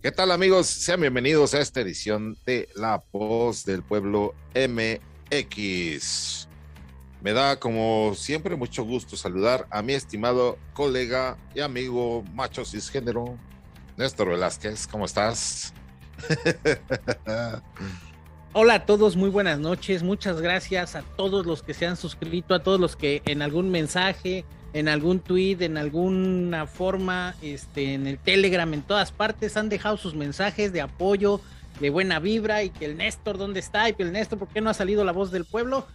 ¿Qué tal amigos? Sean bienvenidos a esta edición de La Voz del Pueblo MX. Me da como siempre mucho gusto saludar a mi estimado colega y amigo macho cisgénero, Néstor Velázquez. ¿Cómo estás? Hola a todos, muy buenas noches. Muchas gracias a todos los que se han suscrito, a todos los que en algún mensaje, en algún tweet, en alguna forma, este, en el Telegram, en todas partes, han dejado sus mensajes de apoyo, de buena vibra y que el Néstor, ¿dónde está? Y que el Néstor, ¿por qué no ha salido la voz del pueblo?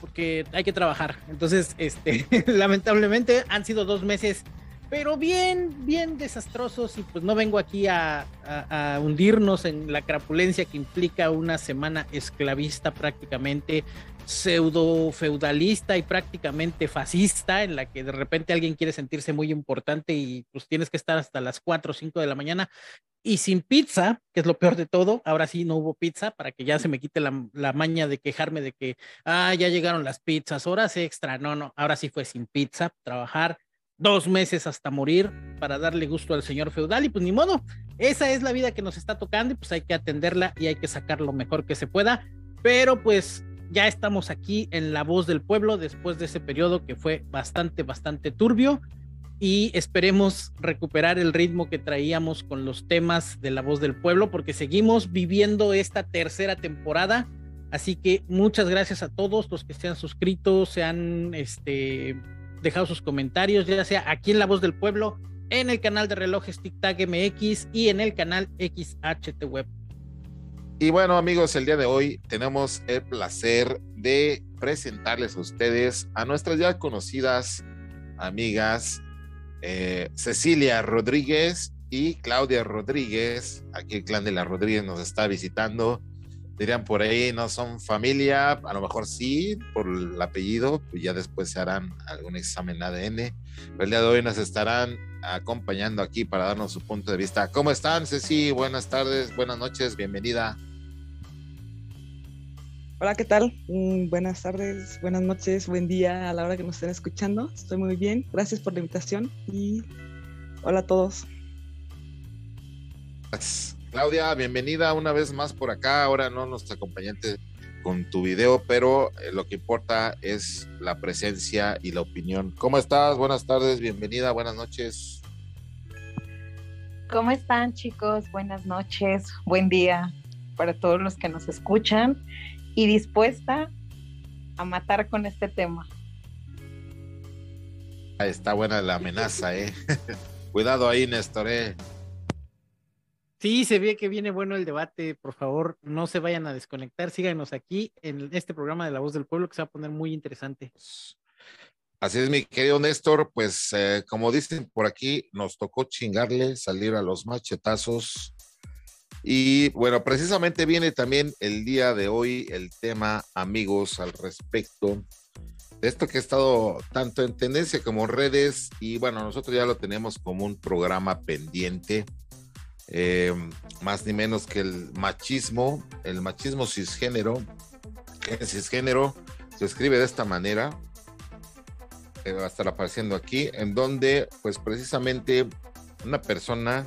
Porque hay que trabajar. Entonces, este, lamentablemente han sido dos meses pero bien, bien desastrosos y pues no vengo aquí a, hundirnos en la crapulencia que implica una semana esclavista prácticamente pseudo feudalista y prácticamente fascista en la que de repente alguien quiere sentirse muy importante y pues tienes que estar hasta las 4 o 5 de la mañana y sin pizza, que es lo peor de todo, ahora sí no hubo pizza para que ya se me quite la, la maña de quejarme de que, ah, ya llegaron las pizzas, horas extra, no, no, ahora sí fue sin pizza, trabajar dos meses hasta morir para darle gusto al señor feudal y pues ni modo, esa es la vida que nos está tocando y pues hay que atenderla y hay que sacar lo mejor que se pueda, pero pues ya estamos aquí en La Voz del Pueblo después de ese periodo que fue bastante, bastante turbio y esperemos recuperar el ritmo que traíamos con los temas de La Voz del Pueblo porque seguimos viviendo esta tercera temporada. Así que muchas gracias a todos los que se han suscrito, se han este, dejado sus comentarios, ya sea aquí en La Voz del Pueblo, en el canal de relojes TicTac MX y en el canal XHT Web. Y bueno, amigos, el día de hoy tenemos el placer de presentarles a ustedes a nuestras ya conocidas amigas eh, Cecilia Rodríguez y Claudia Rodríguez. Aquí el clan de la Rodríguez nos está visitando dirían por ahí, no son familia, a lo mejor sí, por el apellido, pues ya después se harán algún examen ADN. Pero el día de hoy nos estarán acompañando aquí para darnos su punto de vista. ¿Cómo están, Ceci? Buenas tardes, buenas noches, bienvenida. Hola, ¿qué tal? Mm, buenas tardes, buenas noches, buen día a la hora que nos estén escuchando. Estoy muy bien, gracias por la invitación y hola a todos. Claudia, bienvenida una vez más por acá. Ahora no nos acompañante con tu video, pero eh, lo que importa es la presencia y la opinión. ¿Cómo estás? Buenas tardes, bienvenida, buenas noches. ¿Cómo están chicos? Buenas noches, buen día para todos los que nos escuchan y dispuesta a matar con este tema. Está buena la amenaza, ¿eh? Cuidado ahí, Néstor, ¿eh? Sí, se ve que viene bueno el debate. Por favor, no se vayan a desconectar. Síganos aquí en este programa de La Voz del Pueblo que se va a poner muy interesante. Así es, mi querido Néstor. Pues, eh, como dicen por aquí, nos tocó chingarle, salir a los machetazos. Y bueno, precisamente viene también el día de hoy el tema, amigos, al respecto de esto que ha estado tanto en tendencia como en redes. Y bueno, nosotros ya lo tenemos como un programa pendiente eh, más ni menos que el machismo, el machismo cisgénero. Cisgénero se escribe de esta manera, que va a estar apareciendo aquí, en donde pues precisamente una persona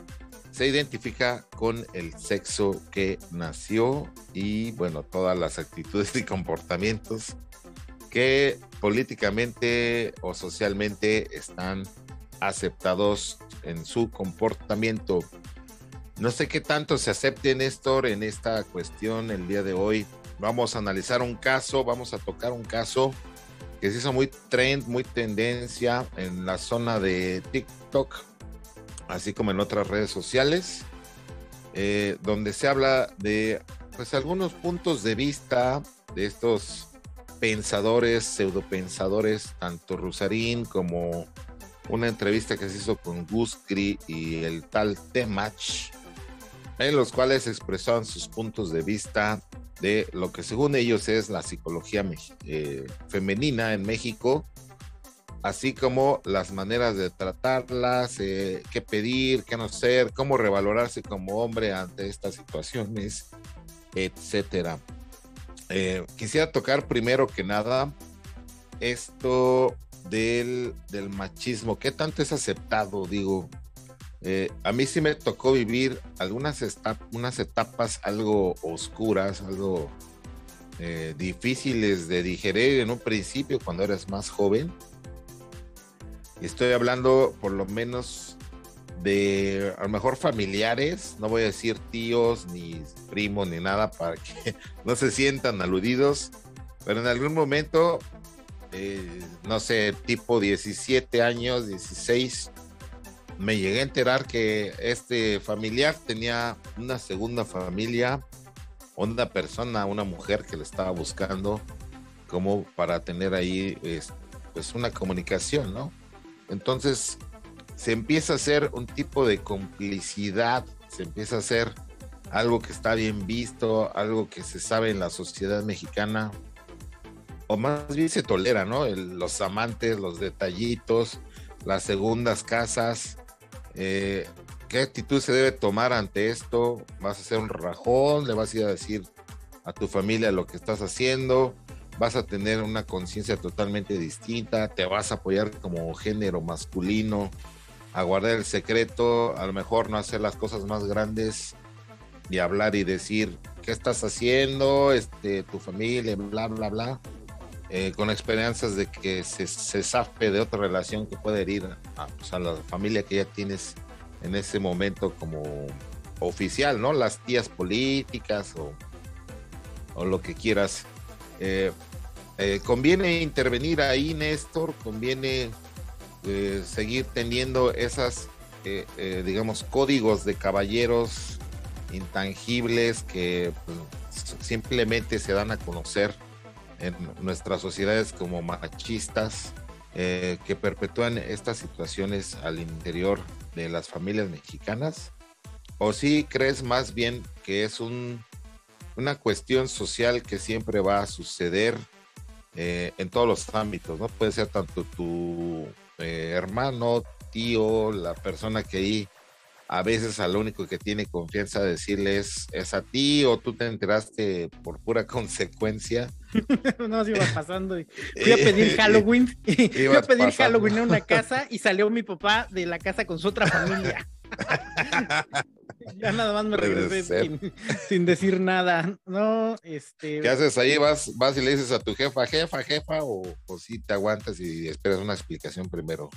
se identifica con el sexo que nació y bueno, todas las actitudes y comportamientos que políticamente o socialmente están aceptados en su comportamiento. No sé qué tanto se acepte, Néstor, en esta cuestión el día de hoy. Vamos a analizar un caso, vamos a tocar un caso que se hizo muy trend, muy tendencia en la zona de TikTok, así como en otras redes sociales, eh, donde se habla de pues algunos puntos de vista de estos pensadores, pseudopensadores, tanto Rusarín como una entrevista que se hizo con Guskri y el tal Temach, en los cuales expresaban sus puntos de vista de lo que según ellos es la psicología eh, femenina en México, así como las maneras de tratarlas, eh, qué pedir, qué no ser, cómo revalorarse como hombre ante estas situaciones, etcétera. Eh, quisiera tocar primero que nada esto del, del machismo, qué tanto es aceptado, digo, Eh, a mí sí me tocó vivir algunas unas etapas algo oscuras, algo difíciles de digerir en un principio cuando eres más joven. Estoy hablando por lo menos de a lo mejor familiares, no voy a decir tíos ni primos ni nada para que no se sientan aludidos, pero en algún momento, eh, no sé, tipo 17 años, 16, me llegué a enterar que este familiar tenía una segunda familia, una persona, una mujer que le estaba buscando como para tener ahí pues una comunicación, ¿no? Entonces se empieza a hacer un tipo de complicidad, se empieza a hacer algo que está bien visto, algo que se sabe en la sociedad mexicana, o más bien se tolera, ¿no? los amantes, los detallitos, las segundas casas, eh, ¿Qué actitud se debe tomar ante esto? ¿Vas a hacer un rajón? ¿Le vas a ir a decir a tu familia lo que estás haciendo? ¿Vas a tener una conciencia totalmente distinta? ¿Te vas a apoyar como género masculino? ¿A guardar el secreto? A lo mejor no hacer las cosas más grandes y hablar y decir qué estás haciendo, este, tu familia, bla, bla, bla. Eh, con esperanzas de que se, se zafe de otra relación que puede herir pues, a, la familia que ya tienes en ese momento como oficial, ¿no? Las tías políticas o, o lo que quieras. Eh, eh, conviene intervenir ahí, Néstor, conviene seguir teniendo esas, digamos, códigos de caballeros intangibles que pues, simplemente se dan a conocer en nuestras sociedades como machistas eh, que perpetúan estas situaciones al interior de las familias mexicanas? ¿O si crees más bien que es un, una cuestión social que siempre va a suceder eh, en todos los ámbitos? ¿no? Puede ser tanto tu eh, hermano, tío, la persona que ahí a veces al único que tiene confianza decirle es, a ti o tú te enteraste por pura consecuencia. no, se iba pasando. fui a pedir Halloween. fui a pedir Halloween en una casa y salió mi papá de la casa con su otra familia. ya nada más me regresé sin, decir nada. No, este. ¿Qué haces ahí? ¿Vas, vas y le dices a tu jefa, jefa, jefa? O, o si te aguantas y esperas una explicación primero?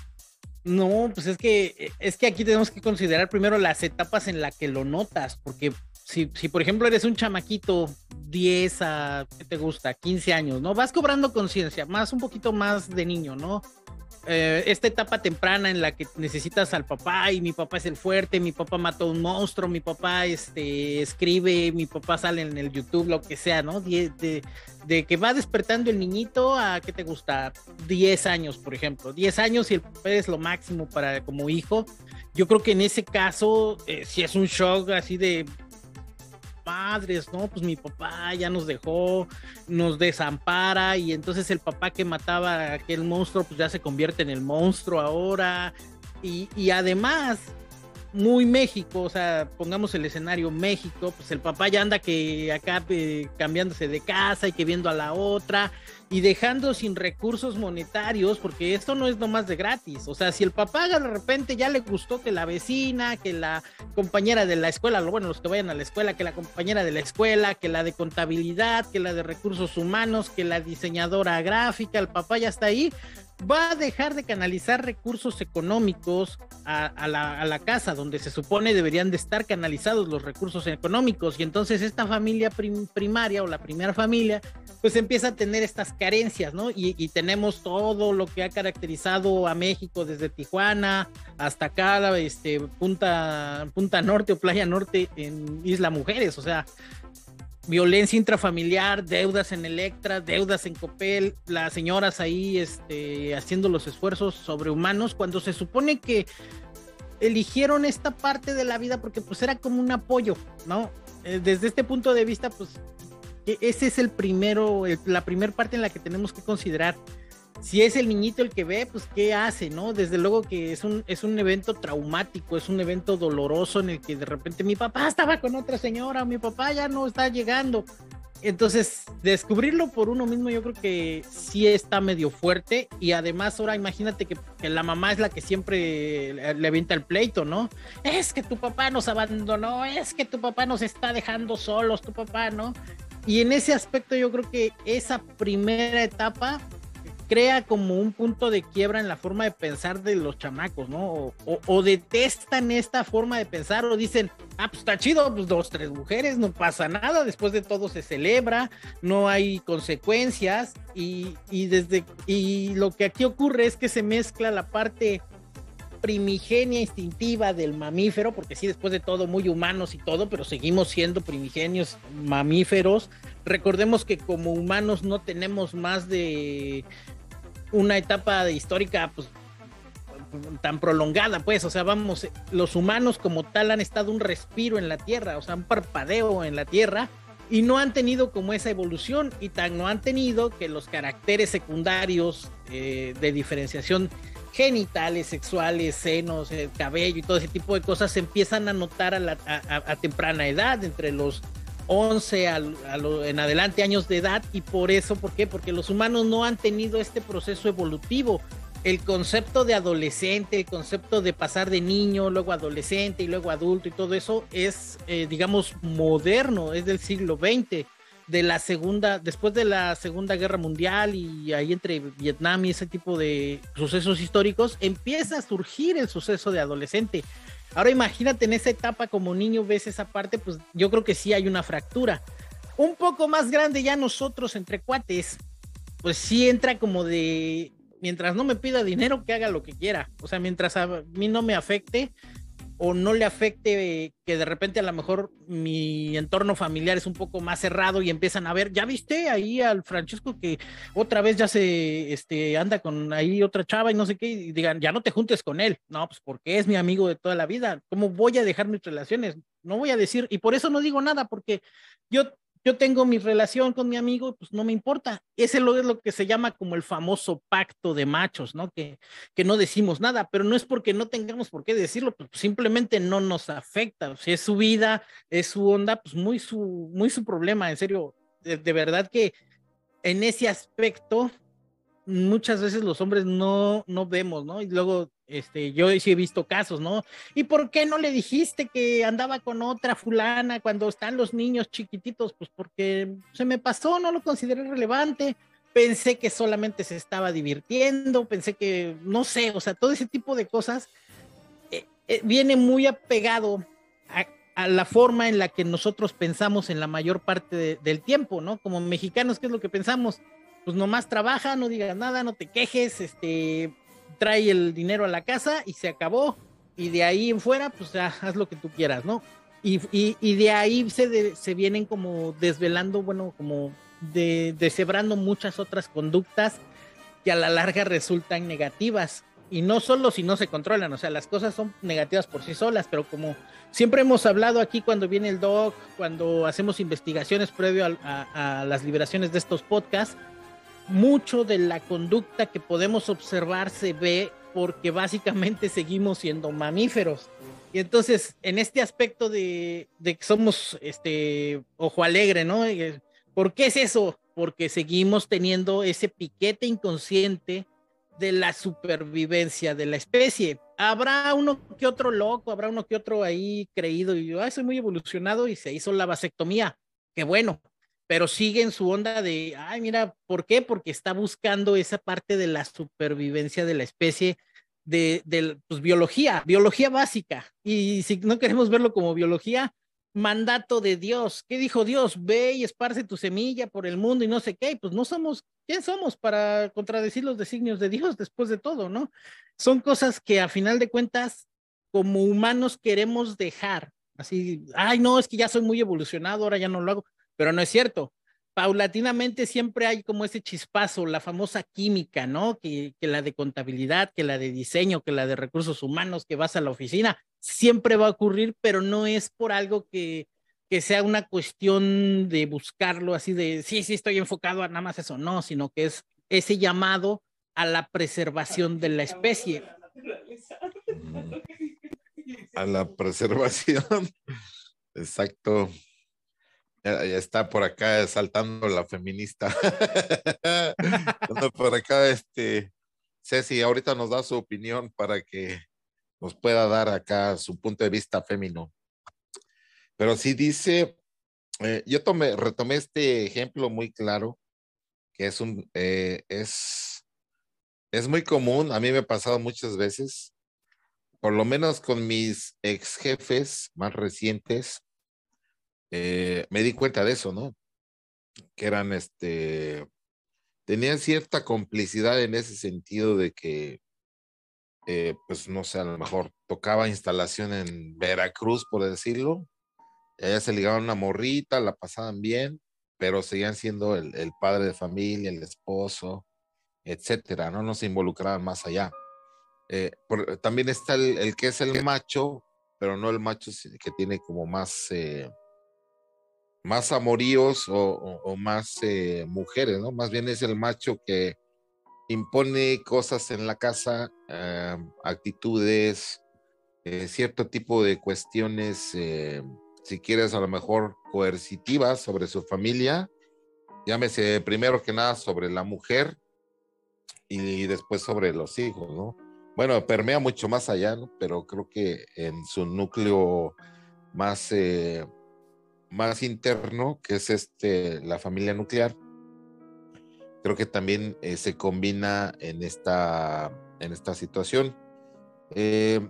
No, pues es que, es que aquí tenemos que considerar primero las etapas en las que lo notas, porque si, si por ejemplo eres un chamaquito 10 a, ¿qué te gusta? 15 años, ¿no? Vas cobrando conciencia, más un poquito más de niño, ¿no? Eh, esta etapa temprana en la que necesitas al papá y mi papá es el fuerte, mi papá mató un monstruo, mi papá este, escribe, mi papá sale en el YouTube, lo que sea, ¿no? De, de, que va despertando el niñito a, ¿qué te gusta? 10 años, por ejemplo. 10 años y el papá es lo máximo para como hijo. Yo creo que en ese caso, eh, si es un shock así de padres, ¿no? Pues mi papá ya nos dejó, nos desampara y entonces el papá que mataba a aquel monstruo, pues ya se convierte en el monstruo ahora. Y, y además, muy México, o sea, pongamos el escenario México, pues el papá ya anda que acá eh, cambiándose de casa y que viendo a la otra y dejando sin recursos monetarios, porque esto no es nomás de gratis, o sea, si el papá de repente ya le gustó que la vecina, que la compañera de la escuela, bueno, los que vayan a la escuela, que la compañera de la escuela, que la de contabilidad, que la de recursos humanos, que la diseñadora gráfica, el papá ya está ahí, va a dejar de canalizar recursos económicos a, la, casa, donde se supone deberían de estar canalizados los recursos económicos. Y entonces esta familia primaria o la primera familia, pues empieza a tener estas carencias, ¿no? Y, tenemos todo lo que ha caracterizado a México desde Tijuana hasta acá, este, Punta, Punta Norte o Playa Norte en Isla Mujeres. O sea, violencia intrafamiliar, deudas en Electra, deudas en Copel, las señoras ahí este, haciendo los esfuerzos sobrehumanos, cuando se supone que eligieron esta parte de la vida porque pues era como un apoyo, ¿no? Eh, desde este punto de vista, pues e-, ese es el primero, la primera parte en la que tenemos que considerar si es el niñito el que ve, pues qué hace, ¿no? Desde luego que es un, es un evento traumático, es un evento doloroso en el que de repente mi papá estaba con otra señora, mi papá ya no está llegando. entonces, descubrirlo por uno mismo yo creo que sí está medio fuerte y además ahora imagínate que, la mamá es la que siempre le, avienta el pleito, ¿no? Es que tu papá nos abandonó, es que tu papá nos está dejando solos, tu papá, ¿no? Y en ese aspecto yo creo que esa primera etapa crea como un punto de quiebra en la forma de pensar de los chamacos, ¿no? O, detestan esta forma de pensar o dicen, ah, pues está chido, pues dos, tres mujeres, no pasa nada, después de todo se celebra, no hay consecuencias y, y desde, y lo que aquí ocurre es que se mezcla la parte primigenia instintiva del mamífero, porque sí, después de todo, muy humanos y todo, pero seguimos siendo primigenios mamíferos. Recordemos que como humanos no tenemos más de una etapa histórica pues, tan prolongada, pues, o sea, vamos, los humanos como tal han estado un respiro en la Tierra, o sea, un parpadeo en la Tierra, y no han tenido como esa evolución, y tan no han tenido que los caracteres secundarios eh, de diferenciación genitales, sexuales, senos, el cabello y todo ese tipo de cosas se empiezan a notar a, temprana edad, entre los 11 en adelante años de edad y por eso, ¿por qué? Porque los humanos no han tenido este proceso evolutivo. El concepto de adolescente, el concepto de pasar de niño, luego adolescente y luego adulto y todo eso es, eh, digamos, moderno, es del siglo XX de la segunda, después de la Segunda Guerra Mundial y ahí entre Vietnam y ese tipo de sucesos históricos, empieza a surgir el suceso de adolescente. Ahora imagínate en esa etapa como niño ves esa parte, pues yo creo que sí hay una fractura. Un poco más grande ya nosotros entre cuates, pues sí entra como de, mientras no me pida dinero, que haga lo que quiera. O sea, mientras a mí no me afecte, o no le afecte que de repente a lo mejor mi entorno familiar es un poco más cerrado y empiezan a ver, ya viste ahí al Francesco que otra vez ya se este, anda con ahí otra chava y no sé qué, y digan, ya no te juntes con él. No, pues porque es mi amigo de toda la vida. ¿Cómo voy a dejar mis relaciones? No voy a decir, y por eso no digo nada, porque yo yo tengo mi relación con mi amigo, pues no me importa. Ese es lo que se llama como el famoso pacto de machos, ¿no? Que, que no decimos nada, pero no es porque no tengamos por qué decirlo, pues simplemente no nos afecta. Si es su vida, es su onda, pues muy su, muy su problema, en serio. de verdad que en ese aspecto muchas veces los hombres no, no vemos, ¿no? Y luego, este, yo sí he visto casos, ¿no? ¿Y por qué no le dijiste que andaba con otra fulana cuando están los niños chiquititos? Pues porque se me pasó, no lo consideré relevante. Pensé que solamente se estaba divirtiendo, pensé que, no sé, o sea, todo ese tipo de cosas eh, eh, viene muy apegado a, la forma en la que nosotros pensamos en la mayor parte del tiempo, ¿no? Como mexicanos, ¿qué es lo que pensamos? Pues nomás trabaja, no digas nada, no te quejes, este, trae el dinero a la casa y se acabó. Y de ahí en fuera, pues ya haz lo que tú quieras, ¿no? Y, y, de ahí se, se vienen como desvelando, bueno, como de, deshebrando muchas otras conductas que a la larga resultan negativas. Y no solo si no se controlan, o sea, las cosas son negativas por sí solas, pero como siempre hemos hablado aquí cuando viene el doc, cuando hacemos investigaciones previo a las liberaciones de estos podcasts, mucho de la conducta que podemos observar se ve porque básicamente seguimos siendo mamíferos. Y entonces, en este aspecto de, que somos este ojo alegre, ¿no? ¿Por qué es eso? Porque seguimos teniendo ese piquete inconsciente de la supervivencia de la especie. Habrá uno que otro loco, habrá uno que otro ahí creído y yo, ah, soy muy evolucionado y se hizo la vasectomía. Qué bueno, pero sigue en su onda de, ay, mira, ¿por qué? Porque está buscando esa parte de la supervivencia de la especie, de, de pues, biología, biología básica. Y si no queremos verlo como biología, mandato de Dios. ¿Qué dijo Dios? Ve y esparce tu semilla por el mundo y no sé qué. Pues no somos, ¿quién somos para contradecir los designios de Dios después de todo, no? Son cosas que a final de cuentas, como humanos queremos dejar. Así, ay, no, es que ya soy muy evolucionado, ahora ya no lo hago pero no es cierto. Paulatinamente siempre hay como ese chispazo, la famosa química, ¿no? Que, que la de contabilidad, que la de diseño, que la de recursos humanos, que vas a la oficina, siempre va a ocurrir, pero no es por algo que, que sea una cuestión de buscarlo así de, sí, sí, estoy enfocado a nada más eso, no, sino que es ese llamado a la preservación de la especie. A la preservación, exacto. Ya, está por acá saltando la feminista. por acá, este, Ceci, ahorita nos da su opinión para que nos pueda dar acá su punto de vista femenino. Pero sí dice, eh, yo tomé, retomé este ejemplo muy claro, que es un, eh, es, es muy común, a mí me ha pasado muchas veces, por lo menos con mis ex jefes más recientes, eh, me di cuenta de eso, ¿no? Que eran, este, tenían cierta complicidad en ese sentido de que, eh, pues no sé, a lo mejor tocaba instalación en Veracruz, por decirlo. Ella se ligaban una morrita, la pasaban bien, pero seguían siendo el, padre de familia, el esposo, etcétera, ¿no? No se involucraban más allá. Eh, también está el, que es el macho, pero no el macho que tiene como más más amoríos o, más eh, mujeres, ¿no? Más bien es el macho que impone cosas en la casa, eh, actitudes, eh, cierto tipo de cuestiones, si quieres a lo mejor coercitivas sobre su familia, llámese primero que nada sobre la mujer y después sobre los hijos, ¿no? Bueno, permea mucho más allá, ¿no? Pero creo que en su núcleo más más interno, que es este, la familia nuclear, creo que también eh, se combina en esta, en esta situación. Eh,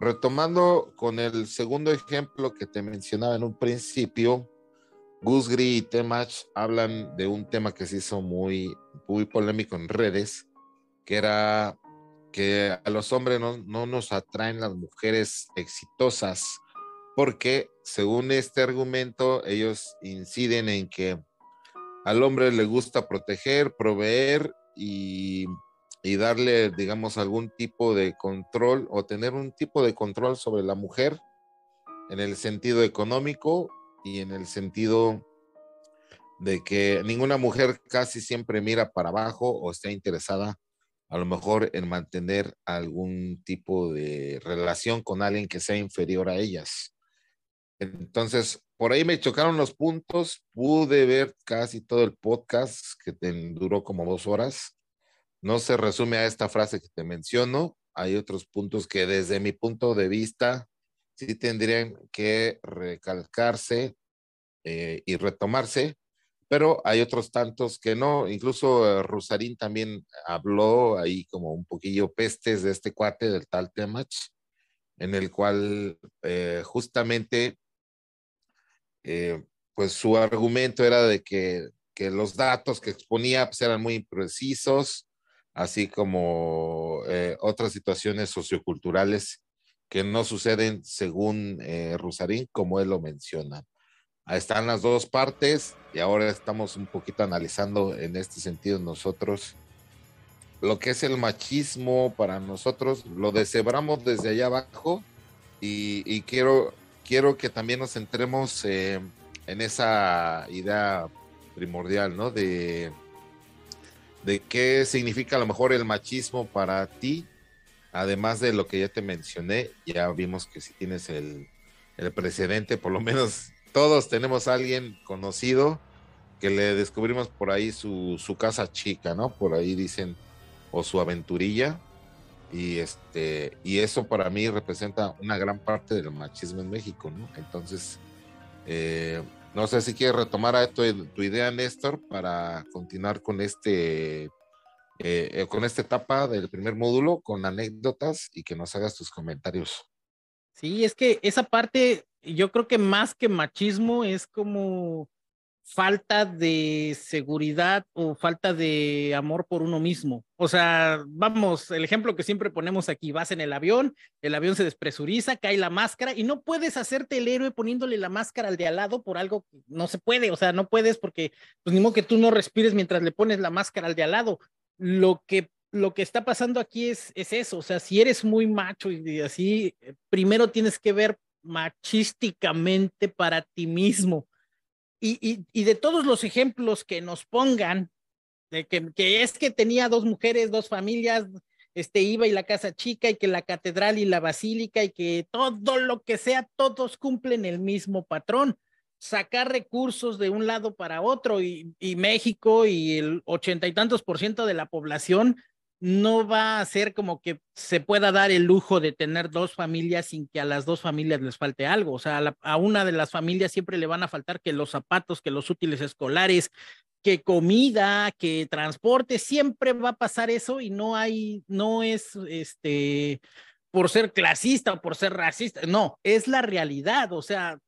retomando con el segundo ejemplo que te mencionaba en un principio, Gusgri y Temach hablan de un tema que se hizo muy, muy polémico en redes, que era que a los hombres no, no nos atraen las mujeres exitosas, porque según este argumento, ellos inciden en que al hombre le gusta proteger, proveer y, darle, digamos, algún tipo de control o tener un tipo de control sobre la mujer en el sentido económico y en el sentido de que ninguna mujer casi siempre mira para abajo o está interesada a lo mejor en mantener algún tipo de relación con alguien que sea inferior a ellas. Entonces, por ahí me chocaron los puntos, pude ver casi todo el podcast que duró como dos horas. No se resume a esta frase que te menciono. Hay otros puntos que desde mi punto de vista sí tendrían que recalcarse eh, y retomarse, pero hay otros tantos que no. Incluso eh, Rosarín también habló ahí como un poquillo pestes de este cuate del tal Temach, en el cual eh, justamente eh, pues su argumento era de que, los datos que exponía pues, eran muy imprecisos, así como eh, otras situaciones socioculturales que no suceden según eh, Rusarín, como él lo menciona. Están las dos partes y ahora estamos un poquito analizando en este sentido nosotros lo que es el machismo para nosotros, lo deshebramos desde allá abajo y, y quiero quiero que también nos centremos eh, en esa idea primordial, ¿no? De, qué significa a lo mejor el machismo para ti, además de lo que ya te mencioné, ya vimos que si tienes el, el precedente, por lo menos todos tenemos a alguien conocido que le descubrimos por ahí su, su casa chica, ¿no? Por ahí dicen, o su aventurilla y este y eso para mí representa una gran parte del machismo en México no entonces eh, no sé si quieres retomar a tu, tu idea Néstor para continuar con este eh, eh, con esta etapa del primer módulo con anécdotas y que nos hagas tus comentarios. Sí es que esa parte yo creo que más que machismo es como falta de seguridad o falta de amor por uno mismo. O sea, vamos, el ejemplo que siempre ponemos aquí, vas en el avión, el avión se despresuriza, cae la máscara y no puedes hacerte el héroe poniéndole la máscara al de al lado por algo que no se puede, o sea, no puedes porque pues ni modo que tú no respires mientras le pones la máscara al de al lado. Lo que lo que está pasando aquí es, es eso, o sea, si eres muy macho y así, primero tienes que ver machísticamente para ti mismo y, de todos los ejemplos que nos pongan, de que, es que tenía dos mujeres, dos familias, este iba y la casa chica y que la catedral y la basílica y que todo lo que sea, todos cumplen el mismo patrón. sacar recursos de un lado para otro y, y México y el ochenta y tantos por ciento de la población no va a ser como que se pueda dar el lujo de tener dos familias sin que a las dos familias les falte algo. O sea, a, una de las familias siempre le van a faltar que los zapatos, que los útiles escolares, que comida, que transporte, siempre va a pasar eso y no hay, no es este por ser clasista o por ser racista, no, es la realidad. O sea,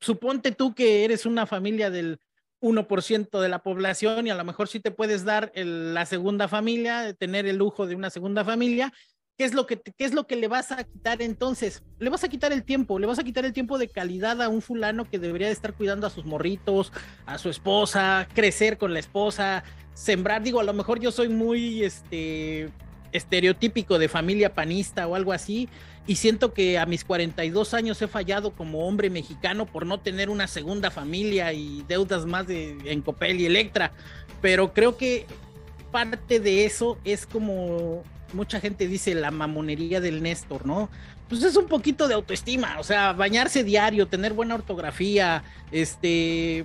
suponte tú que eres una familia del 1% de la población y a lo mejor sí te puedes dar la segunda familia, tener el lujo de una segunda familia. ¿Qué es, lo que, ¿Qué es lo que le vas a quitar entonces? Le vas a quitar el tiempo, le vas a quitar el tiempo de calidad a un fulano que debería de estar cuidando a sus morritos, a su esposa, crecer con la esposa, sembrar. Digo, a lo mejor yo soy muy este, estereotípico de familia panista o algo así, y siento que a mis 42 años he fallado como hombre mexicano por no tener una segunda familia y deudas más de en Copel y Electra, pero creo que parte de eso es como mucha gente dice la mamonería del Néstor, ¿no? Pues es un poquito de autoestima, o sea, bañarse diario, tener buena ortografía, este,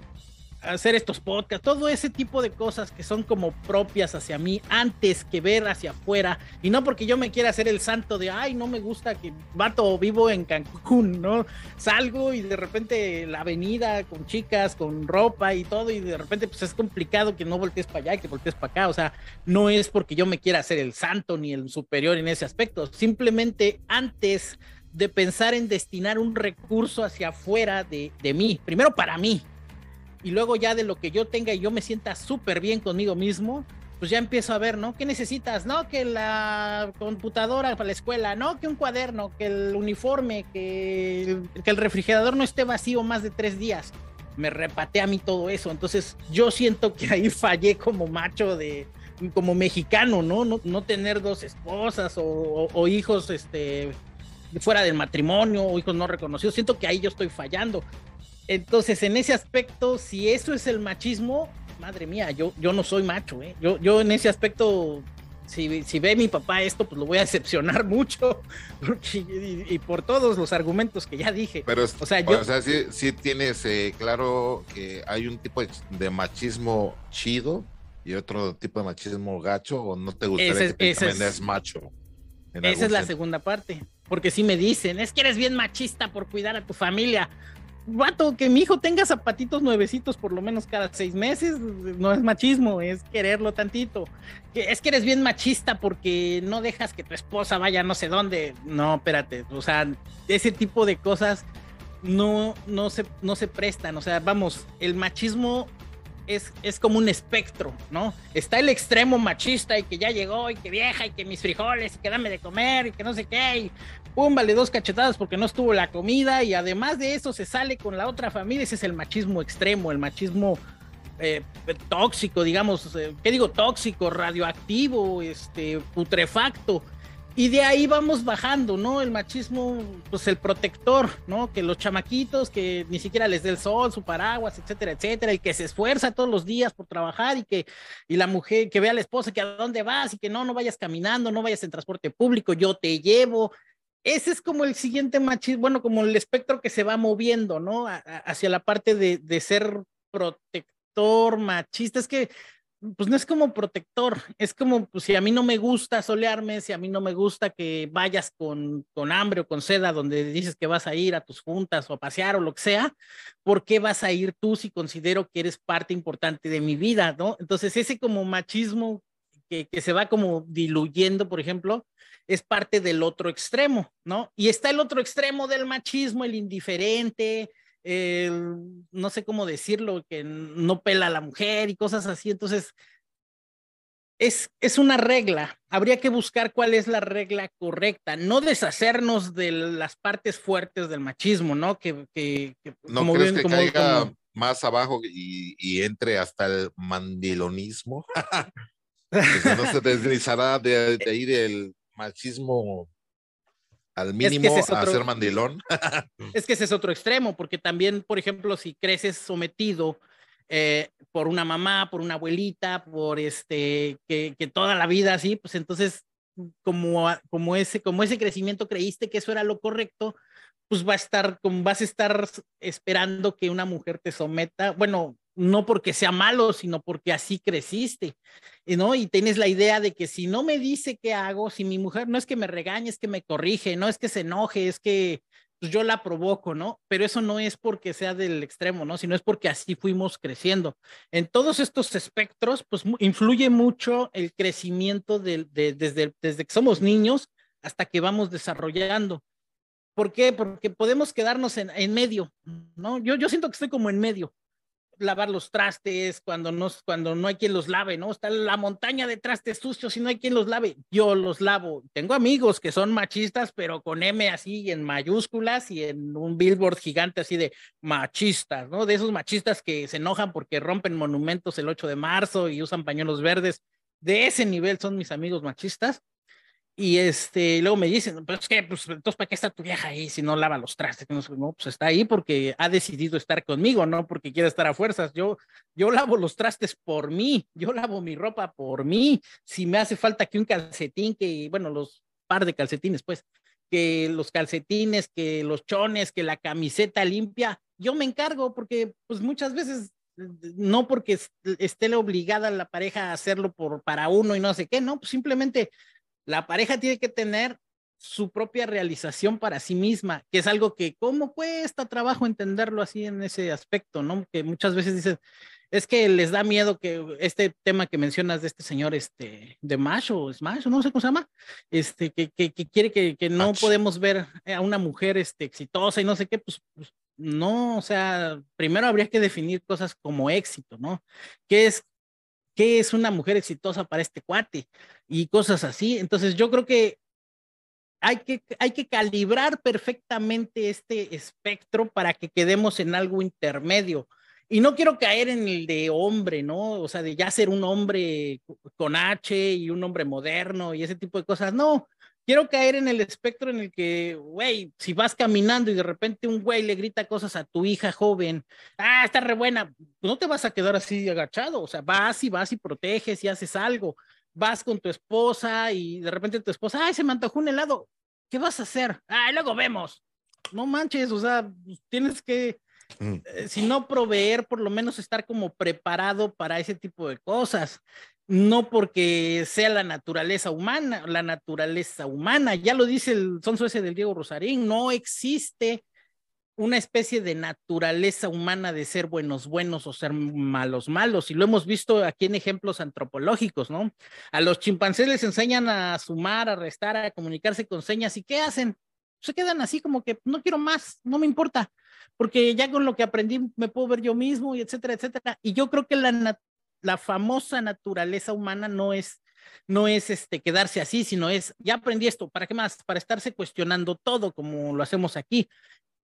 hacer estos podcasts, todo ese tipo de cosas que son como propias hacia mí antes que ver hacia afuera. Y no porque yo me quiera hacer el santo de ay no me gusta que vato vivo en Cancún, ¿no? Salgo y de repente la avenida con chicas, con ropa y todo y de repente pues es complicado que no voltees para allá, que voltees para acá, o sea, no es porque yo me quiera hacer el santo ni el superior en ese aspecto, simplemente antes de pensar en destinar un recurso hacia afuera de, de mí, primero para mí, y luego ya de lo que yo tenga y yo me sienta súper bien conmigo mismo, pues ya empiezo a ver, ¿no? ¿Qué necesitas? No, que la computadora para la escuela, no, que un cuaderno, que el uniforme, que el, que el refrigerador no esté vacío más de tres días. Me repate a mí todo eso. Entonces yo siento que ahí fallé como macho de, como mexicano, ¿no? No, no tener dos esposas o, o, o hijos, este, fuera del matrimonio o hijos no reconocidos. Siento que ahí yo estoy fallando. Entonces, en ese aspecto, si eso es el machismo, madre mía, yo, yo no soy macho, ¿eh? Yo, yo en ese aspecto, si, si ve mi papá esto, pues lo voy a decepcionar mucho, porque, y, y, por todos los argumentos que ya dije. Pero, o sea, yo... O sea, sí, sí tienes eh, claro que hay un tipo de machismo chido y otro tipo de machismo gacho, o no te gustaría ese, que ese es, macho. Esa es la sentido? segunda parte, porque si me dicen, es que eres bien machista por cuidar a tu familia, vato, que mi hijo tenga zapatitos nuevecitos por lo menos cada seis meses, no es machismo, es quererlo tantito. Es que eres bien machista porque no dejas que tu esposa vaya no sé dónde. No, espérate, o sea, ese tipo de cosas no, no, se, no se prestan. O sea, vamos, el machismo es, es como un espectro, ¿no? Está el extremo machista y que ya llegó y que vieja y que mis frijoles y que dame de comer y que no sé qué y pum, vale dos cachetadas porque no estuvo la comida y además de eso se sale con la otra familia, ese es el machismo extremo, el machismo eh, tóxico, digamos, eh, ¿qué digo? Tóxico, radioactivo, este, putrefacto. Y de ahí vamos bajando, ¿no? El machismo, pues el protector, ¿no? Que los chamaquitos que ni siquiera les dé el sol, su paraguas, etcétera, etcétera, y que se esfuerza todos los días por trabajar y que, y la mujer que vea a la esposa que a dónde vas y que no, no vayas caminando, no vayas en transporte público, yo te llevo. Ese es como el siguiente machismo, bueno, como el espectro que se va moviendo, ¿no? A, a, hacia la parte de, de ser protector, machista. Es que pues no es como protector, es como pues, si a mí no me gusta solearme, si a mí no me gusta que vayas con, con hambre o con seda donde dices que vas a ir a tus juntas o a pasear o lo que sea, ¿por qué vas a ir tú si considero que eres parte importante de mi vida, ¿no? Entonces ese como machismo que, que se va como diluyendo, por ejemplo, es parte del otro extremo, ¿no? Y está el otro extremo del machismo, el indiferente, no sé cómo decirlo, que no pela a la mujer y cosas así. Entonces, es, es una regla. Habría que buscar cuál es la regla correcta, no deshacernos de las partes fuertes del machismo, ¿no? Que, que, que no como crees bien, que como, caiga como... más abajo y, y, entre hasta el mandilonismo. no se deslizará de, de ahí del machismo al mínimo es que es otro, a ser mandilón. es que ese es otro extremo, porque también, por ejemplo, si creces sometido eh, por una mamá, por una abuelita, por este, que, que, toda la vida así, pues entonces, como, como, ese, como ese crecimiento creíste que eso era lo correcto, pues va a estar, como vas a estar esperando que una mujer te someta, bueno, no porque sea malo, sino porque así creciste, ¿no? Y tienes la idea de que si no me dice qué hago, si mi mujer no es que me regañe, es que me corrige, no es que se enoje, es que pues, yo la provoco, ¿no? Pero eso no es porque sea del extremo, ¿no? Sino es porque así fuimos creciendo. En todos estos espectros, pues influye mucho el crecimiento de, desde, desde que somos niños hasta que vamos desarrollando. ¿Por qué? Porque podemos quedarnos en, en medio, ¿no? Yo, yo siento que estoy como en medio lavar los trastes cuando no, cuando no hay quien los lave, ¿no? Está la montaña de trastes sucios y no hay quien los lave. Yo los lavo. Tengo amigos que son machistas, pero con M así en mayúsculas y en un billboard gigante así de machistas, ¿no? De esos machistas que se enojan porque rompen monumentos el 8 de marzo y usan pañuelos verdes. De ese nivel son mis amigos machistas. Y este, luego me dicen, pues que, pues entonces, ¿para qué está tu vieja ahí si no lava los trastes? No, pues está ahí porque ha decidido estar conmigo, no porque quiera estar a fuerzas. Yo, yo lavo los trastes por mí, yo lavo mi ropa por mí. Si me hace falta que un calcetín, que, bueno, los par de calcetines, pues, que los calcetines, que los chones, que la camiseta limpia, yo me encargo porque, pues muchas veces no porque esté obligada la pareja a hacerlo por, para uno y no sé qué, no, pues simplemente la pareja tiene que tener su propia realización para sí misma, que es algo que cómo cuesta trabajo entenderlo así en ese aspecto, ¿no? Que muchas veces dicen, es que les da miedo que este tema que mencionas de este señor, este, de macho, es macho, no sé cómo se llama, este, que, que, quiere que, que no podemos ver a una mujer, este, exitosa y no sé qué, pues, pues no, o sea, primero habría que definir cosas como éxito, ¿no? ¿Qué es qué es una mujer exitosa para este cuate y cosas así. Entonces yo creo que hay que, hay que calibrar perfectamente este espectro para que quedemos en algo intermedio. Y no quiero caer en el de hombre, ¿no? O sea, de ya ser un hombre con H y un hombre moderno y ese tipo de cosas. No, quiero caer en el espectro en el que, güey, si vas caminando y de repente un güey le grita cosas a tu hija joven, ah, está re buena, no te vas a quedar así agachado, o sea, vas y vas y proteges y haces algo. Vas con tu esposa y de repente tu esposa, ay, se me antojó un helado, ¿qué vas a hacer? Ah, luego vemos. No manches, o sea, tienes que, mm. eh, si no proveer, por lo menos estar como preparado para ese tipo de cosas no porque sea la naturaleza humana, la naturaleza humana, ya lo dice el sonso ese del Diego Rosarín, no existe una especie de naturaleza humana de ser buenos buenos o ser malos malos, y lo hemos visto aquí en ejemplos antropológicos, ¿no? A los chimpancés les enseñan a sumar, a restar, a comunicarse con señas, ¿y qué hacen? Se quedan así como que no quiero más, no me importa, porque ya con lo que aprendí me puedo ver yo mismo y etcétera, etcétera. Y yo creo que la, la famosa naturaleza humana no es, no es este, quedarse así, sino es, ya aprendí esto, ¿para qué más? Para estarse cuestionando todo como lo hacemos aquí.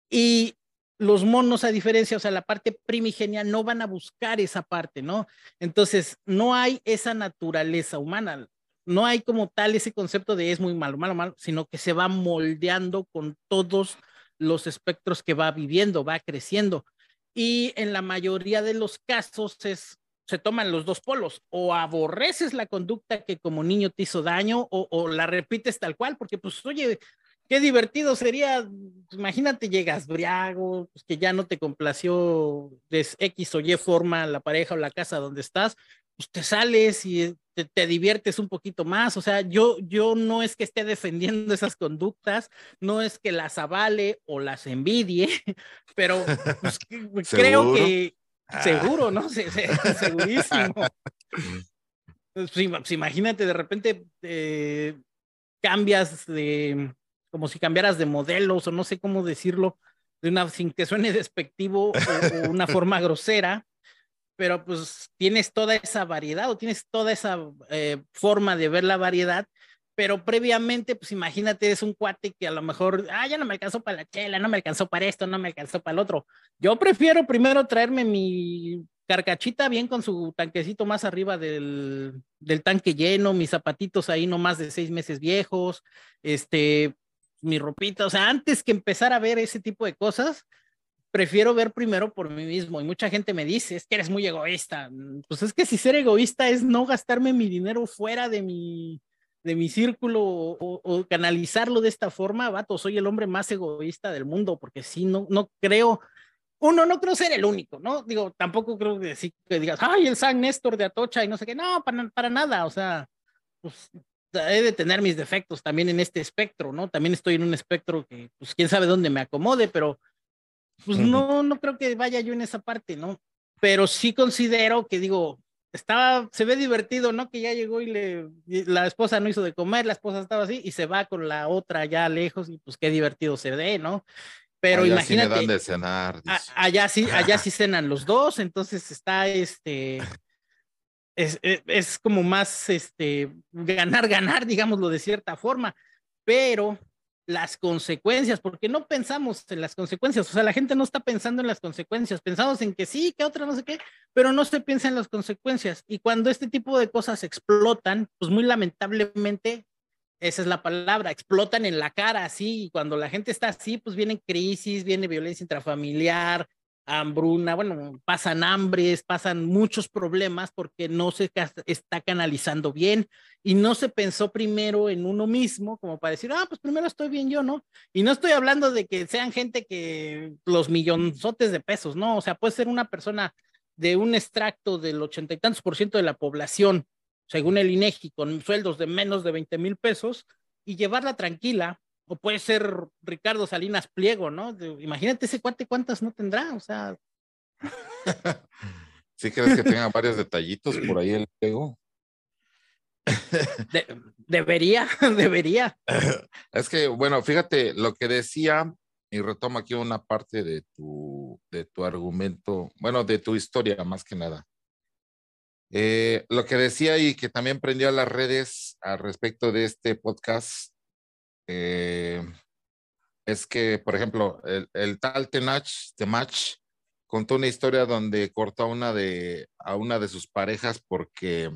Y los monos, a diferencia, o sea, la parte primigenia, no van a buscar esa parte, ¿no? Entonces, no hay esa naturaleza humana, no hay como tal ese concepto de es muy malo, malo, malo, sino que se va moldeando con todos los espectros que va viviendo, va creciendo. Y en la mayoría de los casos es se toman los dos polos, o aborreces la conducta que como niño te hizo daño, o, la repites tal cual, porque pues oye, qué divertido sería, imagínate, llegas briago, pues, que ya no te complació de X o Y forma la pareja o la casa donde estás, pues te sales y te, diviertes un poquito más, o sea, yo, yo no es que esté defendiendo esas conductas, no es que las avale o las envidie, pero pues, creo que. Seguro, ¿no? segurísimo. Pues, pues, imagínate, de repente eh, cambias de, como si cambiaras de modelos o no sé cómo decirlo, de una, sin que suene despectivo o, una forma grosera, pero pues tienes toda esa variedad o tienes toda esa eh, forma de ver la variedad pero previamente, pues imagínate, es un cuate que a lo mejor, ah, ya no me alcanzó para la chela, no me alcanzó para esto, no me alcanzó para el otro. Yo prefiero primero traerme mi carcachita bien con su tanquecito más arriba del, del tanque lleno, mis zapatitos ahí no más de seis meses viejos, este, mi ropita, o sea, antes que empezar a ver ese tipo de cosas, prefiero ver primero por mí mismo. Y mucha gente me dice, es que eres muy egoísta. Pues es que si ser egoísta es no gastarme mi dinero fuera de mi, de mi círculo o, canalizarlo de esta forma, vato, soy el hombre más egoísta del mundo, porque sí, no, no creo, uno, no creo ser el único, ¿no? Digo, tampoco creo que, sí, que digas, ay, el San Néstor de Atocha y no sé qué, no, para, para nada, o sea, pues he de tener mis defectos también en este espectro, ¿no? También estoy en un espectro que, pues, quién sabe dónde me acomode, pero pues no, no creo que vaya yo en esa parte, ¿no? Pero sí considero que digo, estaba, se ve divertido, ¿no? Que ya llegó y le, la esposa no hizo de comer, la esposa estaba así y se va con la otra ya lejos y pues qué divertido se ve, ¿no? Pero imagínate. de cenar. allá sí, allá sí cenan los dos, entonces está este. Es, es, es, como más este ganar, ganar, digámoslo de cierta forma, pero las consecuencias, porque no pensamos en las consecuencias, o sea, la gente no está pensando en las consecuencias, pensamos en que sí, que otra no sé qué, pero no se piensa en las consecuencias. Y cuando este tipo de cosas explotan, pues muy lamentablemente, esa es la palabra, explotan en la cara, así, y cuando la gente está así, pues viene crisis, viene violencia intrafamiliar, hambruna, bueno, pasan hambres, pasan muchos problemas porque no se está canalizando bien y no se pensó primero en uno mismo como para decir, ah, pues primero estoy bien yo, ¿no? Y no estoy hablando de que sean gente que los millonzotes de pesos, ¿no? O sea, puede ser una persona de un extracto del ochenta y tantos por ciento de la población, según el INEGI, con sueldos de menos de 20 mil pesos y llevarla tranquila o puede ser Ricardo Salinas Pliego, ¿no? imagínate ese cuate cuántas no tendrá, o sea. ¿Sí crees que tenga varios detallitos por ahí el Pliego? debería, debería. Es que, bueno, fíjate, lo que decía, y retomo aquí una parte de tu, de tu argumento, bueno, de tu historia más que nada. Eh, lo que decía y que también prendió a las redes al respecto de este podcast eh, es que, por ejemplo, el, tal Tenach, Temach, contó una historia donde cortó a una, de, a una de sus parejas porque,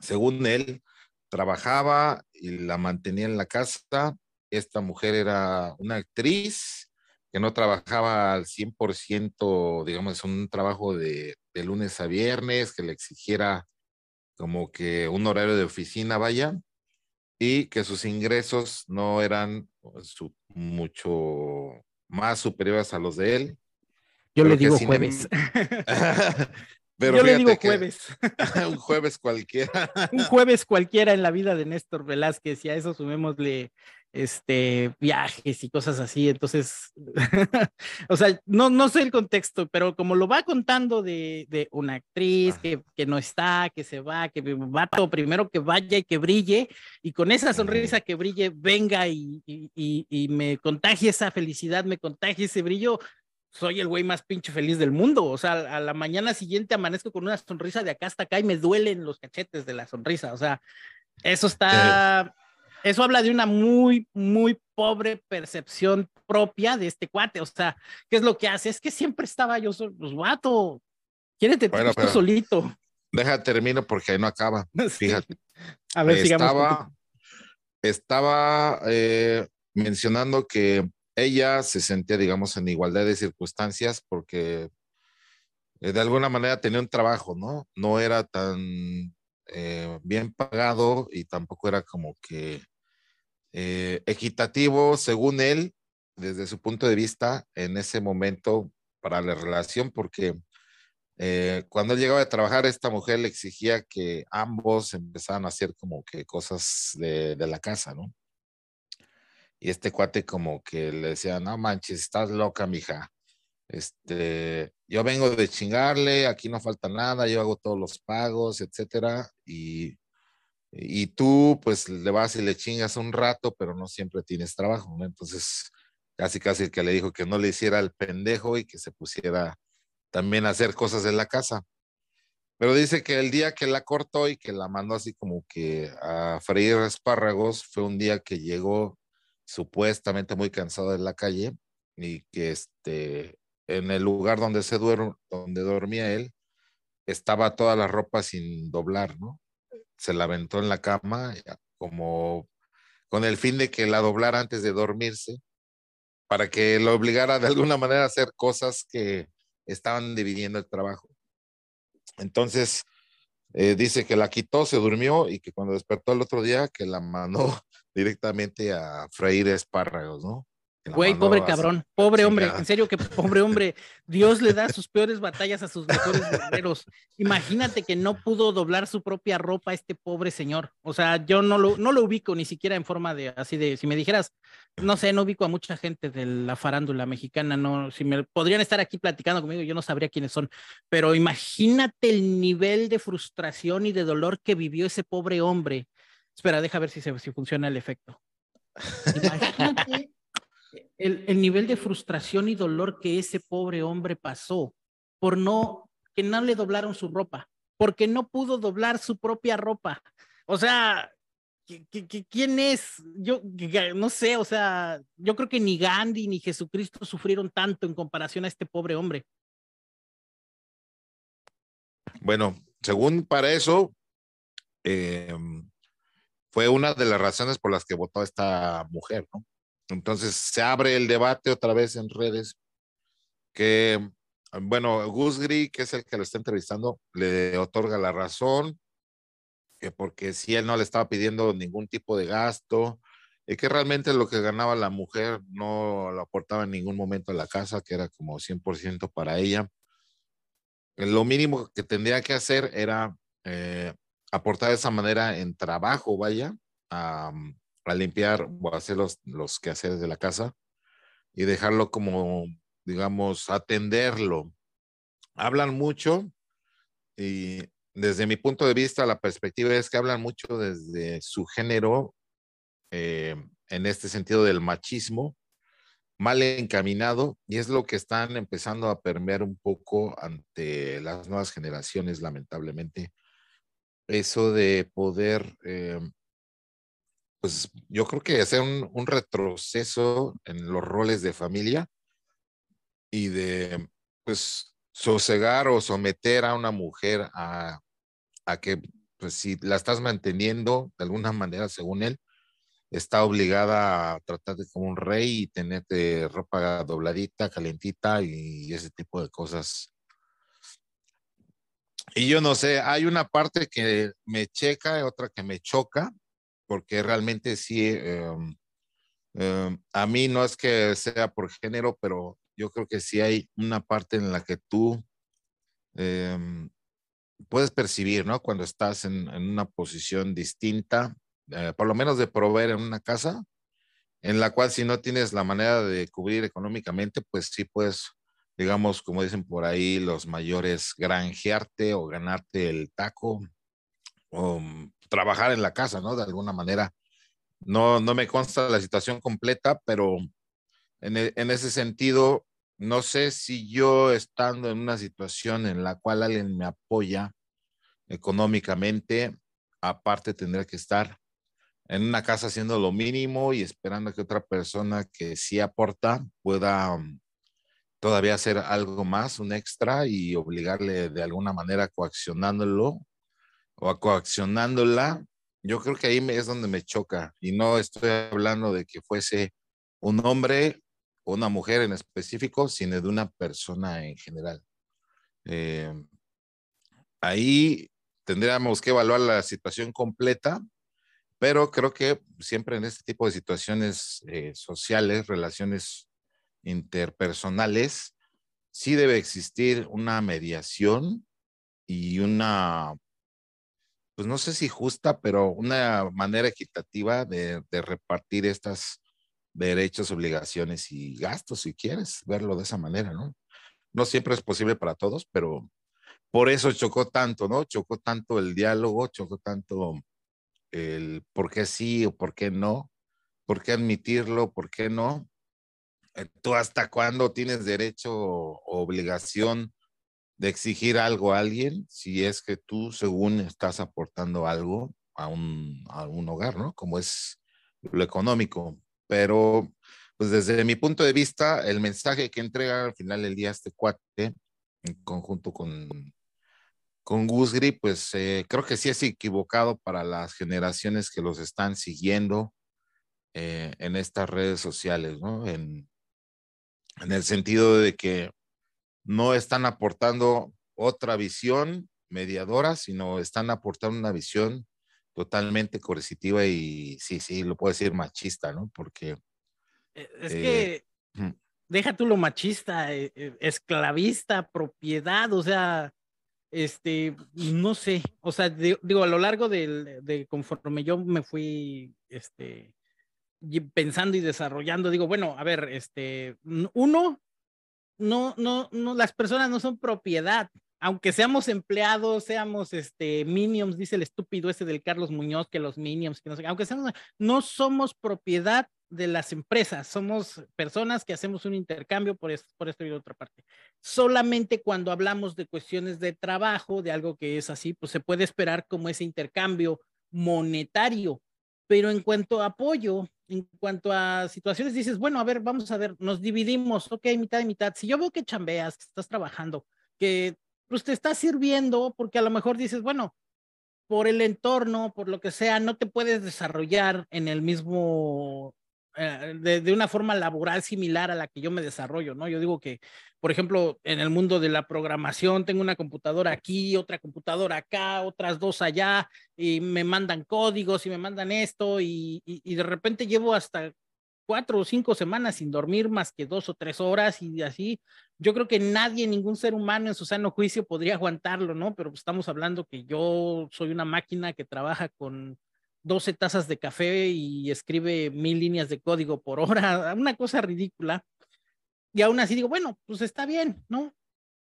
según él, trabajaba y la mantenía en la casa. Esta mujer era una actriz que no trabajaba al 100%, digamos, un trabajo de, de lunes a viernes, que le exigiera como que un horario de oficina, vaya y que sus ingresos no eran pues, mucho más superiores a los de él. Yo le digo jueves. Pero Yo le digo jueves. un jueves cualquiera. un jueves cualquiera en la vida de Néstor Velázquez y a eso sumémosle este, viajes y cosas así. Entonces, o sea, no, no sé el contexto, pero como lo va contando de, de una actriz que, que, no está, que se va, que va todo primero que vaya y que brille, y con esa sonrisa que brille, venga y, y, y, me contagie esa felicidad, me contagie ese brillo. Soy el güey más pinche feliz del mundo. O sea, a la mañana siguiente amanezco con una sonrisa de acá hasta acá y me duelen los cachetes de la sonrisa. O sea, eso está, eso habla de una muy, muy pobre percepción propia de este cuate. O sea, ¿qué es lo que hace? Es que siempre estaba yo solo, pues guato, quiérete bueno, tú solito. Deja, termino porque ahí no acaba. Fíjate. A ver, estaba, Estaba eh, mencionando que ella se sentía, digamos, en igualdad de circunstancias porque eh, de alguna manera tenía un trabajo, ¿no? No era tan eh, bien pagado y tampoco era como que eh, equitativo, según él, desde su punto de vista, en ese momento para la relación, porque eh, cuando él llegaba a trabajar, esta mujer le exigía que ambos empezaran a hacer como que cosas de, de la casa, ¿no? Y este cuate como que le decía, no manches, estás loca, mija. Este, yo vengo de chingarle, aquí no falta nada, yo hago todos los pagos, etcétera, y y tú pues le vas y le chingas un rato, pero no siempre tienes trabajo, ¿no? Entonces, casi casi el que le dijo que no le hiciera el pendejo y que se pusiera también a hacer cosas en la casa. Pero dice que el día que la cortó y que la mandó así como que a freír espárragos fue un día que llegó supuestamente muy cansado de la calle y que este en el lugar donde se duerme, donde dormía él, estaba toda la ropa sin doblar, ¿no? Se la aventó en la cama como con el fin de que la doblara antes de dormirse, para que lo obligara de alguna manera a hacer cosas que estaban dividiendo el trabajo. Entonces, Eh, dice que la quitó, se durmió y que cuando despertó el otro día que la mandó directamente a freír espárragos, ¿no? Güey, pobre cabrón, pobre hombre, en serio que pobre hombre, Dios le da sus peores batallas a sus mejores guerreros. Imagínate que no pudo doblar su propia ropa a este pobre señor. O sea, yo no lo, no lo ubico ni siquiera en forma de así de, si me dijeras, no sé, no ubico a mucha gente de la farándula mexicana, no, si me podrían estar aquí platicando conmigo, yo no sabría quiénes son, pero imagínate el nivel de frustración y de dolor que vivió ese pobre hombre. Espera, deja ver si, se, si funciona el efecto. Imagínate el, nivel de frustración y dolor que ese pobre hombre pasó por no, que no le doblaron su ropa, porque no pudo doblar su propia ropa. O sea, ¿quién es? Yo no sé, o sea, yo creo que ni Gandhi ni Jesucristo sufrieron tanto en comparación a este pobre hombre. Bueno, según para eso, em, fue una de las razones por las que votó esta mujer, ¿no? Entonces se abre el debate otra vez en redes que, bueno, Gus Gris, que es el que lo está entrevistando, le otorga la razón, que porque si él no le estaba pidiendo ningún tipo de gasto, y que realmente lo que ganaba la mujer no lo aportaba en ningún momento a la casa, que era como 100% para ella. Lo mínimo que tendría que hacer era eh, aportar de esa manera en trabajo, vaya, a limpiar o hacer los, los quehaceres de la casa y dejarlo como, digamos, atenderlo. Hablan mucho y desde mi punto de vista la perspectiva es que hablan mucho desde su género eh, en este sentido del machismo mal encaminado y es lo que están empezando a permear un poco ante las nuevas generaciones lamentablemente eso de poder eh, pues yo creo que hacer un, retroceso en los roles de familia y de, pues, sosegar o someter a una mujer a, que, pues, si la estás manteniendo de alguna manera, según él, está obligada a tratarte como un rey y tenerte ropa dobladita, calentita y ese tipo de cosas. Y yo no sé, hay una parte que me checa, otra que me choca, porque realmente sí, em, em, a mí no es que sea por género, pero yo creo que sí hay una parte en la que tú em, puedes percibir, ¿no? Cuando estás en, una posición distinta, eh, por lo menos de proveer en una casa, en la cual si no tienes la manera de cubrir económicamente, pues sí puedes, digamos, como dicen por ahí, los mayores granjearte o ganarte el taco trabajar en la casa, ¿no? De alguna manera. No, no me consta la situación completa, pero en, e, en ese sentido, no sé si yo estando en una situación en la cual alguien me apoya económicamente, aparte tendría que estar en una casa haciendo lo mínimo y esperando que otra persona que sí aporta pueda um, todavía hacer algo más, un extra y obligarle de alguna manera coaccionándolo o coaccionándola, yo creo que ahí es donde me choca y no estoy hablando de que fuese un hombre o una mujer en específico, sino de una persona en general. Eh, ahí tendríamos que evaluar la situación completa, pero creo que siempre en este tipo de situaciones eh, sociales, relaciones interpersonales, sí debe existir una mediación y una pues no sé si justa, pero una manera equitativa de, repartir estas derechos, obligaciones y gastos, si quieres verlo de esa manera, ¿no? No siempre es posible para todos, pero por eso chocó tanto, ¿no? Chocó tanto el diálogo, chocó tanto el por qué sí o por qué no, por qué admitirlo, por qué no. Eh, ¿Tú hasta cuándo tienes derecho o obligación de exigir algo a alguien si es que tú, según estás aportando algo a un, a un hogar, ¿no? Como es lo económico. Pero, pues desde mi punto de vista, el mensaje que entrega al final del día este cuate, en conjunto con, con Gusgri, pues eh, creo que sí es equivocado para las generaciones que los están siguiendo eh, en estas redes sociales, ¿no? En, en el sentido de que no están aportando otra visión mediadora, sino están aportando una visión totalmente coercitiva y sí, sí, lo puedo decir machista, ¿no? Porque... Eh, es que, deja tú lo machista, eh, eh, esclavista, propiedad, o sea, este, no sé, o sea, digo, a lo largo de, de, conforme yo me fui, este, pensando y desarrollando, digo, bueno, a ver, este, uno, no, no, no, las personas no son propiedad, aunque seamos empleados, seamos este minions, dice el estúpido ese del Carlos Muñoz, que los minions, no aunque seamos, no somos propiedad de las empresas, somos personas que hacemos un intercambio por esto, por esto y de otra parte. Solamente cuando hablamos de cuestiones de trabajo, de algo que es así, pues se puede esperar como ese intercambio monetario, pero en cuanto a apoyo, en cuanto a situaciones, dices, bueno, a ver, vamos a ver, nos dividimos, ok, mitad y mitad. Si yo veo que chambeas, que estás trabajando, que pues te está sirviendo porque a lo mejor dices, bueno, por el entorno, por lo que sea, no te puedes desarrollar en el mismo, eh, de, una forma laboral similar a la que yo me desarrollo, ¿no? Yo digo que, por ejemplo, en el mundo de la programación, tengo una computadora aquí, otra computadora acá, otras dos allá, y me mandan códigos y me mandan esto, y, y de repente llevo hasta cuatro o cinco semanas sin dormir más que dos o tres horas y así, yo creo que nadie, ningún ser humano en su sano juicio podría aguantarlo, ¿no? Pero estamos hablando que yo soy una máquina que trabaja con 12 tazas de café y escribe mil líneas de código por hora, una cosa ridícula. Y aún así digo, bueno, pues está bien, ¿no?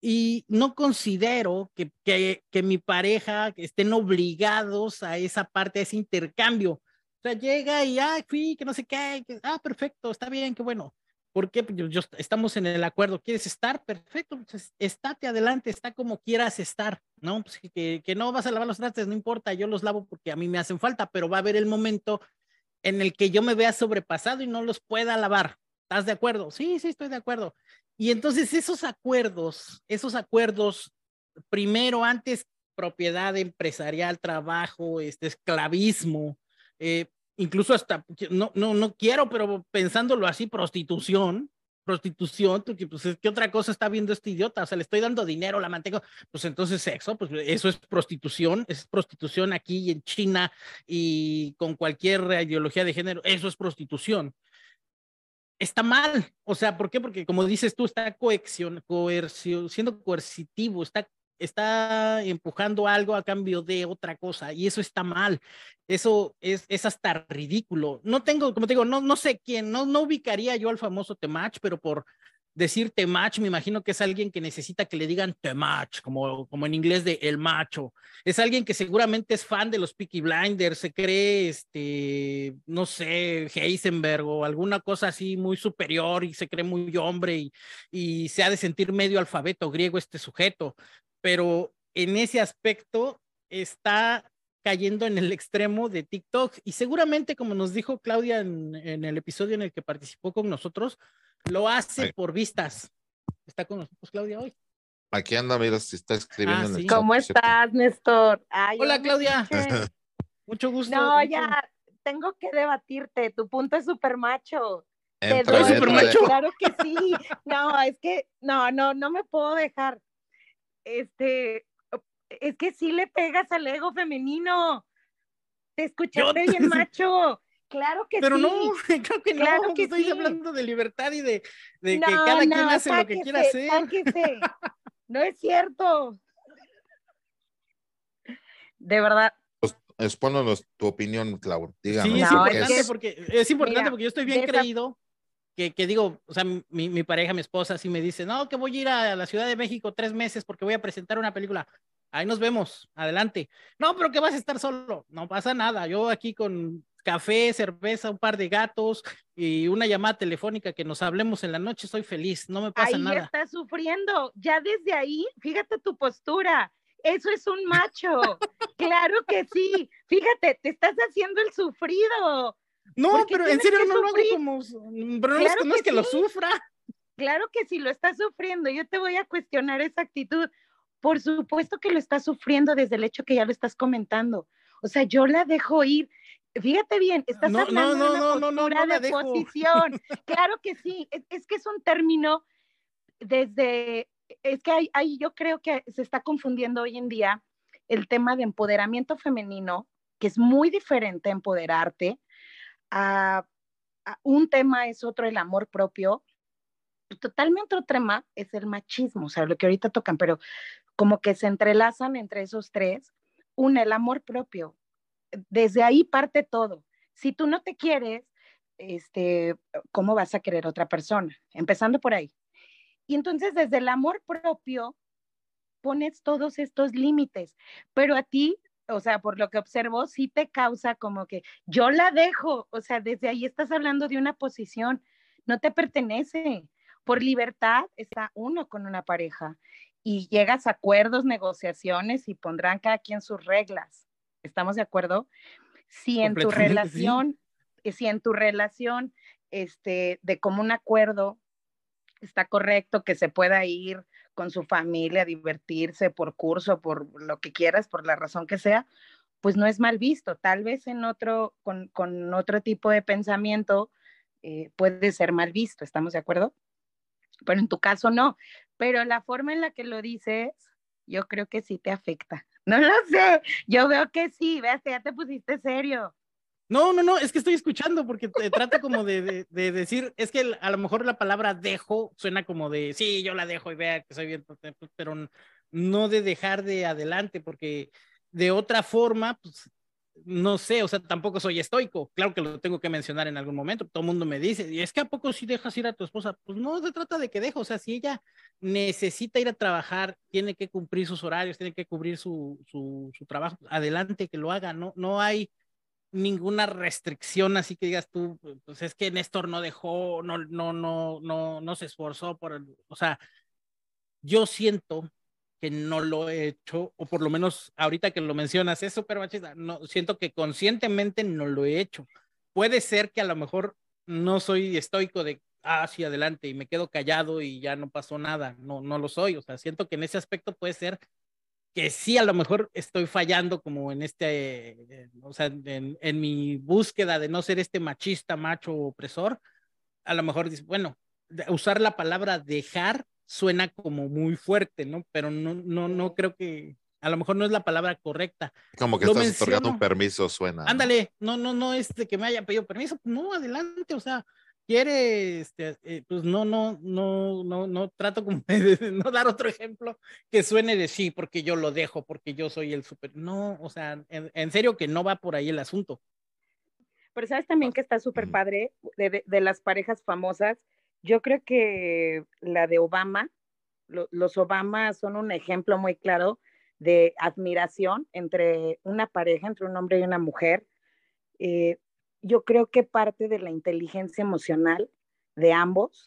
Y no considero que, que, mi pareja estén obligados a esa parte, a ese intercambio sea, llega y, ah, fui, que no sé qué, ah, perfecto, está bien, qué bueno. ¿Por qué? Yo, estamos en el acuerdo. ¿Quieres estar? Perfecto. Pues estate adelante, está como quieras estar, ¿no? Pues que, que no vas a lavar los trastes, no importa, yo los lavo porque a mí me hacen falta, pero va a haber el momento en el que yo me vea sobrepasado y no los pueda lavar. ¿Estás de acuerdo? Sí, sí, estoy de acuerdo. Y entonces esos acuerdos, esos acuerdos, primero, antes propiedad empresarial, trabajo, este esclavismo, eh, incluso hasta, no, no, no quiero, pero pensándolo así, prostitución, prostitución, porque pues qué otra cosa está viendo este idiota, o sea, le estoy dando dinero, la mantengo, pues entonces sexo, pues eso es prostitución, es prostitución aquí en China y con cualquier ideología de género, eso es prostitución. Está mal, o sea, ¿por qué? Porque como dices tú, está coerción, coerción, siendo coercitivo, está está empujando algo a cambio de otra cosa y eso está mal. Eso es, es hasta ridículo. No tengo, como te digo, no, no sé quién, no, no ubicaría yo al famoso Temach, pero por decir Temach, me imagino que es alguien que necesita que le digan Temach, como, como en inglés de el macho. Es alguien que seguramente es fan de los Peaky Blinders, se cree, este, no sé, Heisenberg o alguna cosa así muy superior y se cree muy hombre y, y se ha de sentir medio alfabeto griego este sujeto pero en ese aspecto está cayendo en el extremo de TikTok y seguramente como nos dijo Claudia en, el episodio en el que participó con nosotros, lo hace por vistas. Está con nosotros Claudia hoy. Aquí anda, mira, si está escribiendo ah, en el ¿Cómo estás, Néstor? Hola, Claudia. Mucho gusto. No, ya, tengo que debatirte. Tu punto es súper macho. ¿Soy súper macho? Claro que sí. No, es que, no, no, no me puedo dejar este, es que sí le pegas al ego femenino. Te escuchaste bien, macho. Claro que sí. Pero no, creo que claro no. Que estoy hablando de libertad y de, que cada quien hace lo que quiera hacer. no es cierto. De verdad. Pues, expónanos tu opinión, Clau. Díganos. Sí, es importante, porque, es importante porque yo estoy bien creído que, que, digo, o sea, mi, mi, pareja, mi esposa, sí me dice, no, que voy a ir a la Ciudad de México tres meses porque voy a presentar una película. Ahí nos vemos, adelante. No, pero que vas a estar solo. No pasa nada. Yo aquí con café, cerveza, un par de gatos y una llamada telefónica que nos hablemos en la noche, soy feliz, no me pasa nada. Ahí estás sufriendo. Ya desde ahí, fíjate tu postura. Eso es un macho. claro que sí. Fíjate, te estás haciendo el sufrido. No, pero en serio no lo hago como, pero no, es, que, lo sufra. Claro que si lo está sufriendo, yo te voy a cuestionar esa actitud. Por supuesto que lo está sufriendo desde el hecho que ya lo estás comentando. O sea, yo la dejo ir. Fíjate bien, estás hablando de una postura de posición. Claro que sí, es, que es un término desde, es que hay, yo creo que se está confundiendo hoy en día el tema de empoderamiento femenino, que es muy diferente empoderarte, a, un tema es otro el amor propio, totalmente otro tema es el machismo, o sea, lo que ahorita tocan, pero como que se entrelazan entre esos tres. Un, el amor propio. Desde ahí parte todo. Si tú no te quieres, este, ¿cómo vas a querer otra persona? Empezando por ahí. Y entonces desde el amor propio pones todos estos límites, pero a ti, o sea, por lo que observo, sí te causa como que yo la dejo, o sea, desde ahí estás hablando de una posición, no te pertenece. Por libertad está uno con una pareja y llegas a acuerdos, negociaciones y pondrán cada quien sus reglas. ¿Estamos de acuerdo? Si en tu relación, si en tu relación este, de común acuerdo está correcto que se pueda ir con su familia divertirse por curso, por lo que quieras, por la razón que sea, pues no es mal visto. Tal vez en otro, con, con otro tipo de pensamiento eh, puede ser mal visto, ¿estamos de acuerdo? Pero en tu caso no. Pero la forma en la que lo dices, yo creo que sí te afecta. No lo sé, yo veo que sí, veas, ya te pusiste serio. No, no, no, es que estoy escuchando porque te trato como de, de, decir, es que a lo mejor la palabra dejo suena como de, sí, yo la dejo y vea que soy bien, pero no de dejar de adelante, porque de otra forma, pues no sé, o sea, tampoco soy estoico. Claro que lo tengo que mencionar en algún momento. Todo el mundo me dice, ¿y es que a poco si dejas ir a tu esposa? Pues no se trata de que dejo, o sea, si ella necesita ir a trabajar, tiene que cumplir sus horarios, tiene que cubrir su, su, su trabajo, adelante que lo haga, no, no hay ninguna restricción así que digas tú, pues es que Néstor no dejó, no, no, no, no, no se esforzó por, el, o sea, yo siento que no lo he hecho, o por lo menos ahorita que lo mencionas, es súper machista, no, siento que conscientemente no lo he hecho. Puede ser que a lo mejor no soy estoico de, ah, sí, adelante, y me quedo callado y ya no pasó nada, no, no lo soy, o sea, siento que en ese aspecto puede ser que sí a lo mejor estoy fallando como en este, eh, o sea, en, en, mi búsqueda de no ser este machista, macho opresor, a lo mejor dice, bueno, usar la palabra dejar suena como muy fuerte, ¿no? Pero no, no, no creo que, a lo mejor no es la palabra correcta. Como que estás otorgando un permiso, suena. Ándale, no, no, no es de que me haya pedido permiso, no, adelante, o sea, quiere, este, eh, pues no, no, no, no, no trato como de no dar otro ejemplo que suene de sí, porque yo lo dejo, porque yo soy el super, no, o sea, en, serio que no va por ahí el asunto. Pero sabes también que está súper padre de, de, las parejas famosas. Yo creo que la de Obama, los Obama son un ejemplo muy claro de admiración entre una pareja, entre un hombre y una mujer. Eh, yo creo que parte de la inteligencia emocional de ambos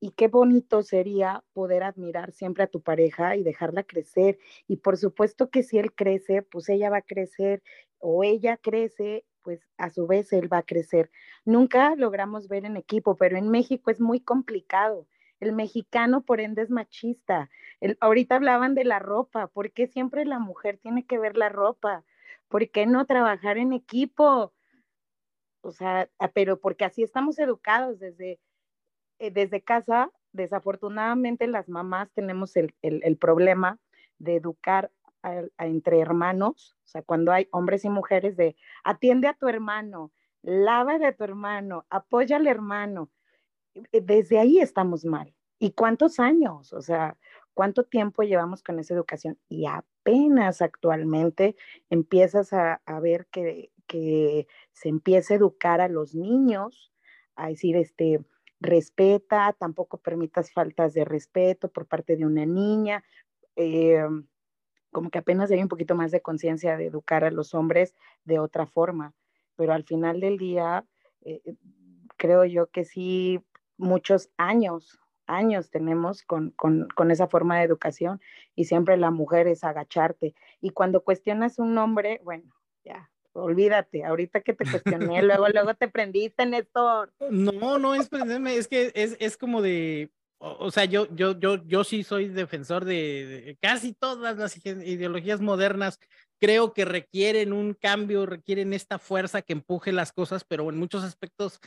y qué bonito sería poder admirar siempre a tu pareja y dejarla crecer. Y por supuesto que si él crece, pues ella va a crecer o ella crece, pues a su vez él va a crecer. Nunca logramos ver en equipo, pero en México es muy complicado. El mexicano, por ende, es machista. El, ahorita hablaban de la ropa. ¿Por qué siempre la mujer tiene que ver la ropa? ¿Por qué no trabajar en equipo? O sea, ah, pero porque así estamos educados desde, eh, desde casa, desafortunadamente las mamás tenemos el, problema de educar entre hermanos, o sea, cuando hay hombres y mujeres de atiende a tu hermano, lava de tu hermano, apoya al hermano. Eh, desde ahí estamos mal. ¿Y cuántos años? O sea, ¿cuánto tiempo llevamos con esa educación? Y apenas actualmente empiezas a, a ver que que se empiece a educar a los niños, a decir, este, respeta, tampoco permitas faltas de respeto por parte de una niña, eh, como que apenas hay un poquito más de conciencia de educar a los hombres de otra forma, pero al final del día, eh, creo yo que sí, muchos años, años tenemos con, con, con, esa forma de educación y siempre la mujer es agacharte. Y cuando cuestionas un hombre, bueno, ya, olvídate, ahorita que te cuestioné, luego, luego te prendiste, Néstor. No, no es prenderme, es que es, es como de, o, sea, yo, yo, yo, yo sí soy defensor de, casi todas las ideologías modernas, creo que requieren un cambio, requieren esta fuerza que empuje las cosas, pero en muchos aspectos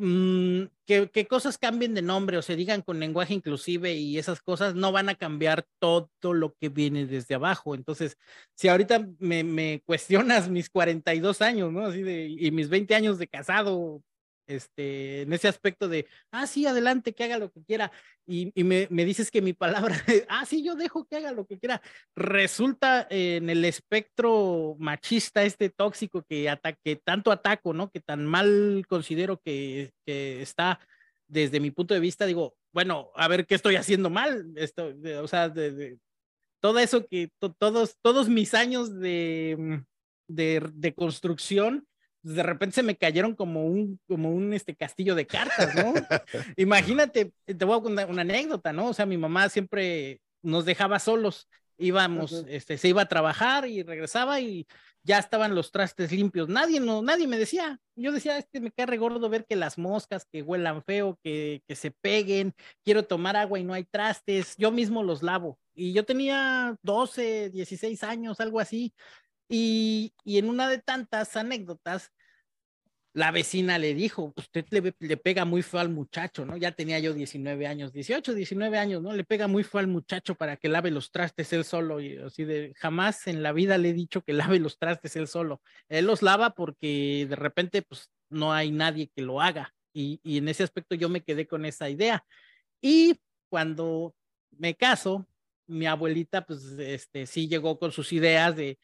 mm, que, cosas cambien de nombre o se digan con lenguaje inclusive y esas cosas no van a cambiar todo lo que viene desde abajo. Entonces, si ahorita me, me cuestionas mis 42 años, ¿no? Así de, y mis 20 años de casado, este, en ese aspecto de, ah, sí, adelante, que haga lo que quiera, y, me, dices que mi palabra, ah, sí, yo dejo que haga lo que quiera, resulta en el espectro machista, este tóxico que, ataque, tanto ataco, ¿no? Que tan mal considero que, está desde mi punto de vista, digo, bueno, a ver qué estoy haciendo mal, esto, o sea, de, todo eso que todos, todos mis años de, de, de construcción, de repente se me cayeron como un, como un este, castillo de cartas, ¿no? Imagínate, te voy a contar una anécdota, ¿no? O sea, mi mamá siempre nos dejaba solos, íbamos, este, se iba a trabajar y regresaba y ya estaban los trastes limpios. Nadie, no, nadie me decía. Yo decía, este me cae gordo ver que las moscas que huelan feo, que, que se peguen, quiero tomar agua y no hay trastes, yo mismo los lavo. Y yo tenía 12, 16 años, algo así. Y, en una de tantas anécdotas, la vecina le dijo, usted le, le, pega muy feo al muchacho, ¿no? Ya tenía yo 19 años, 18, 19 años, ¿no? Le pega muy feo al muchacho para que lave los trastes él solo. Y así de, jamás en la vida le he dicho que lave los trastes él solo. Él los lava porque de repente, pues, no hay nadie que lo haga. Y, y en ese aspecto yo me quedé con esa idea. Y cuando me caso, mi abuelita, pues, este, sí llegó con sus ideas de,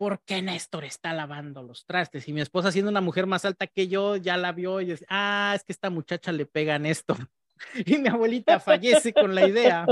¿por qué Néstor está lavando los trastes? Y mi esposa, siendo una mujer más alta que yo, ya la vio y dice, ah, es que esta muchacha le pega a Néstor. Y mi abuelita fallece con la idea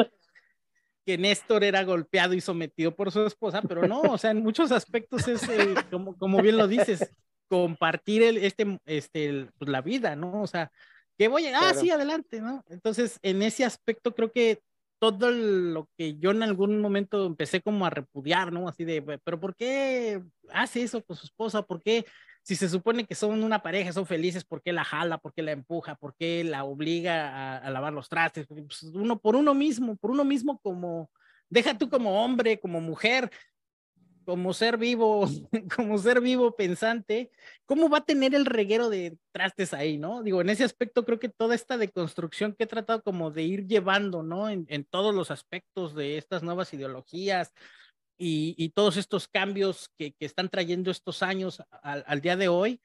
que Néstor era golpeado y sometido por su esposa, pero no, o sea, en muchos aspectos es, como, como bien lo dices, compartir el, este, este, pues, la vida, ¿no? O sea, que voy, a, ah, sí, adelante, ¿no? Entonces, en ese aspecto creo que todo lo que yo en algún momento empecé como a repudiar, ¿no? Así de, pero ¿por qué hace eso con su esposa? ¿Por qué? Si se supone que son una pareja, son felices, ¿por qué la jala? ¿Por qué la empuja? ¿Por qué la obliga a, lavar los trastes? Pues, uno por uno mismo, por uno mismo como, deja tú como hombre, como mujer, como ser vivo, como ser vivo pensante, ¿cómo va a tener el reguero de trastes ahí, no? Digo, en ese aspecto creo que toda esta deconstrucción que he tratado como de ir llevando, ¿no? En, todos los aspectos de estas nuevas ideologías y, todos estos cambios que, están trayendo estos años al, día de hoy,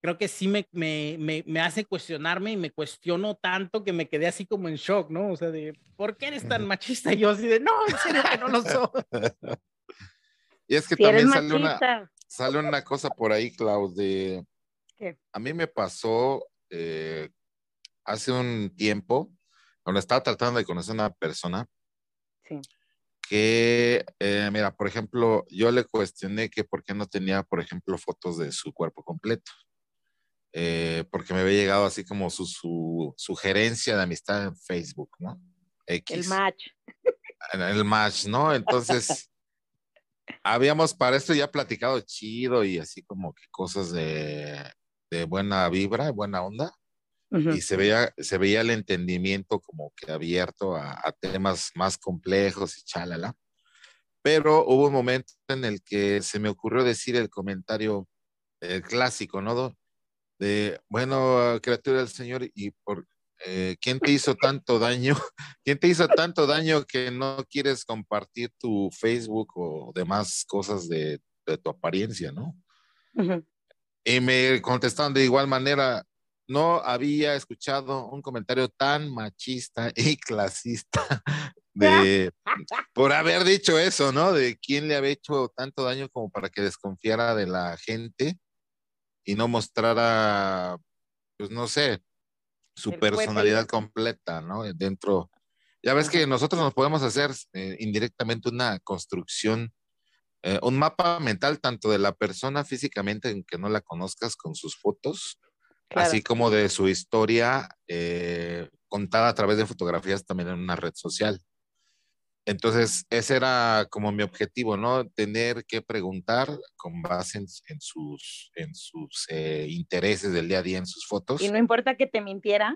creo que sí me, me, me, hace cuestionarme y me cuestiono tanto que me quedé así como en shock, ¿no? O sea, de, ¿por qué eres tan machista? Y yo así de, no, en serio que no lo soy. Y es que también sale una, sale una cosa por ahí, Clau, de... A mí me pasó eh, hace un tiempo, cuando estaba tratando de conocer a una persona, sí. que, eh, mira, por ejemplo, yo le cuestioné que por qué no tenía, por ejemplo, fotos de su cuerpo completo. Eh, porque me había llegado así como su, su, sugerencia de amistad en Facebook, ¿no? El match. El match, ¿no? Entonces, habíamos para esto ya platicado chido y así como que cosas de, de buena vibra, buena onda. Y se veía, se veía el entendimiento como que abierto a, a, temas más complejos y chalala. Pero hubo un momento en el que se me ocurrió decir el comentario el clásico, ¿no? De, bueno, criatura del Señor, y por, eh, ¿quién te hizo tanto daño? ¿Quién te hizo tanto daño que no quieres compartir tu Facebook o demás cosas de, tu apariencia, no? Y me contestaron de igual manera, no había escuchado un comentario tan machista y clasista de por haber dicho eso, ¿no? De quién le había hecho tanto daño como para que desconfiara de la gente y no mostrara, pues no sé, su personalidad completa, ¿no? Dentro, ya ves que nosotros nos podemos hacer eh, indirectamente una construcción, eh, un mapa mental tanto de la persona físicamente en que no la conozcas con sus fotos, así como de su historia eh, contada a través de fotografías también en una red social. Entonces, ese era como mi objetivo, ¿no? Tener que preguntar con base en, sus, en sus eh, intereses del día a día, en sus fotos. Y no importa que te mintiera.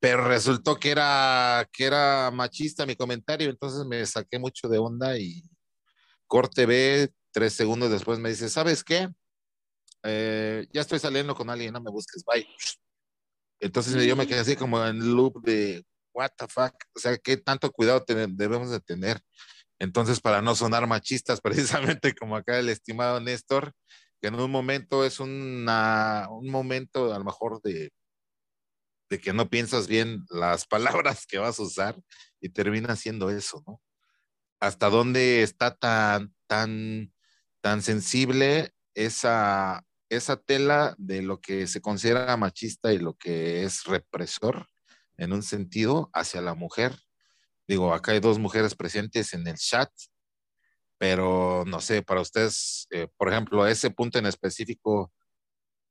Pero resultó que era, que era machista mi comentario, entonces me saqué mucho de onda y corte B, tres segundos después me dice, ¿sabes qué? Eh, ya estoy saliendo con alguien, no me busques, bye. Entonces yo me quedé así como en loop de, what the fuck, o sea, qué tanto cuidado debemos de tener. Entonces, para no sonar machistas, precisamente como acá el estimado Néstor, que en un momento es una, un momento a lo mejor de, de que no piensas bien las palabras que vas a usar y termina siendo eso, ¿no? Hasta dónde está tan, tan, tan sensible esa, esa tela de lo que se considera machista y lo que es represor en un sentido hacia la mujer. Digo, acá hay dos mujeres presentes en el chat, pero no sé, para ustedes, eh, por ejemplo, ese punto en específico,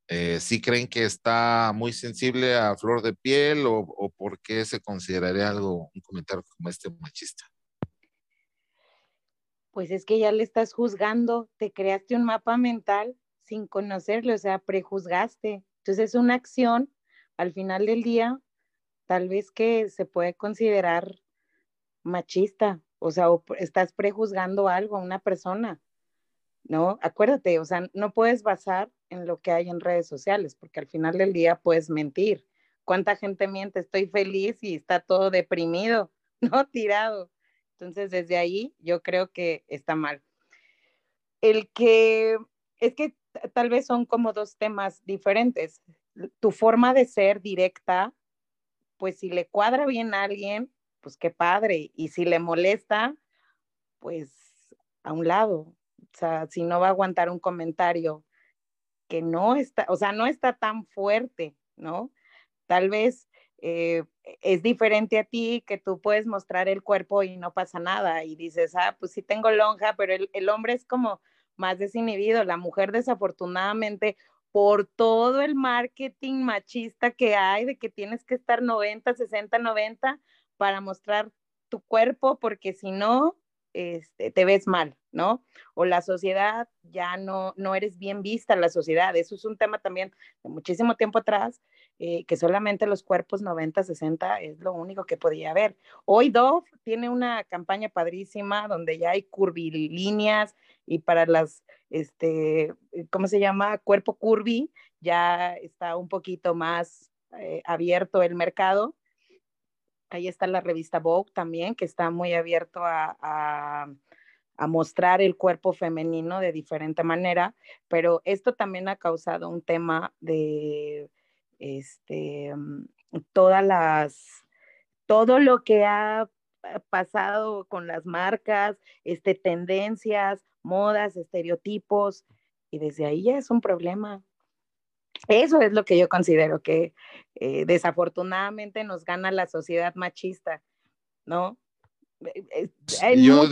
eh, ¿sí creen que está muy sensible a flor de piel o, o por qué se consideraría algo, un comentario como este machista? Pues es que ya le estás juzgando, te creaste un mapa mental sin conocerlo, o sea, prejuzgaste. Entonces es una acción, al final del día, tal vez que se puede considerar machista, o sea, estás prejuzgando algo a una persona, ¿no? Acuérdate, o sea, no puedes basar en lo que hay en redes sociales, porque al final del día puedes mentir. ¿Cuánta gente miente? Estoy feliz y está todo deprimido, ¿no? Tirado. Entonces, desde ahí yo creo que está mal. El que, es que tal vez son como dos temas diferentes. Tu forma de ser directa pues si le cuadra bien a alguien, pues qué padre. Y si le molesta, pues a un lado. O sea, si no va a aguantar un comentario que no está, o sea, no está tan fuerte, ¿no? Tal vez eh, es diferente a ti que tú puedes mostrar el cuerpo y no pasa nada y dices, ah, pues sí tengo lonja, pero el, el hombre es como más desinhibido. La mujer desafortunadamente por todo el marketing machista que hay, de que tienes que estar 90, 60, 90 para mostrar tu cuerpo, porque si no, este, te ves mal, ¿no? O la sociedad ya no, no eres bien vista, la sociedad. Eso es un tema también de muchísimo tiempo atrás, eh, que solamente los cuerpos 90, 60 es lo único que podía haber. Hoy Dove tiene una campaña padrísima donde ya hay curvilíneas y para las, este, ¿cómo se llama? Cuerpo curvy, ya está un poquito más eh, abierto el mercado. Ahí está la revista Vogue también, que está muy abierto a, mostrar el cuerpo femenino de diferente manera, pero esto también ha causado un tema de este, mm, todas las, todo lo que ha pasado con las marcas, este, tendencias, modas, estereotipos, y desde ahí ya es un problema. Eso es lo que yo considero que eh, desafortunadamente nos gana la sociedad machista, ¿no? Eh, eh, yo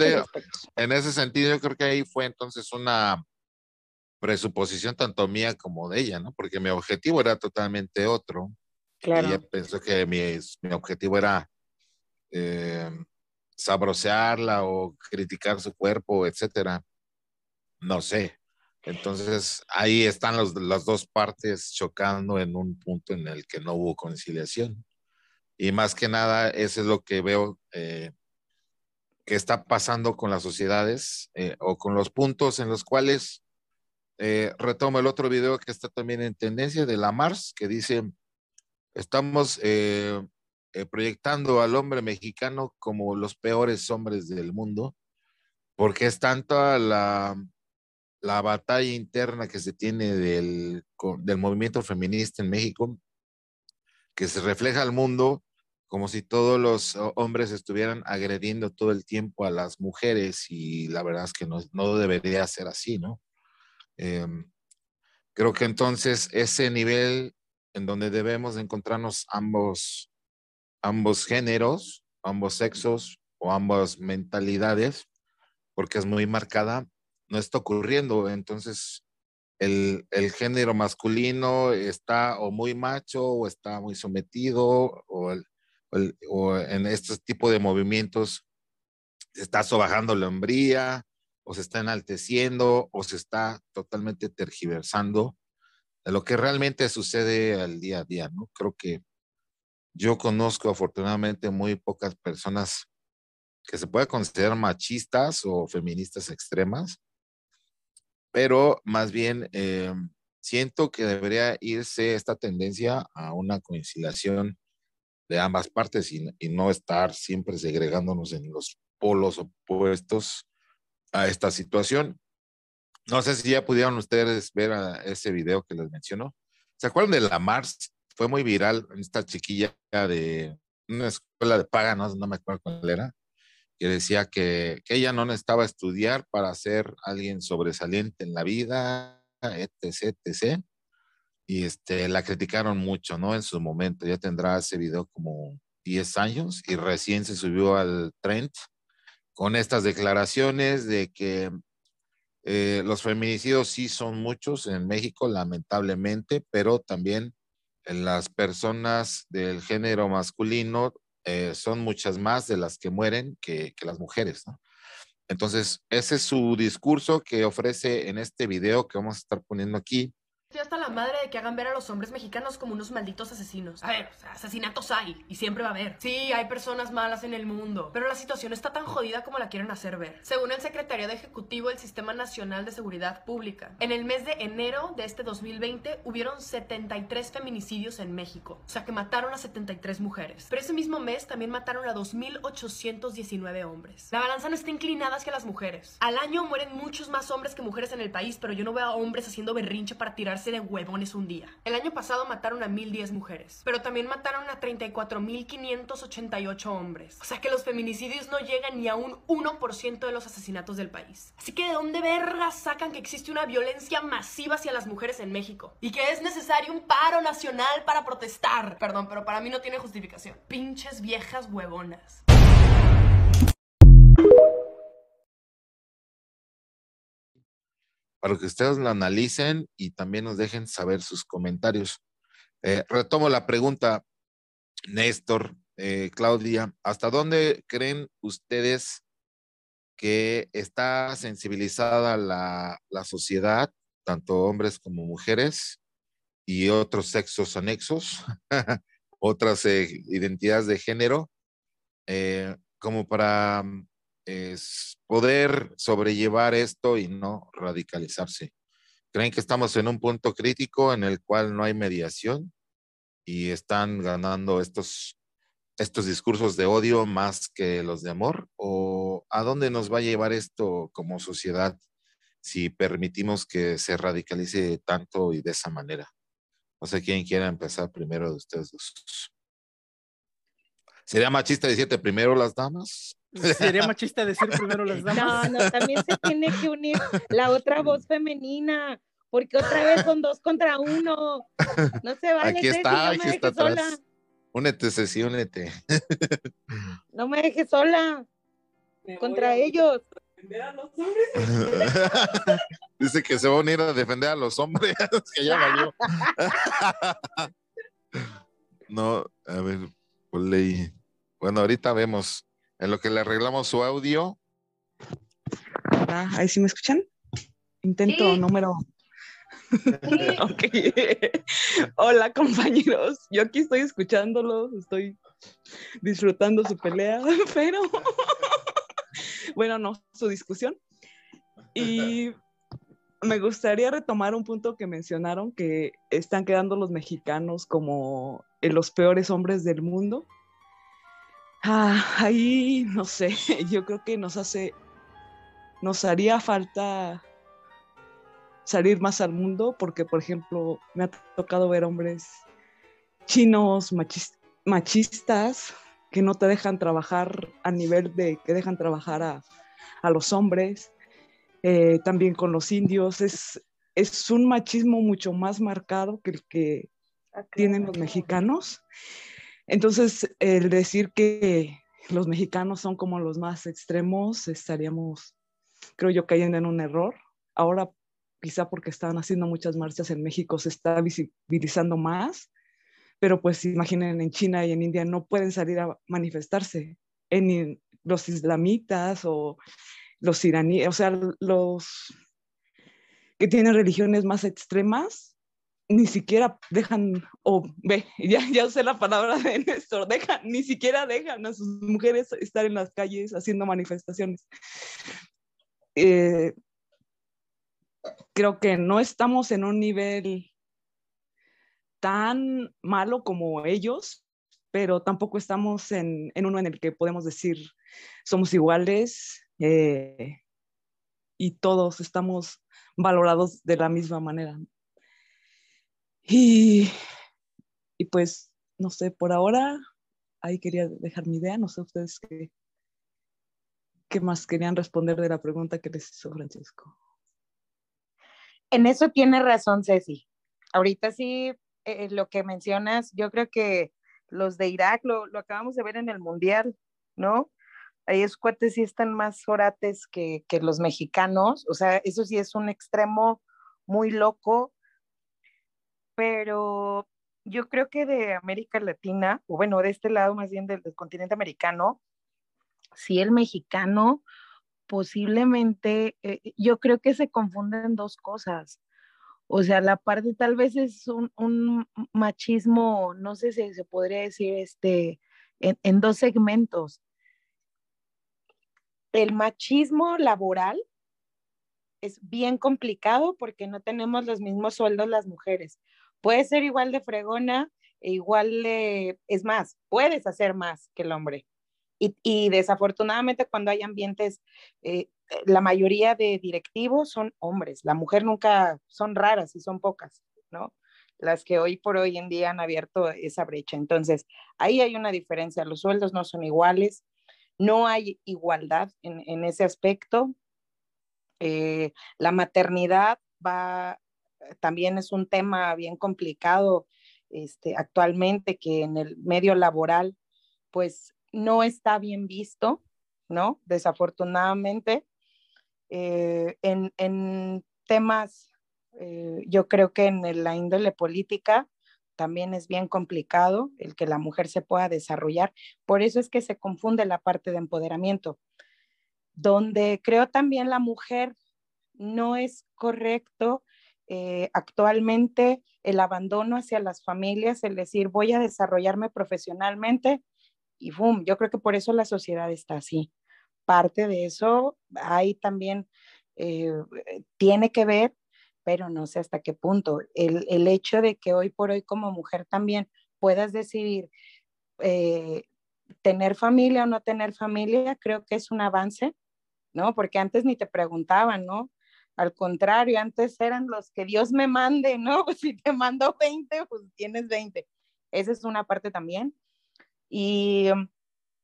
en ese sentido, yo creo que ahí fue entonces una presuposición tanto mía como de ella, ¿no? Porque mi objetivo era totalmente otro. Claro. Ella pensó que mi, mi objetivo era eh, sabrosearla o criticar su cuerpo, etcétera. No sé. Entonces ahí están los, las dos partes chocando en un punto en el que no hubo conciliación. Y más que nada, eso es lo que veo eh, que está pasando con las sociedades eh, o con los puntos en los cuales eh, retomo el otro video que está también en tendencia de la Mars, que dice, estamos eh, proyectando al hombre mexicano como los peores hombres del mundo, porque es tanta la, la batalla interna que se tiene del, del movimiento feminista en México, que se refleja al mundo como si todos los hombres estuvieran agrediendo todo el tiempo a las mujeres y la verdad es que no, no debería ser así, ¿no? Em, creo que entonces ese nivel en donde debemos encontrarnos ambos, ambos géneros, ambos sexos o ambas mentalidades, porque es muy marcada, no está ocurriendo. Entonces, el, el, género masculino está o muy macho o está muy sometido o, o en este tipo de movimientos está sobajando la hombría o se está enalteciendo o se está totalmente tergiversando de lo que realmente sucede al día a día, ¿no? Creo que yo conozco afortunadamente muy pocas personas que se puedan considerar machistas o feministas extremas, pero más bien eh, siento que debería irse esta tendencia a una conciliación de ambas partes y, no estar siempre segregándonos en los polos opuestos a esta situación. No sé si ya pudieron ustedes ver ese video que les mencionó. ¿Se acuerdan de la Mars? Fue muy viral esta chiquilla de una escuela de paga, no, me acuerdo cuál era, que decía que, que, ella no necesitaba estudiar para ser alguien sobresaliente en la vida, etc, etc. Y este, la criticaron mucho, ¿no? En su momento, ya tendrá ese video como 10 años y recién se subió al trend con estas declaraciones de que eh, los feminicidios sí son muchos en México, lamentablemente, pero también las personas del género masculino eh, son muchas más de las que mueren que, las mujeres. Entonces, ese es su discurso que ofrece en este video que vamos a estar poniendo aquí. Estoy hasta la madre de que hagan ver a los hombres mexicanos como unos malditos asesinos. A ver, asesinatos hay y siempre va a haber. Sí, hay personas malas en el mundo, pero la situación está tan jodida como la quieren hacer ver. Según el secretario de Ejecutivo del Sistema Nacional de Seguridad Pública, en el mes de enero de este 2020 hubieron 73 feminicidios en México, o sea que mataron a 73 mujeres. Pero ese mismo mes también mataron a 2.819 hombres. La balanza no está inclinada hacia las mujeres. Al año mueren muchos más hombres que mujeres en el país, pero yo no veo a hombres haciendo berrinche para tirarse de huevones un día. El año pasado mataron a 1010 mujeres, pero también mataron a 34.588 hombres. O sea que los feminicidios no llegan ni a un 1% de los asesinatos del país. Así que de dónde vergas sacan que existe una violencia masiva hacia las mujeres en México y que es necesario un paro nacional para protestar. Perdón, pero para mí no tiene justificación. Pinches viejas huevonas. Para que ustedes lo analicen y también nos dejen saber sus comentarios. Eh, retomo la pregunta, Néstor, eh, Claudia, ¿hasta dónde creen ustedes que está sensibilizada la, la sociedad, tanto hombres como mujeres y otros sexos anexos, otras eh, identidades de género, como para es poder sobrellevar esto y no radicalizarse. ¿Creen que estamos en un punto crítico en el cual no hay mediación y están ganando estos, estos discursos de odio más que los de amor? ¿O a dónde nos va a llevar esto como sociedad si permitimos que se radicalice tanto y de esa manera? No sé quién quiera empezar primero de ustedes dos. ¿Sería machista decirte primero las damas? Sería machista decir primero las damas. No, no, también se tiene que unir la otra voz femenina, porque otra vez son dos contra uno. No se vale. Aquí está, aquí está atrás. Únete, Ceci, únete. No me dejes sola. contra ellos. Dice que se va a unir a defender a los hombres, que ya valió. no, a ver, ley. Bueno, ahorita vemos. En lo que le arreglamos su audio. Ah, ahí sí me escuchan. Intento número. Hola compañeros, yo aquí estoy escuchándolos, estoy disfrutando su pelea, pero bueno, no, su discusión. Y me gustaría retomar un punto que mencionaron, que están quedando los mexicanos como los peores hombres del mundo. Ah, ahí no sé, yo creo que nos hace, nos haría falta salir más al mundo porque, por ejemplo, me ha tocado ver hombres chinos machistas que no te dejan trabajar a nivel de que dejan trabajar a, los hombres, eh, también con los indios. Es, es un machismo mucho más marcado que el que tienen los mexicanos. Entonces, el decir que los mexicanos son como los más extremos, estaríamos, creo yo, cayendo en un error. Ahora, quizá porque están haciendo muchas marchas en México, se está visibilizando más, pero pues imaginen, en China y en India no pueden salir a manifestarse. En los islamitas o los iraníes, o sea, los que tienen religiones más extremas, ni siquiera dejan, o ve, ya, ya usé la palabra de Néstor, dejan, ni siquiera dejan a sus mujeres estar en las calles haciendo manifestaciones. Eh, creo que no estamos en un nivel tan malo como ellos, pero tampoco estamos en, uno en el que podemos decir somos iguales eh, y todos estamos valorados de la misma manera. Y, y pues, no sé, por ahora ahí quería dejar mi idea, no sé ustedes qué, qué más querían responder de la pregunta que les hizo Francisco. En eso tiene razón Ceci. Ahorita sí, eh, lo que mencionas, yo creo que los de Irak lo, lo, acabamos de ver en el Mundial, ¿no? Ahí es cuates sí están más orates que, que los mexicanos, o sea, eso sí es un extremo muy loco, pero yo creo que de América Latina, o bueno, de este lado más bien del, continente americano, sí el mexicano posiblemente, eh, yo creo que se confunden dos cosas. O sea, la parte tal vez es un, un machismo, no sé si se podría decir, este, en, en dos segmentos. El machismo laboral es bien complicado porque no tenemos los mismos sueldos las mujeres. Puede ser igual de fregona, e igual de, es más, puedes hacer más que el hombre, y, desafortunadamente cuando hay ambientes, eh, la mayoría de directivos son hombres, la mujer nunca, son raras y son pocas, ¿no? Las que hoy por hoy en día han abierto esa brecha. Entonces, ahí hay una diferencia, los sueldos no son iguales, no hay igualdad en, en ese aspecto. Eh, la maternidad va, también es un tema bien complicado este, actualmente que en el medio laboral, pues no está bien visto, ¿no? Desafortunadamente, eh, en, temas, eh, yo creo que en la índole política también es bien complicado el que la mujer se pueda desarrollar. Por eso es que se confunde la parte de empoderamiento, donde creo también la mujer no es correcto eh, actualmente el abandono hacia las familias, el decir voy a desarrollarme profesionalmente y boom, yo creo que por eso la sociedad está así. Parte de eso hay también, eh, tiene que ver, pero no sé hasta qué punto. El, hecho de que hoy por hoy como mujer también puedas decidir eh, tener familia o no tener familia, creo que es un avance, ¿no? Porque antes ni te preguntaban, ¿no? Al contrario, antes eran los que Dios me mande, ¿no? Si te mando 20, pues tienes 20. Esa es una parte también. Y mm,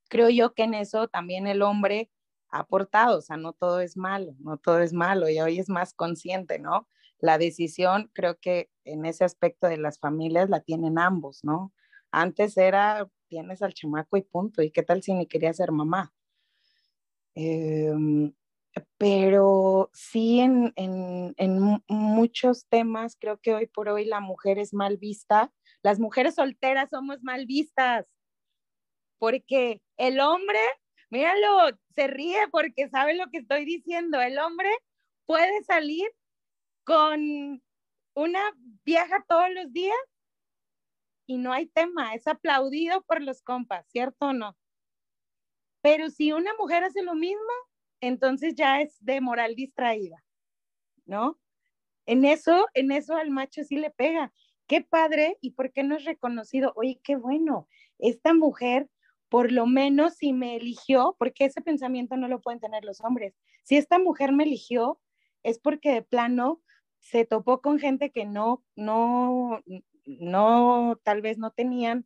creo yo que en eso también el hombre ha aportado, o sea, no todo es malo, no todo es malo y hoy es más consciente, ¿no? La decisión creo que en ese aspecto de las familias la tienen ambos, ¿no? Antes era, tienes al chamaco y punto, ¿y qué tal si ni quería ser mamá? Em, pero sí en, en, en, muchos temas creo que hoy por hoy la mujer es mal vista. Las mujeres solteras somos mal vistas porque el hombre, míralo, se ríe porque sabe lo que estoy diciendo, el hombre puede salir con una vieja todos los días y no hay tema, es aplaudido por los compas, ¿cierto o no? Pero si una mujer hace lo mismo, entonces ya es de moral distraída, ¿no? En eso, en eso al macho sí le pega. Qué padre, ¿y por qué no es reconocido? Oye, qué bueno, esta mujer por lo menos si me eligió, porque ese pensamiento no lo pueden tener los hombres. Si esta mujer me eligió, es porque de plano se topó con gente que no, no, no, tal vez no tenían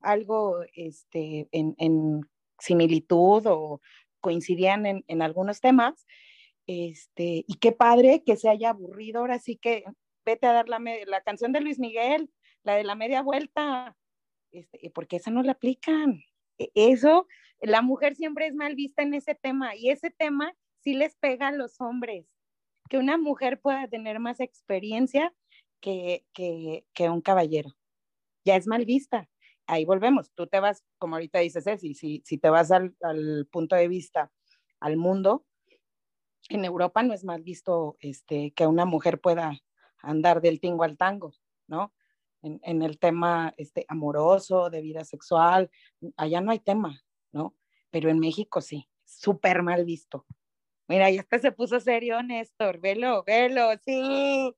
algo este, en, en similitud o coincidían en, en, algunos temas. Este, y qué padre que se haya aburrido. Ahora sí que vete a dar la, la canción de Luis Miguel, la de la media vuelta, este, porque esa no la aplican. E-, eso, la mujer siempre es mal vista en ese tema y ese tema sí les pega a los hombres, que una mujer pueda tener más experiencia que, que, que un caballero. Ya es mal vista. Ahí volvemos. Tú te vas, como ahorita dices, Ceci, si, si te vas al, al punto de vista al mundo, en Europa no es mal visto este, que una mujer pueda andar del tingo al tango, ¿no? en, el tema este, amoroso, de vida sexual, allá no hay tema, ¿no? Pero en México sí, súper mal visto. Mira, ya hasta se puso serio, Néstor. Velo, velo, sí.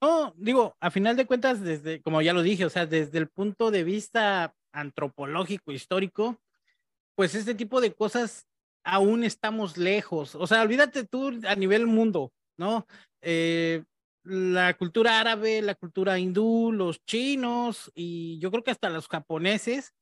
No, digo, a final de cuentas, desde, como ya lo dije, o sea, desde el punto de vista antropológico, histórico, pues este tipo de cosas aún estamos lejos. O sea, olvídate tú a nivel mundo, ¿no? Eh, la cultura árabe, la cultura hindú, los chinos y yo creo que hasta los japoneses,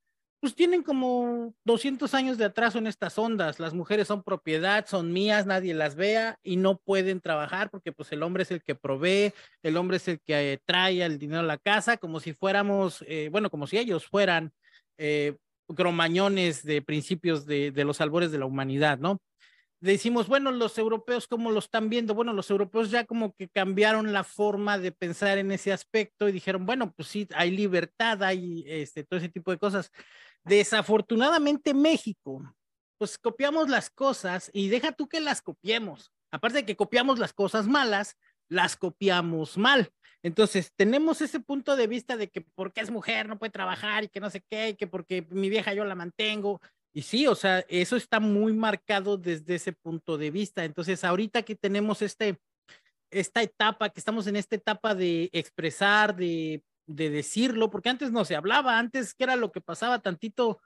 pues tienen como 200 años de atraso en estas ondas. Las mujeres son propiedad, son mías, nadie las vea y no pueden trabajar porque pues el hombre es el que provee, el hombre es el que eh, trae el dinero a la casa, como si fuéramos, eh, bueno, como si ellos fueran eh, cromañones de principios de, de los albores de la humanidad, ¿no? decimos, bueno, los europeos, ¿cómo lo están viendo? Bueno, los europeos ya como que cambiaron la forma de pensar en ese aspecto y dijeron, bueno, pues sí, hay libertad, hay este, todo ese tipo de cosas. Desafortunadamente México, pues copiamos las cosas y deja tú que las copiemos. Aparte de que copiamos las cosas malas, las copiamos mal. Entonces, tenemos ese punto de vista de que porque es mujer no puede trabajar y que no sé qué, y que porque mi vieja yo la mantengo. Y sí, o sea, eso está muy marcado desde ese punto de vista. Entonces, ahorita que tenemos este, esta etapa, que estamos en esta etapa de expresar, de, de decirlo, porque antes no se hablaba, antes, ¿qué era lo que pasaba? Tantito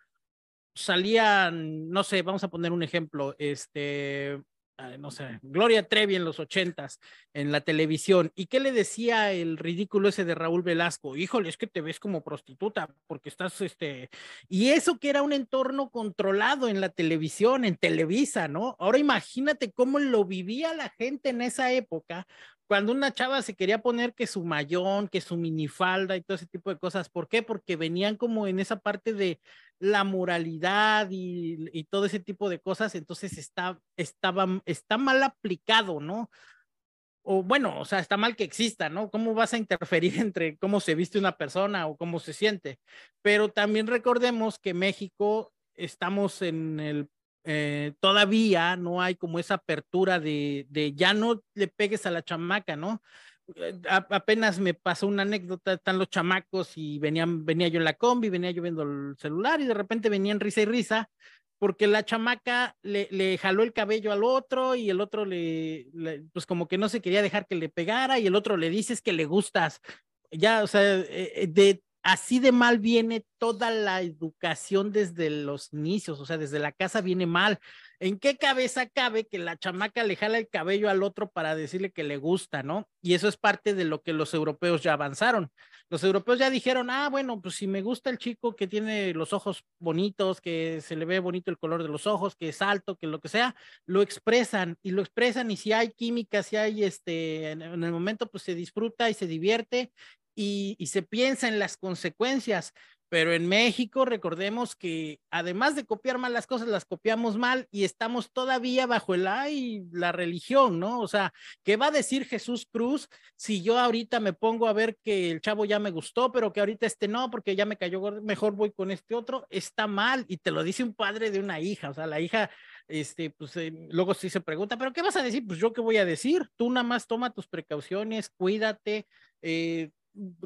salían, no sé, vamos a poner un ejemplo, este, no sé, Gloria Trevi en los ochentas en la televisión. ¿Y qué le decía el ridículo ese de Raúl Velasco? Híjole, es que te ves como prostituta porque estás, este, y eso que era un entorno controlado en la televisión, en Televisa, ¿no? Ahora imagínate cómo lo vivía la gente en esa época, cuando una chava se quería poner que su mayón, que su minifalda y todo ese tipo de cosas. ¿Por qué? Porque venían como en esa parte de la moralidad y, todo ese tipo de cosas, entonces está, estaba, está mal aplicado, ¿no? O bueno, o sea, está mal que exista, ¿no? ¿Cómo vas a interferir entre cómo se viste una persona o cómo se siente? Pero también recordemos que México estamos en el eh, todavía no hay como esa apertura de, de, ya no le pegues a la chamaca, ¿no? Eh, apenas me pasó una anécdota, están los chamacos y venían, venía yo en la combi, venía yo viendo el celular y de repente venían risa y risa porque la chamaca le, jaló el cabello al otro y el otro le, pues como que no se quería dejar que le pegara y el otro le dices que le gustas. Ya, o sea, eh, de así de mal viene toda la educación desde los inicios, o sea, desde la casa viene mal. ¿En qué cabeza cabe que la chamaca le jala el cabello al otro para decirle que le gusta, ¿no? Y eso es parte de lo que los europeos ya avanzaron. Los europeos ya dijeron, ah, bueno, pues si me gusta el chico que tiene los ojos bonitos, que se le ve bonito el color de los ojos, que es alto, que lo que sea, lo expresan y lo expresan y si hay química, si hay este, en el momento, pues se disfruta y se divierte y, se piensa en las consecuencias. Pero en México, recordemos que además de copiar mal las cosas, las copiamos mal y estamos todavía bajo el ay, la religión, ¿no? O sea, ¿qué va a decir Jesús Cruz si yo ahorita me pongo a ver que el chavo ya me gustó, pero que ahorita este no, porque ya me cayó, mejor voy con este otro? Está mal y te lo dice un padre de una hija, o sea, la hija, este, pues eh, luego sí se pregunta, ¿pero qué vas a decir? Pues yo qué voy a decir, tú nada más toma tus precauciones, cuídate, eh,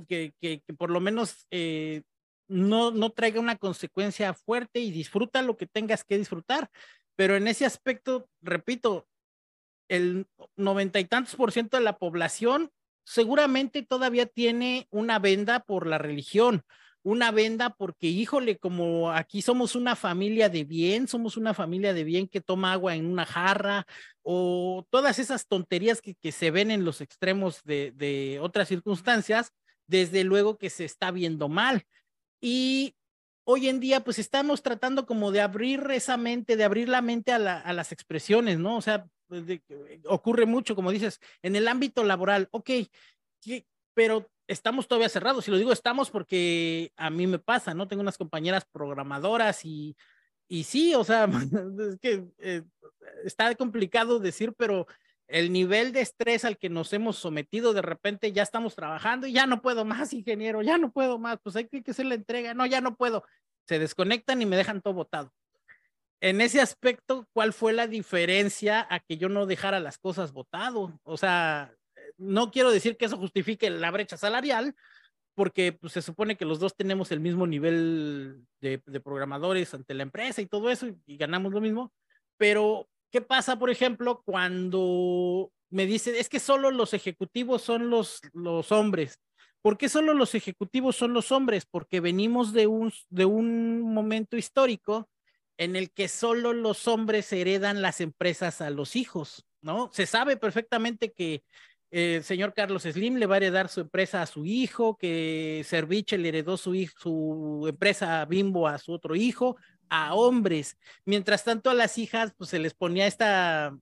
que, que, por lo menos eh, no, no traiga una consecuencia fuerte y disfruta lo que tengas que disfrutar. Pero en ese aspecto, repito, el noventa y tantos por ciento de la población seguramente todavía tiene una venda por la religión, una venda porque, híjole, como aquí somos una familia de bien, somos una familia de bien que toma agua en una jarra o todas esas tonterías que, que se ven en los extremos de, de otras circunstancias, desde luego que se está viendo mal. Y hoy en día, pues estamos tratando como de abrir esa mente, de abrir la mente a, la, a las expresiones, ¿no? O sea, pues, de, ocurre mucho, como dices, en el ámbito laboral, ok, pero estamos todavía cerrados. Y lo digo estamos porque a mí me pasa, ¿no? Tengo unas compañeras programadoras y, y sí, o sea, es que eh, está complicado decir, pero el nivel de estrés al que nos hemos sometido, de repente ya estamos trabajando y ya no puedo más, ingeniero, ya no puedo más, pues hay que hacer la entrega, no, ya no puedo. Se desconectan y me dejan todo botado. En ese aspecto, ¿cuál fue la diferencia a que yo no dejara las cosas botado? O sea, no quiero decir que eso justifique la brecha salarial, porque pues, se supone que los dos tenemos el mismo nivel de, programadores ante la empresa y todo eso y ganamos lo mismo, pero ¿Qué pasa, por ejemplo, cuando me dicen, es que solo los ejecutivos son los, los hombres? ¿Por qué solo los ejecutivos son los hombres? Porque venimos de un, de un momento histórico en el que solo los hombres heredan las empresas a los hijos, ¿no? Se sabe perfectamente que el señor Carlos Slim le va a heredar su empresa a su hijo, que Serviche le heredó su, su empresa Bimbo a su otro hijo, a hombres. Mientras tanto a las hijas pues se les ponía esta,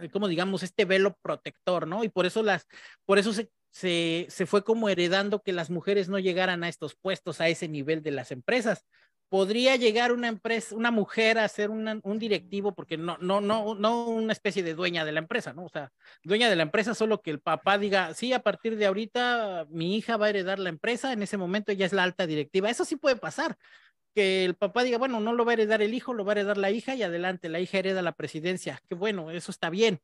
eh, como digamos, este velo protector, ¿no? Y por eso las, por eso se, se, se fue como heredando que las mujeres no llegaran a estos puestos, a ese nivel de las empresas podría llegar una empresa, una mujer a ser un directivo, porque no, no, no, no una especie de dueña de la empresa, ¿no? O sea, dueña de la empresa, solo que el papá diga, sí, a partir de ahorita mi hija va a heredar la empresa, en ese momento ella es la alta directiva. Eso sí puede pasar, que el papá diga, bueno, no lo va a heredar el hijo, lo va a heredar la hija y adelante, la hija hereda la presidencia. Que bueno, eso está bien.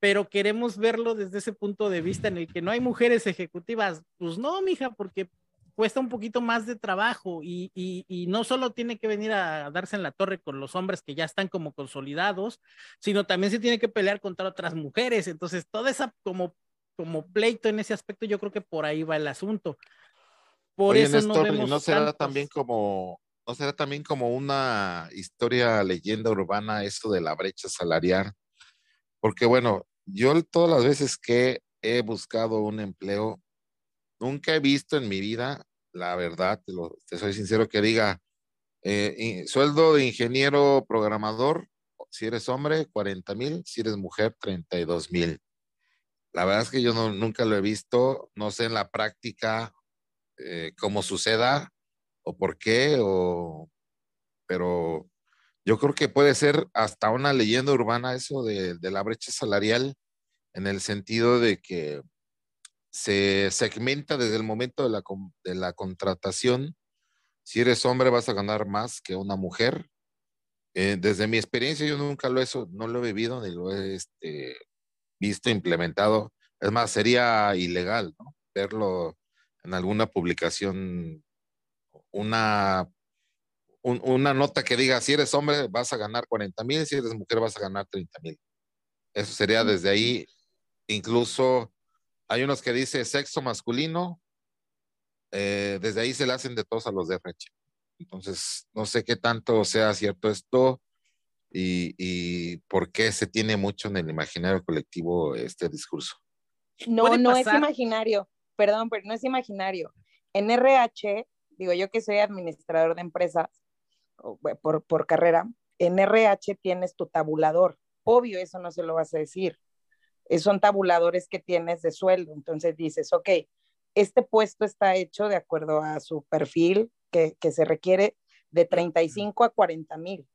Pero queremos verlo desde ese punto de vista en el que no hay mujeres ejecutivas. Pues no, mija, porque cuesta un poquito más de trabajo y, y, no solo tiene que venir a darse en la torre con los hombres que ya están como consolidados, sino también se tiene que pelear contra otras mujeres. Entonces, toda esa como, como pleito en ese aspecto, yo creo que por ahí va el asunto. Por eso no, vemos no será también como no será también como una historia leyenda urbana eso de la brecha salarial, porque bueno, yo todas las veces que he buscado un empleo Nunca he visto en mi vida, la verdad, te, soy sincero, que diga eh, sueldo de ingeniero programador, si eres hombre, 40 mil, si eres mujer, 32 mil. La verdad es que yo nunca lo he visto, no sé en la práctica eh, cómo suceda o por qué, o, pero yo creo que puede ser hasta una leyenda urbana eso de la brecha salarial, en el sentido de que se segmenta desde el momento de la, de la contratación. Si eres hombre vas a ganar más que una mujer. Eh, desde mi experiencia yo nunca lo he, no lo he vivido ni lo he este, visto implementado. Es más, sería ilegal ¿no? verlo en alguna publicación, una, una nota que diga, si eres hombre vas a ganar 40 mil, si eres mujer vas a ganar 30 mil. Eso sería desde ahí, incluso hay unos que dice sexo masculino, eh, desde ahí se le hacen de todos a los de RH. Entonces, no sé qué tanto sea cierto esto y, por qué se tiene mucho en el imaginario colectivo este discurso. No, no es imaginario, perdón, pero no es imaginario. En RH, digo yo que soy administrador de empresas por, por carrera, en RH tienes tu tabulador. Obvio, eso no se lo vas a decir. Eh, son tabuladores que tienes de sueldo. Entonces dices, ok, este puesto está hecho de acuerdo a su perfil que, se requiere de 35 a 40 mil.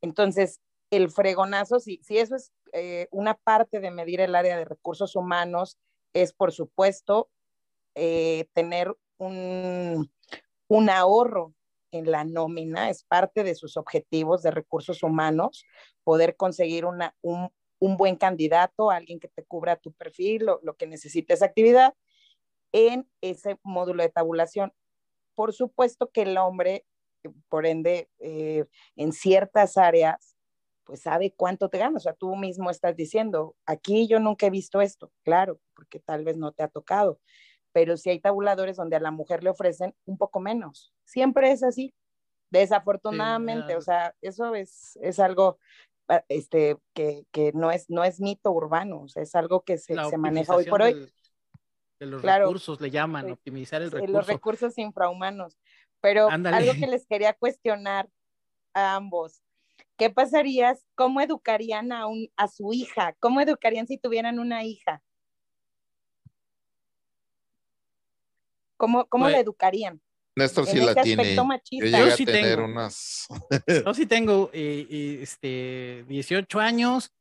Entonces, el fregonazo, si, si eso es eh, una parte de medir el área de recursos humanos, es por supuesto eh, tener un, un ahorro en la nómina, es parte de sus objetivos de recursos humanos, poder conseguir una, un, un buen candidato, alguien que te cubra tu perfil, lo, lo que necesite esa actividad, en ese módulo de tabulación. Por supuesto que el hombre, por ende, eh, en ciertas áreas, pues sabe cuánto te gana. O sea, tú mismo estás diciendo, aquí yo nunca he visto esto, claro, porque tal vez no te ha tocado, pero si hay tabuladores donde a la mujer le ofrecen un poco menos. Siempre es así, desafortunadamente, o sea, eso es, es algo este, que, que, no, es, no es mito urbano, o sea, es algo que se, se maneja hoy por hoy. de los recursos le llaman, optimizar el recurso. Los recursos infrahumanos. Pero algo que les quería cuestionar a ambos, ¿qué pasaría? ¿Cómo educarían a, un, a su hija? ¿Cómo educarían si tuvieran una hija? ¿Cómo, cómo la educarían? Néstor sí la tiene. Yo, sí tengo. unas. yo sí tengo eh, este, 18 años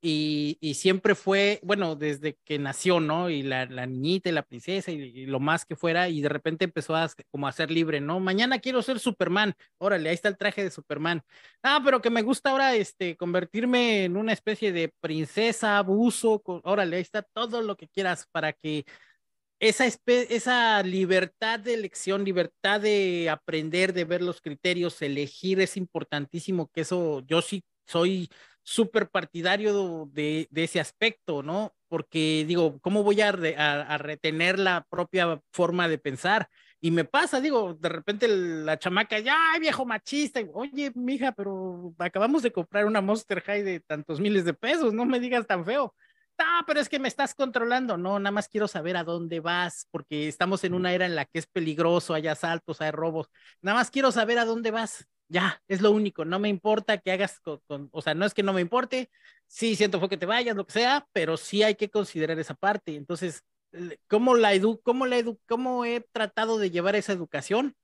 y, y, siempre fue, bueno, desde que nació, ¿no? Y la, la niñita y la princesa y, lo más que fuera, y de repente empezó a como a ser libre, ¿no? Mañana quiero ser Superman. Órale, ahí está el traje de Superman. Ah, pero que me gusta ahora este, convertirme en una especie de princesa, abuso. Órale, ahí está todo lo que quieras para que esa, esa libertad de elección, libertad de aprender, de ver los criterios, elegir, es importantísimo que eso, yo sí soy súper partidario de, ese aspecto, ¿no? Porque digo, ¿cómo voy a, retener la propia forma de pensar? Y me pasa, digo, de repente la chamaca, ya, viejo machista, oye, mija, pero acabamos de comprar una Monster High de tantos miles de pesos, no me digas tan feo. Ah, pero es que me estás controlando. No, nada más quiero saber a dónde vas, porque estamos en una era en la que es peligroso, hay asaltos, hay robos. Nada más quiero saber a dónde vas. Ya, es lo único. No me importa que hagas con, o sea, no es que no me importe. Sí, siento fue que te vayas, lo que sea, pero sí hay que considerar esa parte. Entonces, ¿cómo la edu, cómo la edu, cómo he tratado de llevar esa educación?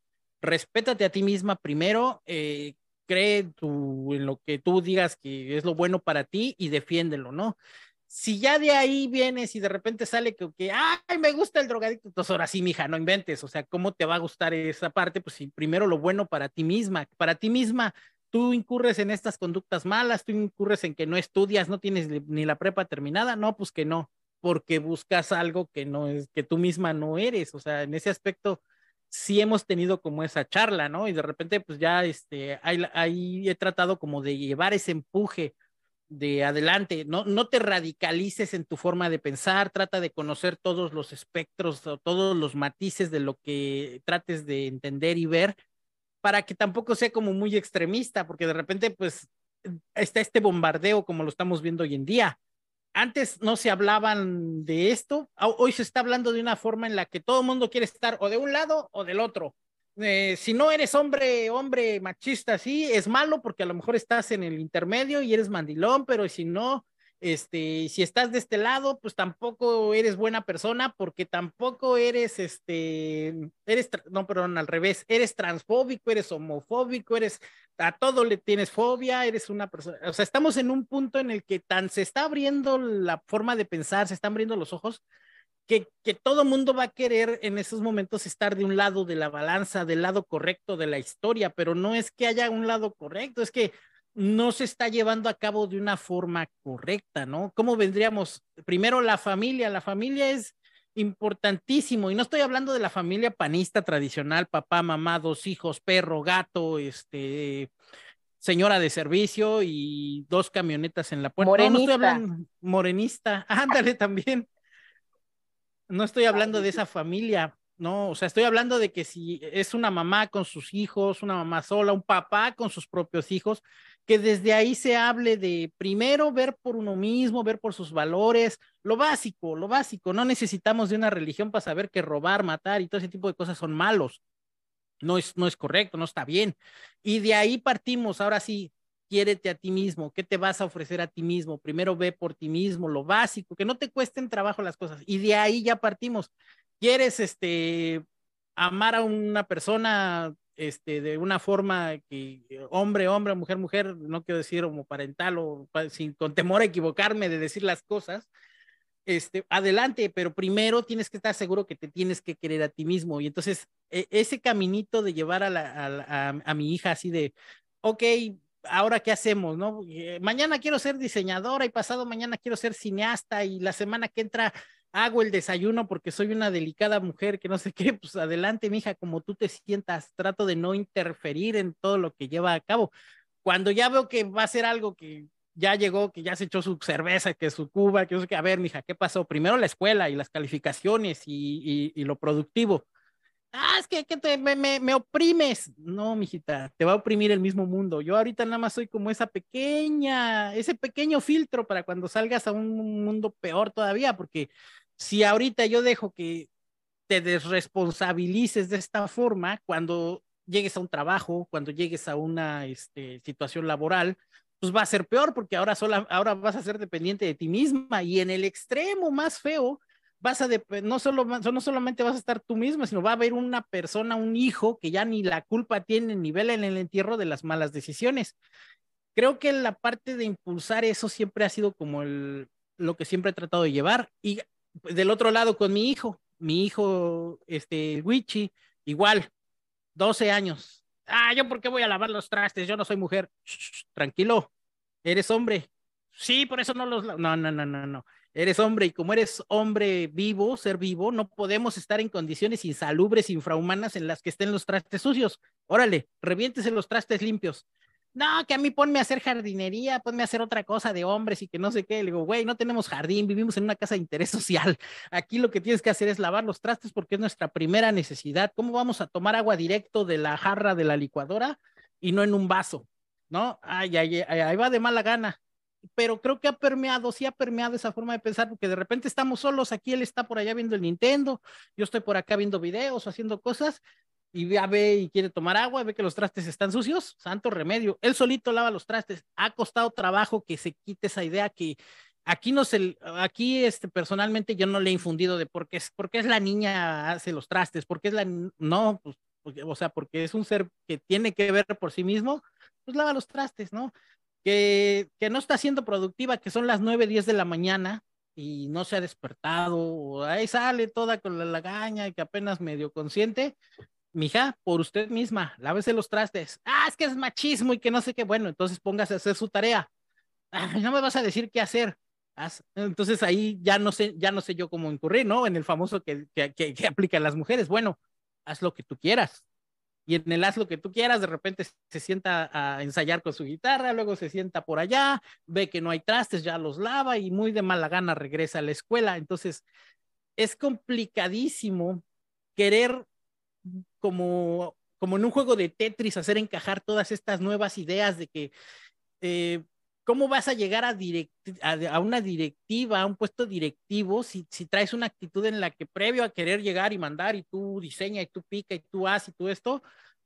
Respétate a ti misma primero, eh, cree tu, en lo que tú digas que es lo bueno para ti y defiéndelo, ¿no? Si ya de ahí vienes y de repente sale que, que, ay, me gusta el drogadicto, entonces ahora sí, mija, no inventes, o sea, ¿cómo te va a gustar esa parte? Pues si primero lo bueno para ti misma, para ti misma, tú incurres en estas conductas malas, tú incurres en que no estudias, no tienes ni la prepa terminada, no, pues que no, porque buscas algo que no es, que tú misma no eres, o sea, en ese aspecto sí hemos tenido como esa charla, ¿no? Y de repente, pues ya, este, ahí, ahí he tratado como de llevar ese empuje de adelante, no, no te radicalices en tu forma de pensar, trata de conocer todos los espectros todos los matices de lo que trates de entender y ver, para que tampoco sea como muy extremista, porque de repente pues está este bombardeo como lo estamos viendo hoy en día. Antes no se hablaban de esto, hoy se está hablando de una forma en la que todo el mundo quiere estar o de un lado o del otro eh, si no eres hombre, hombre machista, sí, es malo porque a lo mejor estás en el intermedio y eres mandilón, pero si no, este, si estás de este lado, pues tampoco eres buena persona porque tampoco eres, este, eres, no, perdón, al revés, eres transfóbico, eres homofóbico, eres, a todo le tienes fobia, eres una persona, o sea, estamos en un punto en el que tan se está abriendo la forma de pensar, se están abriendo los ojos, que, que todo mundo va a querer en esos momentos estar de un lado de la balanza, del lado correcto de la historia, pero no es que haya un lado correcto, es que no se está llevando a cabo de una forma correcta, ¿no? ¿Cómo vendríamos? Primero la familia, la familia es importantísimo y no estoy hablando de la familia panista tradicional, papá, mamá, dos hijos, perro, gato, este, señora de servicio y dos camionetas en la puerta. Morenista. No, no estoy hablando morenista, ándale también no estoy hablando de esa familia, no, o sea, estoy hablando de que si es una mamá con sus hijos, una mamá sola, un papá con sus propios hijos, que desde ahí se hable de primero ver por uno mismo, ver por sus valores, lo básico, lo básico, no necesitamos de una religión para saber que robar, matar y todo ese tipo de cosas son malos. No es, no es correcto, no está bien. Y de ahí partimos, ahora sí, quiérete a ti mismo, qué te vas a ofrecer a ti mismo, primero ve por ti mismo, lo básico, que no te cuesten trabajo las cosas y de ahí ya partimos. ¿Quieres este amar a una persona este de una forma que hombre, hombre, mujer, mujer, no quiero decir homoparental o sin con temor a equivocarme de decir las cosas? Este, adelante, pero primero tienes que estar seguro que te tienes que querer a ti mismo. Y entonces, e, ese caminito de llevar a, la, a, a mi hija así de, ok, ahora qué hacemos, ¿no? Eh, mañana quiero ser diseñadora y pasado mañana quiero ser cineasta y la semana que entra hago el desayuno porque soy una delicada mujer que no sé qué, pues adelante, mija, como tú te sientas, trato de no interferir en todo lo que lleva a cabo. Cuando ya veo que va a ser algo que ya llegó, que ya se echó su cerveza, que su cuba, que no sé qué, a ver, mija, ¿qué pasó? Primero la escuela y las calificaciones y, y lo productivo ah, es que, te, me, me, oprimes. No, mijita, te va a oprimir el mismo mundo. Yo ahorita nada más soy como esa pequeña, ese pequeño filtro para cuando salgas a un mundo peor todavía, porque si ahorita yo dejo que te desresponsabilices de esta forma, cuando llegues a un trabajo, cuando llegues a una este, situación laboral, pues va a ser peor porque ahora, sola, ahora vas a ser dependiente de ti misma y en el extremo más feo vas a, no, solo, no solamente vas a estar tú mismo, sino va a haber una persona, un hijo que ya ni la culpa tiene ni vela en el entierro de las malas decisiones. Creo que la parte de impulsar eso siempre ha sido como el, lo que siempre he tratado de llevar. Y del otro lado con mi hijo, mi hijo, este, Wichi, igual, 12 años. Ah, yo por qué voy a lavar los trastes, yo no soy mujer. tranquilo, eres hombre. Sí, por eso no los... No, no, no, no, no eres hombre y como eres hombre vivo, ser vivo, no podemos estar en condiciones insalubres, infrahumanas en las que estén los trastes sucios. Órale, reviéntese los trastes limpios. no, que a mí ponme a hacer jardinería, ponme a hacer otra cosa de hombres y que no sé qué. Le digo, güey, no tenemos jardín, vivimos en una casa de interés social. Aquí lo que tienes que hacer es lavar los trastes porque es nuestra primera necesidad. ¿Cómo vamos a tomar agua directo de la jarra de la licuadora y no en un vaso? ¿No? Ay, ay, ay, ahí va de mala gana. Pero creo que ha permeado, sí ha permeado esa forma de pensar, porque de repente estamos solos, aquí él está por allá viendo el Nintendo, yo estoy por acá viendo videos haciendo cosas, y ya ve y quiere tomar agua, ve que los trastes están sucios, santo remedio. Él solito lava los trastes. Ha costado trabajo que se quite esa idea que aquí no se, aquí este, personalmente yo no le he infundido de por qué es, porque es la niña hace los trastes, porque es la, no, pues, o sea, porque es un ser que tiene que ver por sí mismo, pues lava los trastes, ¿no? Que, que no está siendo productiva, que son las 9, 10 de la mañana y no se ha despertado, o ahí sale toda con la lagaña y que apenas medio consciente, mija, por usted misma, lávese los trastes. Ah, es que es machismo y que no sé qué. Bueno, entonces póngase a hacer su tarea. no me vas a decir qué hacer. Entonces ahí ya no sé, ya no sé yo cómo incurrir, ¿no? En el famoso que, que, que, aplica a las mujeres. Bueno, haz lo que tú quieras. Y en el haz lo que tú quieras, de repente se sienta a ensayar con su guitarra, luego se sienta por allá, ve que no hay trastes, ya los lava y muy de mala gana regresa a la escuela. Entonces, es complicadísimo querer como, como en un juego de Tetris, hacer encajar todas estas nuevas ideas de que eh, cómo vas a llegar a, a, una directiva, a un puesto directivo, si, si traes una actitud en la que previo a querer llegar y mandar y tú diseña y tú pica y tú haces y tú esto,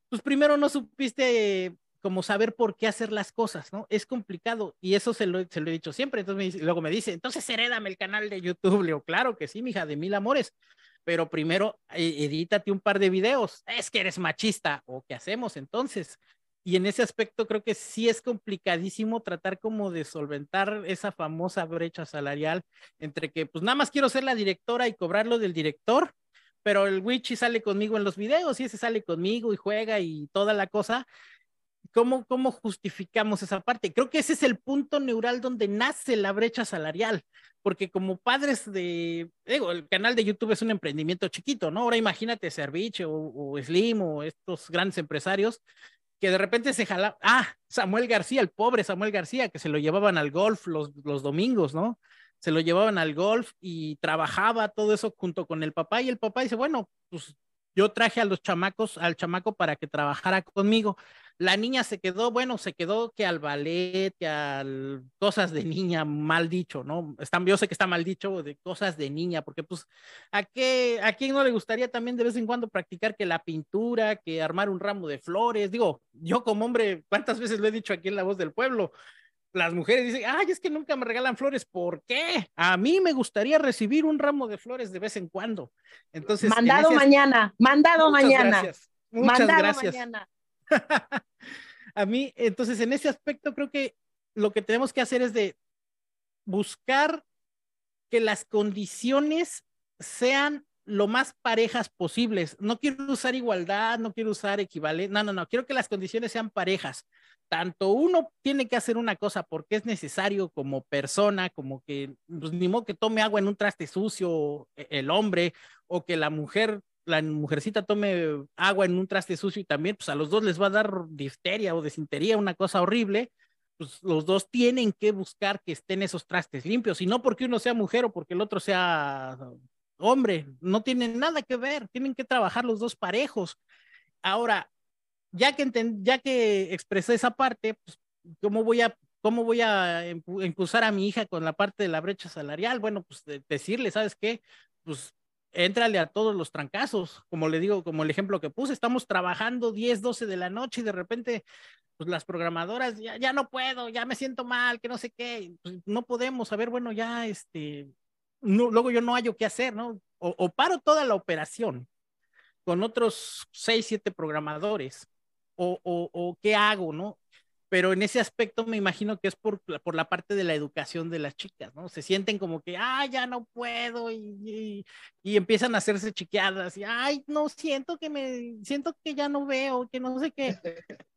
pues primero no supiste como saber por qué hacer las cosas, ¿no? Es complicado y eso se lo, se lo he dicho siempre. Entonces luego me dice, entonces herédame el canal de YouTube. Le digo, claro que sí, mija, de mil amores pero primero eh, edítate un par de videos. Es que eres machista. ¿O qué hacemos entonces? Y en ese aspecto creo que sí es complicadísimo tratar como de solventar esa famosa brecha salarial entre que pues nada más quiero ser la directora y cobrarlo del director, pero el Wichi sale conmigo en los videos y ese sale conmigo y juega y toda la cosa. ¿Cómo, ¿Cómo justificamos esa parte? Creo que ese es el punto neural donde nace la brecha salarial, porque como padres de, digo, el canal de YouTube es un emprendimiento chiquito, ¿no? Ahora imagínate Serviche o, Slim o estos grandes empresarios que de repente se jala, ah, Samuel García, el pobre Samuel García, que se lo llevaban al golf los, los domingos, ¿no? Se lo llevaban al golf y trabajaba todo eso junto con el papá y el papá dice, bueno, pues yo traje a los chamacos, al chamaco para que trabajara conmigo. La niña se quedó, bueno, se quedó que al ballet, que a cosas de niña, mal dicho, ¿no? Están, yo sé que está mal dicho de cosas de niña, porque pues, ¿a qué, a quién no le gustaría también de vez en cuando practicar que la pintura, que armar un ramo de flores? Digo, yo como hombre, ¿cuántas veces lo he dicho aquí en La Voz del Pueblo? Las mujeres dicen, ay, es que nunca me regalan flores. ¿Por qué? A mí me gustaría recibir un ramo de flores de vez en cuando. Entonces, mandado mañana, mandado mañana. Gracias. Muchas mandado gracias. mañana. a mí, entonces, en ese aspecto creo que lo que tenemos que hacer es de buscar que las condiciones sean lo más parejas posibles. No quiero usar igualdad, no quiero usar equivalente, no, no, no, quiero que las condiciones sean parejas. Tanto uno tiene que hacer una cosa porque es necesario como persona, como que, pues ni modo que tome agua en un traste sucio e, el hombre, o que la mujer, la mujercita tome agua en un traste sucio y también, pues a los dos les va a dar difteria o desintería, una cosa horrible. Pues los dos tienen que buscar que estén esos trastes limpios, y no porque uno sea mujer o porque el otro sea hombre, no tienen nada que ver, tienen que trabajar los dos parejos. Ahora, ya que, ya que expresé esa parte, pues, ¿cómo voy a ¿Cómo voy a impulsar a mi hija con la parte de la brecha salarial? Bueno, pues decirle, ¿sabes qué? Pues éntrale a todos los trancazos, como le digo, como el ejemplo que puse, estamos trabajando 10, 12 de la noche y de repente, pues las programadoras, ya, ya no puedo, ya me siento mal, que no sé qué, pues, no podemos, a ver, bueno, ya, este, luego yo no hallo qué hacer, ¿no? O, paro toda la operación con otros seis, siete programadores, o, o, qué hago, ¿no? Pero en ese aspecto me imagino que es por, por la parte de la educación de las chicas, ¿no? Se sienten como que, ah, ya no puedo, y, y, empiezan a hacerse chiqueadas, y, ay, no, siento que me, siento que ya no veo, que no sé qué.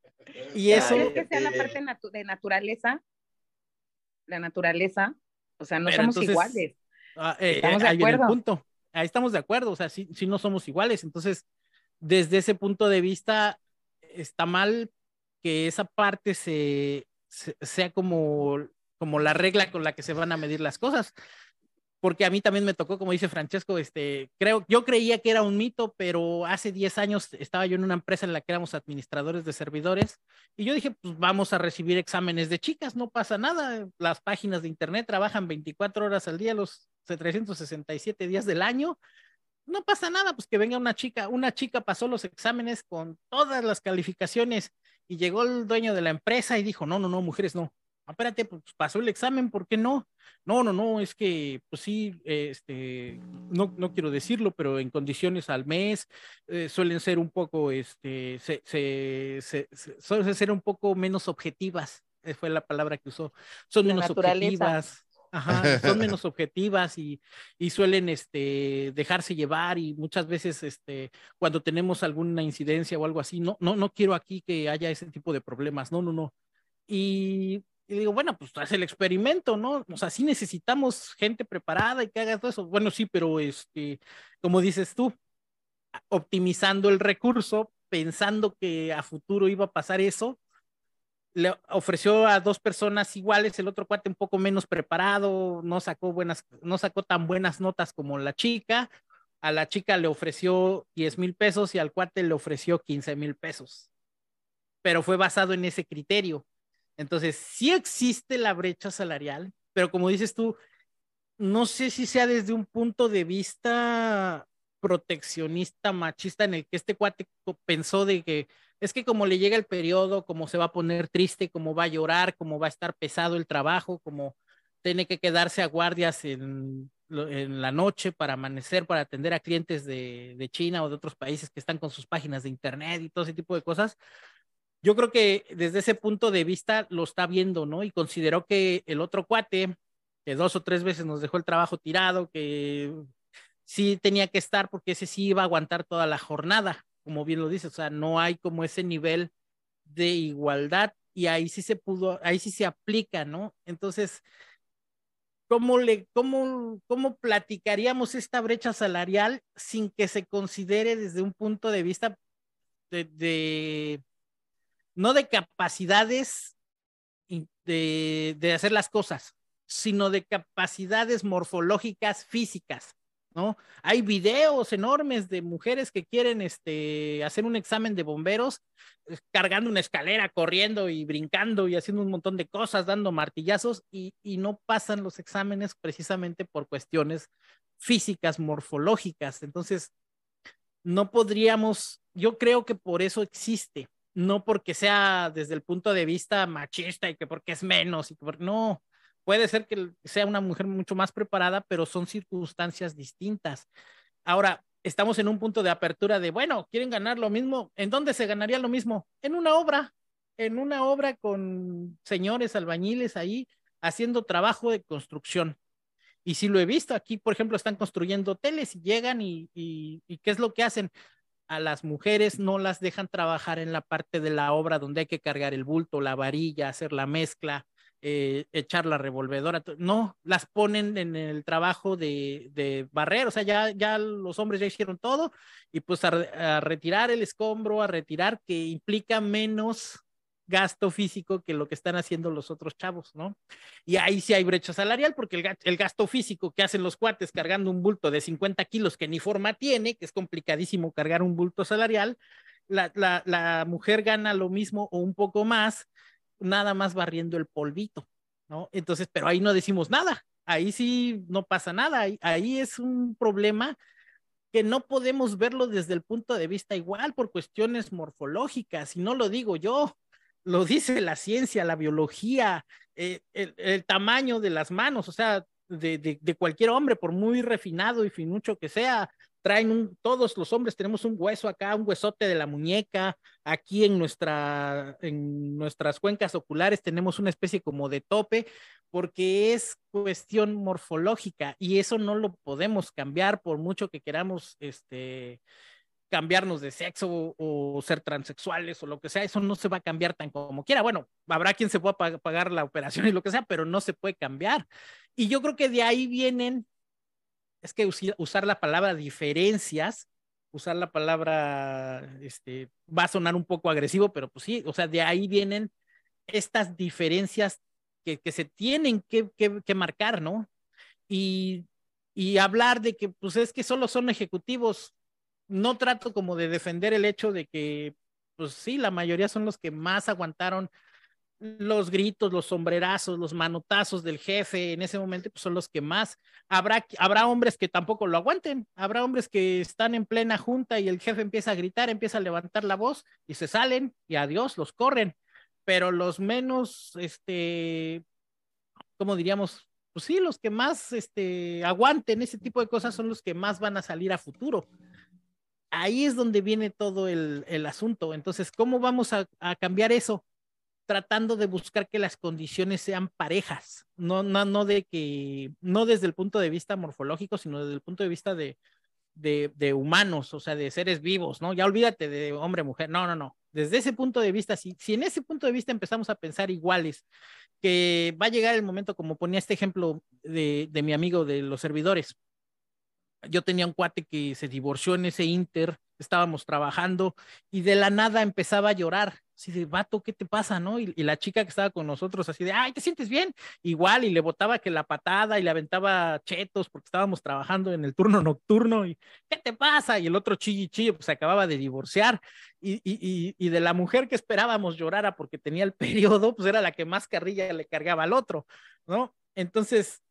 Y eso... ¿Crees que sea la parte de naturaleza? La naturaleza, o sea, no somos iguales. Ah, eh, estamos de acuerdo. punto. Ahí estamos de acuerdo, o sea, si, si no somos iguales. Entonces, desde ese punto de vista, está mal que esa parte se, sea como, como la regla con la que se van a medir las cosas. Porque a mí también me tocó, como dice Francesco, este, creo, yo creía que era un mito, pero hace 10 años estaba yo en una empresa en la que éramos administradores de servidores y yo dije, pues vamos a recibir exámenes de chicas, no pasa nada, las páginas de internet trabajan 24 horas al día, los 367 días del año, no pasa nada, pues que venga una chica, una chica pasó los exámenes con todas las calificaciones y llegó el dueño de la empresa y dijo, no, no, no, mujeres no, espérate, pues pasó el examen, ¿por qué no? No, no, no, es que, pues sí, este, no, no quiero decirlo, pero en condiciones al mes eh, suelen ser un poco, este, se, se, se, suelen ser un poco menos objetivas, eh, fue la palabra que usó, son menos objetivas. Son menos objetivas y, y, suelen este, dejarse llevar y muchas veces este, cuando tenemos alguna incidencia o algo así, no, no, no quiero aquí que haya ese tipo de problemas, no, no, no. Y y digo, bueno, pues haz el experimento, ¿no? O sea, sí necesitamos gente preparada y que haga todo eso. Bueno, sí, pero este, como dices tú, optimizando el recurso, pensando que a futuro iba a pasar eso, le ofreció a dos personas iguales, el otro cuate un poco menos preparado, no sacó buenas, no sacó tan buenas notas como la chica, a la chica le ofreció 10 mil pesos y al cuate le ofreció 15 mil pesos, pero fue basado en ese criterio. Entonces, sí existe la brecha salarial, pero como dices tú, no sé si sea desde un punto de vista proteccionista, machista, en el que este cuate pensó de que es que como le llega el periodo, como se va a poner triste, como va a llorar, como va a estar pesado el trabajo, como tiene que quedarse a guardias en, la noche para amanecer, para atender a clientes de, de China o de otros países que están con sus páginas de internet y todo ese tipo de cosas, yo creo que desde ese punto de vista lo está viendo, ¿no? Y consideró que el otro cuate, que dos o tres veces nos dejó el trabajo tirado, que sí tenía que estar porque ese sí iba a aguantar toda la jornada, como bien lo dice, o sea, no hay como ese nivel de igualdad y ahí sí se pudo, ahí sí se aplica, ¿no? Entonces, ¿cómo le, cómo, cómo platicaríamos esta brecha salarial sin que se considere desde un punto de vista de no de capacidades de, hacer las cosas, sino de capacidades morfológicas físicas, ¿no? Hay videos enormes de mujeres que quieren este, hacer un examen de bomberos eh, cargando una escalera, corriendo y brincando y haciendo un montón de cosas, dando martillazos y, y no pasan los exámenes precisamente por cuestiones físicas, morfológicas. Entonces, no podríamos, yo creo que por eso existe, no porque sea desde el punto de vista machista y que porque es menos, y que no, puede ser que sea una mujer mucho más preparada, pero son circunstancias distintas. Ahora, estamos en un punto de apertura de, bueno, quieren ganar lo mismo, ¿en dónde se ganaría lo mismo? En una obra, en una obra con señores albañiles ahí haciendo trabajo de construcción. Y si lo he visto, aquí, por ejemplo, están construyendo hoteles y llegan y, y, y ¿qué es lo que hacen? a las mujeres no las dejan trabajar en la parte de la obra donde hay que cargar el bulto, la varilla, hacer la mezcla, eh, echar la revolvedora. No, las ponen en el trabajo de, de barrer, o sea, ya, ya los hombres ya hicieron todo y pues a retirar el escombro, a retirar que implica menos gasto físico que lo que están haciendo los otros chavos, ¿no? Y ahí sí hay brecha salarial porque el, gasto físico que hacen los cuates cargando un bulto de 50 kilos que ni forma tiene, que es complicadísimo cargar un bulto salarial, la, la, mujer gana lo mismo o un poco más, nada más barriendo el polvito, ¿no? Entonces, pero ahí no decimos nada, ahí sí no pasa nada, ahí, es un problema que no podemos verlo desde el punto de vista igual por cuestiones morfológicas, y no lo digo yo, lo dice la ciencia, la biología, eh, el, tamaño de las manos, o sea, de, cualquier hombre, por muy refinado y finucho que sea, traen todos los hombres tenemos un hueso acá, un huesote de la muñeca, aquí en, nuestra, en nuestras cuencas oculares tenemos una especie como de tope, porque es cuestión morfológica y eso no lo podemos cambiar por mucho que queramos, este, cambiarnos de sexo o, ser transexuales o lo que sea, eso no se va a cambiar tan como quiera. Bueno, habrá quien se pueda pagar la operación y lo que sea, pero no se puede cambiar. Y yo creo que de ahí vienen, es que usar la palabra diferencias usar la palabra, este, va a sonar un poco agresivo, pero pues sí, o sea, de ahí vienen estas diferencias que, que se tienen que, que, que marcar, ¿no? Y, y hablar de que, pues es que solo son ejecutivos, no trato como de defender el hecho de que, pues sí, la mayoría son los que más aguantaron los gritos, los sombrerazos, los manotazos del jefe en ese momento pues son los que más. Habrá, habrá hombres que tampoco lo aguanten, habrá hombres que están en plena junta y el jefe empieza a gritar, empieza a levantar la voz y se salen y adiós, los corren. Pero los menos, este, ¿cómo diríamos? Pues sí, los que más este, aguanten ese tipo de cosas son los que más van a salir a futuro. Ahí es donde viene todo el, el asunto. Entonces, ¿cómo vamos a, a cambiar eso? Tratando de buscar que las condiciones sean parejas, no, no, no de que, no desde el punto de vista morfológico, sino desde el punto de vista de, de, humanos, o sea, de seres vivos, ¿no? Ya olvídate de hombre, mujer, no, no, no. Desde ese punto de vista, si, si en ese punto de vista empezamos a pensar iguales, que va a llegar el momento, como ponía este ejemplo de, de mi amigo de los servidores, yo tenía un cuate que se divorció en ese inter, estábamos trabajando y de la nada empezaba a llorar así de, vato, ¿qué te pasa, no? Y, la chica que estaba con nosotros, así de, ay, ¿te sientes bien? Igual, y le botaba que la patada y le aventaba chetos porque estábamos trabajando en el turno nocturno, y, ¿qué te pasa? Y el otro chilli chilli, pues se acababa de divorciar, y, y, y, de la mujer que esperábamos llorara porque tenía el periodo, pues era la que más carrilla le cargaba al otro, ¿no? Entonces,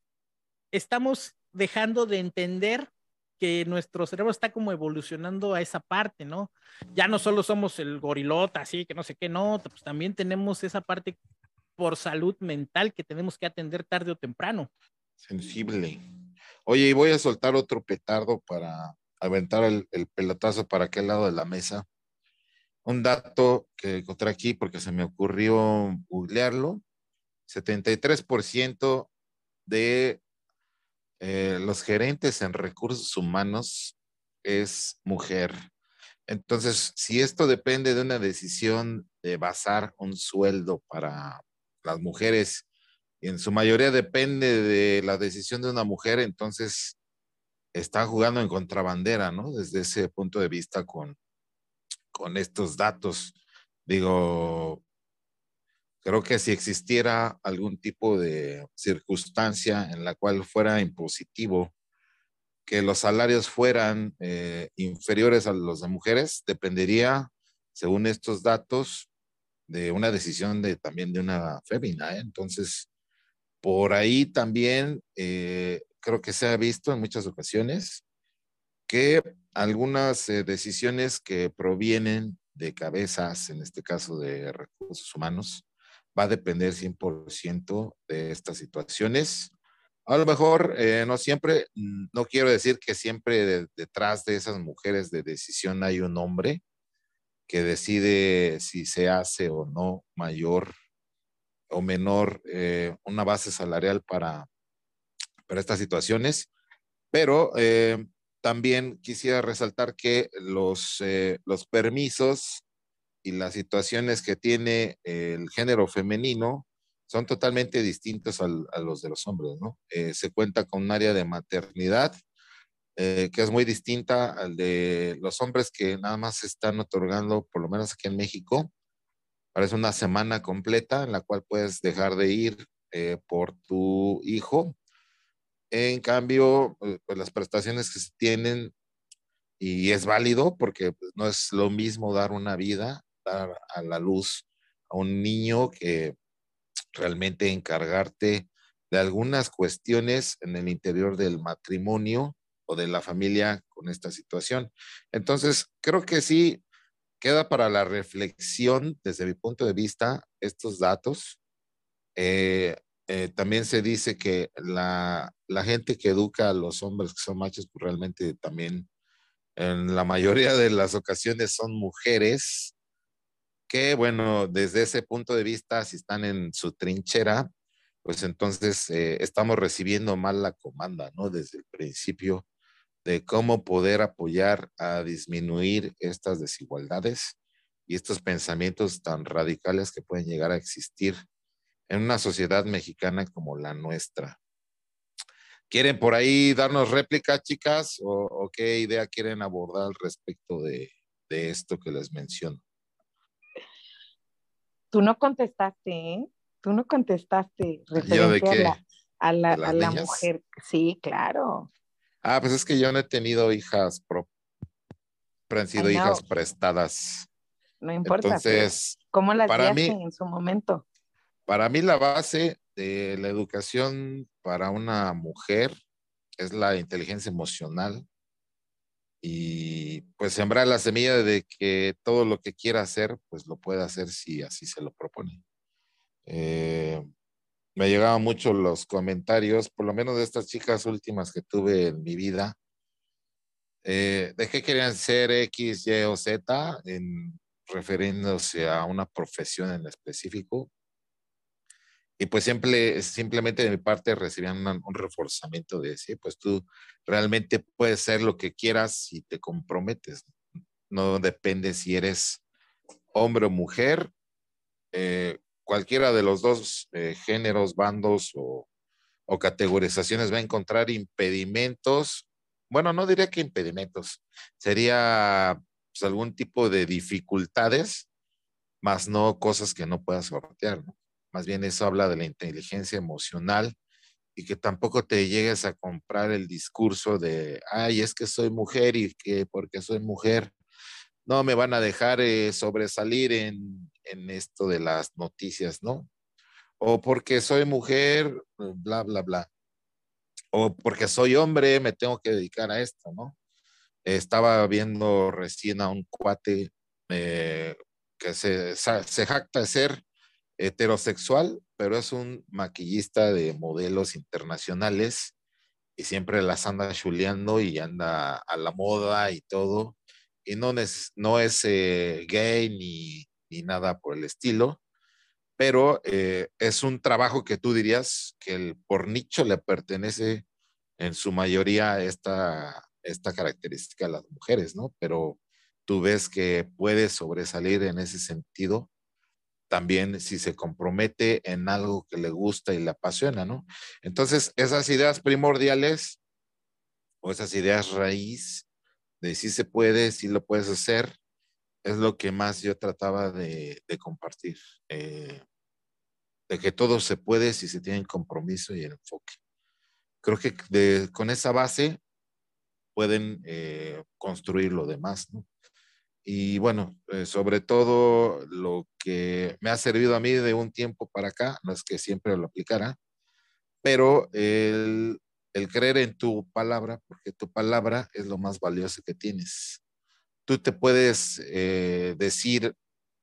estamos dejando de entender que nuestro cerebro está como evolucionando a esa parte, ¿no? Ya no solo somos el gorilota, así que no sé qué, no, pues también tenemos esa parte por salud mental que tenemos que atender tarde o temprano. Sensible. Oye, y voy a soltar otro petardo para aventar el, el pelotazo para aquel lado de la mesa. Un dato que encontré aquí porque se me ocurrió googlearlo. 73% de eh, los gerentes en recursos humanos es mujer. Entonces, si esto depende de una decisión de basar un sueldo para las mujeres y en su mayoría depende de la decisión de una mujer, entonces está jugando en contrabandera, ¿no? Desde ese punto de vista con, con estos datos. Digo, Creo que si existiera algún tipo de circunstancia en la cual fuera impositivo que los salarios fueran eh, inferiores a los de mujeres, dependería, según estos datos, de una decisión de también de una fémina. ¿eh? Entonces, por ahí también eh, creo que se ha visto en muchas ocasiones que algunas decisiones que provienen de cabezas, en este caso de recursos humanos, va a depender 100% de estas situaciones. A lo mejor, eh, no siempre, mm, no quiero decir que siempre de, detrás de esas mujeres de decisión hay un hombre que decide si se hace o no mayor o menor eh, una base salarial para, para estas situaciones, pero eh, también quisiera resaltar que los, los permisos y las situaciones que tiene el género femenino son totalmente distintos al, a los de los hombres, ¿no? Eh, se cuenta con un área de maternidad eh, que es muy distinta al de los hombres que nada más están otorgando, por lo menos aquí en México, parece una semana completa en la cual puedes dejar de ir eh, por tu hijo. En cambio, eh, pues las prestaciones que se tienen y es válido porque pues, no es lo mismo dar una vida dar a la luz a un niño que realmente encargarte de algunas cuestiones en el interior del matrimonio o de la familia con esta situación. Entonces, creo que sí queda para la reflexión desde mi punto de vista estos datos. Eh, eh, también se dice que la, la, gente que educa a los hombres que son machos, pues realmente también en la mayoría de las ocasiones son mujeres que, bueno, desde ese punto de vista, si están en su trinchera, pues entonces eh, estamos recibiendo mal la comanda, ¿no? Desde el principio de cómo poder apoyar a disminuir estas desigualdades y estos pensamientos tan radicales que pueden llegar a existir en una sociedad mexicana como la nuestra. ¿Quieren por ahí darnos réplica, chicas? ¿O, qué idea quieren abordar al respecto de, esto que les menciono? Tú no contestaste, ¿eh? Tú no contestaste referente a la, a la, mujer. Sí, claro. Ah, pues es que yo no he tenido hijas pro, han sido hijas prestadas. No importa. Entonces, ¿cómo las para mí, en su momento? Para mí la base de la educación para una mujer es la inteligencia emocional y pues sembrar la semilla de que todo lo que quiera hacer, pues lo puede hacer si así se lo propone. Eh, me llegaban mucho los comentarios, por lo menos de estas chicas últimas que tuve en mi vida, eh, de qué querían ser X, Y o Z, en, refiriéndose a una profesión en específico. Y pues siempre, simplemente de mi parte recibían un, reforzamiento de decir, pues tú realmente puedes ser lo que quieras si te comprometes. No depende si eres hombre o mujer, eh, cualquiera de los dos eh, géneros, bandos o, o, categorizaciones va a encontrar impedimentos bueno, no diría que impedimentos, sería pues, algún tipo de dificultades, más no cosas que no puedas sortear, ¿no? Más bien eso habla de la inteligencia emocional y que tampoco te llegues a comprar el discurso de, ay, es que soy mujer y que porque soy mujer no me van a dejar eh, sobresalir en, en esto de las noticias, ¿no? O porque soy mujer, bla, bla, bla o porque soy hombre me tengo que dedicar a esto, ¿no? Estaba viendo recién a un cuate eh, que se, se jacta de ser heterosexual, pero es un maquillista de modelos internacionales y siempre las anda chuleando y anda a la moda y todo. Y no es, no es eh, gay ni, ni, nada por el estilo, pero eh, es un trabajo que tú dirías que el, por nicho le pertenece en su mayoría esta, esta característica a las mujeres, ¿no? Pero tú ves que puede sobresalir en ese sentido también si se compromete en algo que le gusta y le apasiona, ¿no? Entonces, esas ideas primordiales o esas ideas raíz de si se puede, si lo puedes hacer, es lo que más yo trataba de, compartir. Eh, de que todo se puede si se tiene compromiso y enfoque. Creo que con esa base pueden eh, construir lo demás, ¿no? Y bueno, eh, sobre todo lo que me ha servido a mí de un tiempo para acá, no es que siempre lo aplicara, pero el, el creer en tu palabra, porque tu palabra es lo más valioso que tienes. Tú te puedes eh, decir,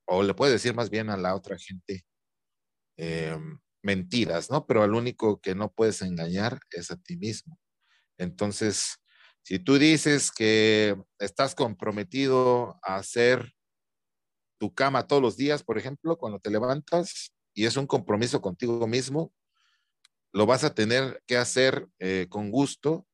o le puedes decir más bien a la otra gente, eh, mentiras, ¿no? Pero al único que no puedes engañar es a ti mismo. Entonces, si tú dices que estás comprometido a hacer tu cama todos los días, por ejemplo, cuando te levantas, y es un compromiso contigo mismo, lo vas a tener que hacer eh, con gusto,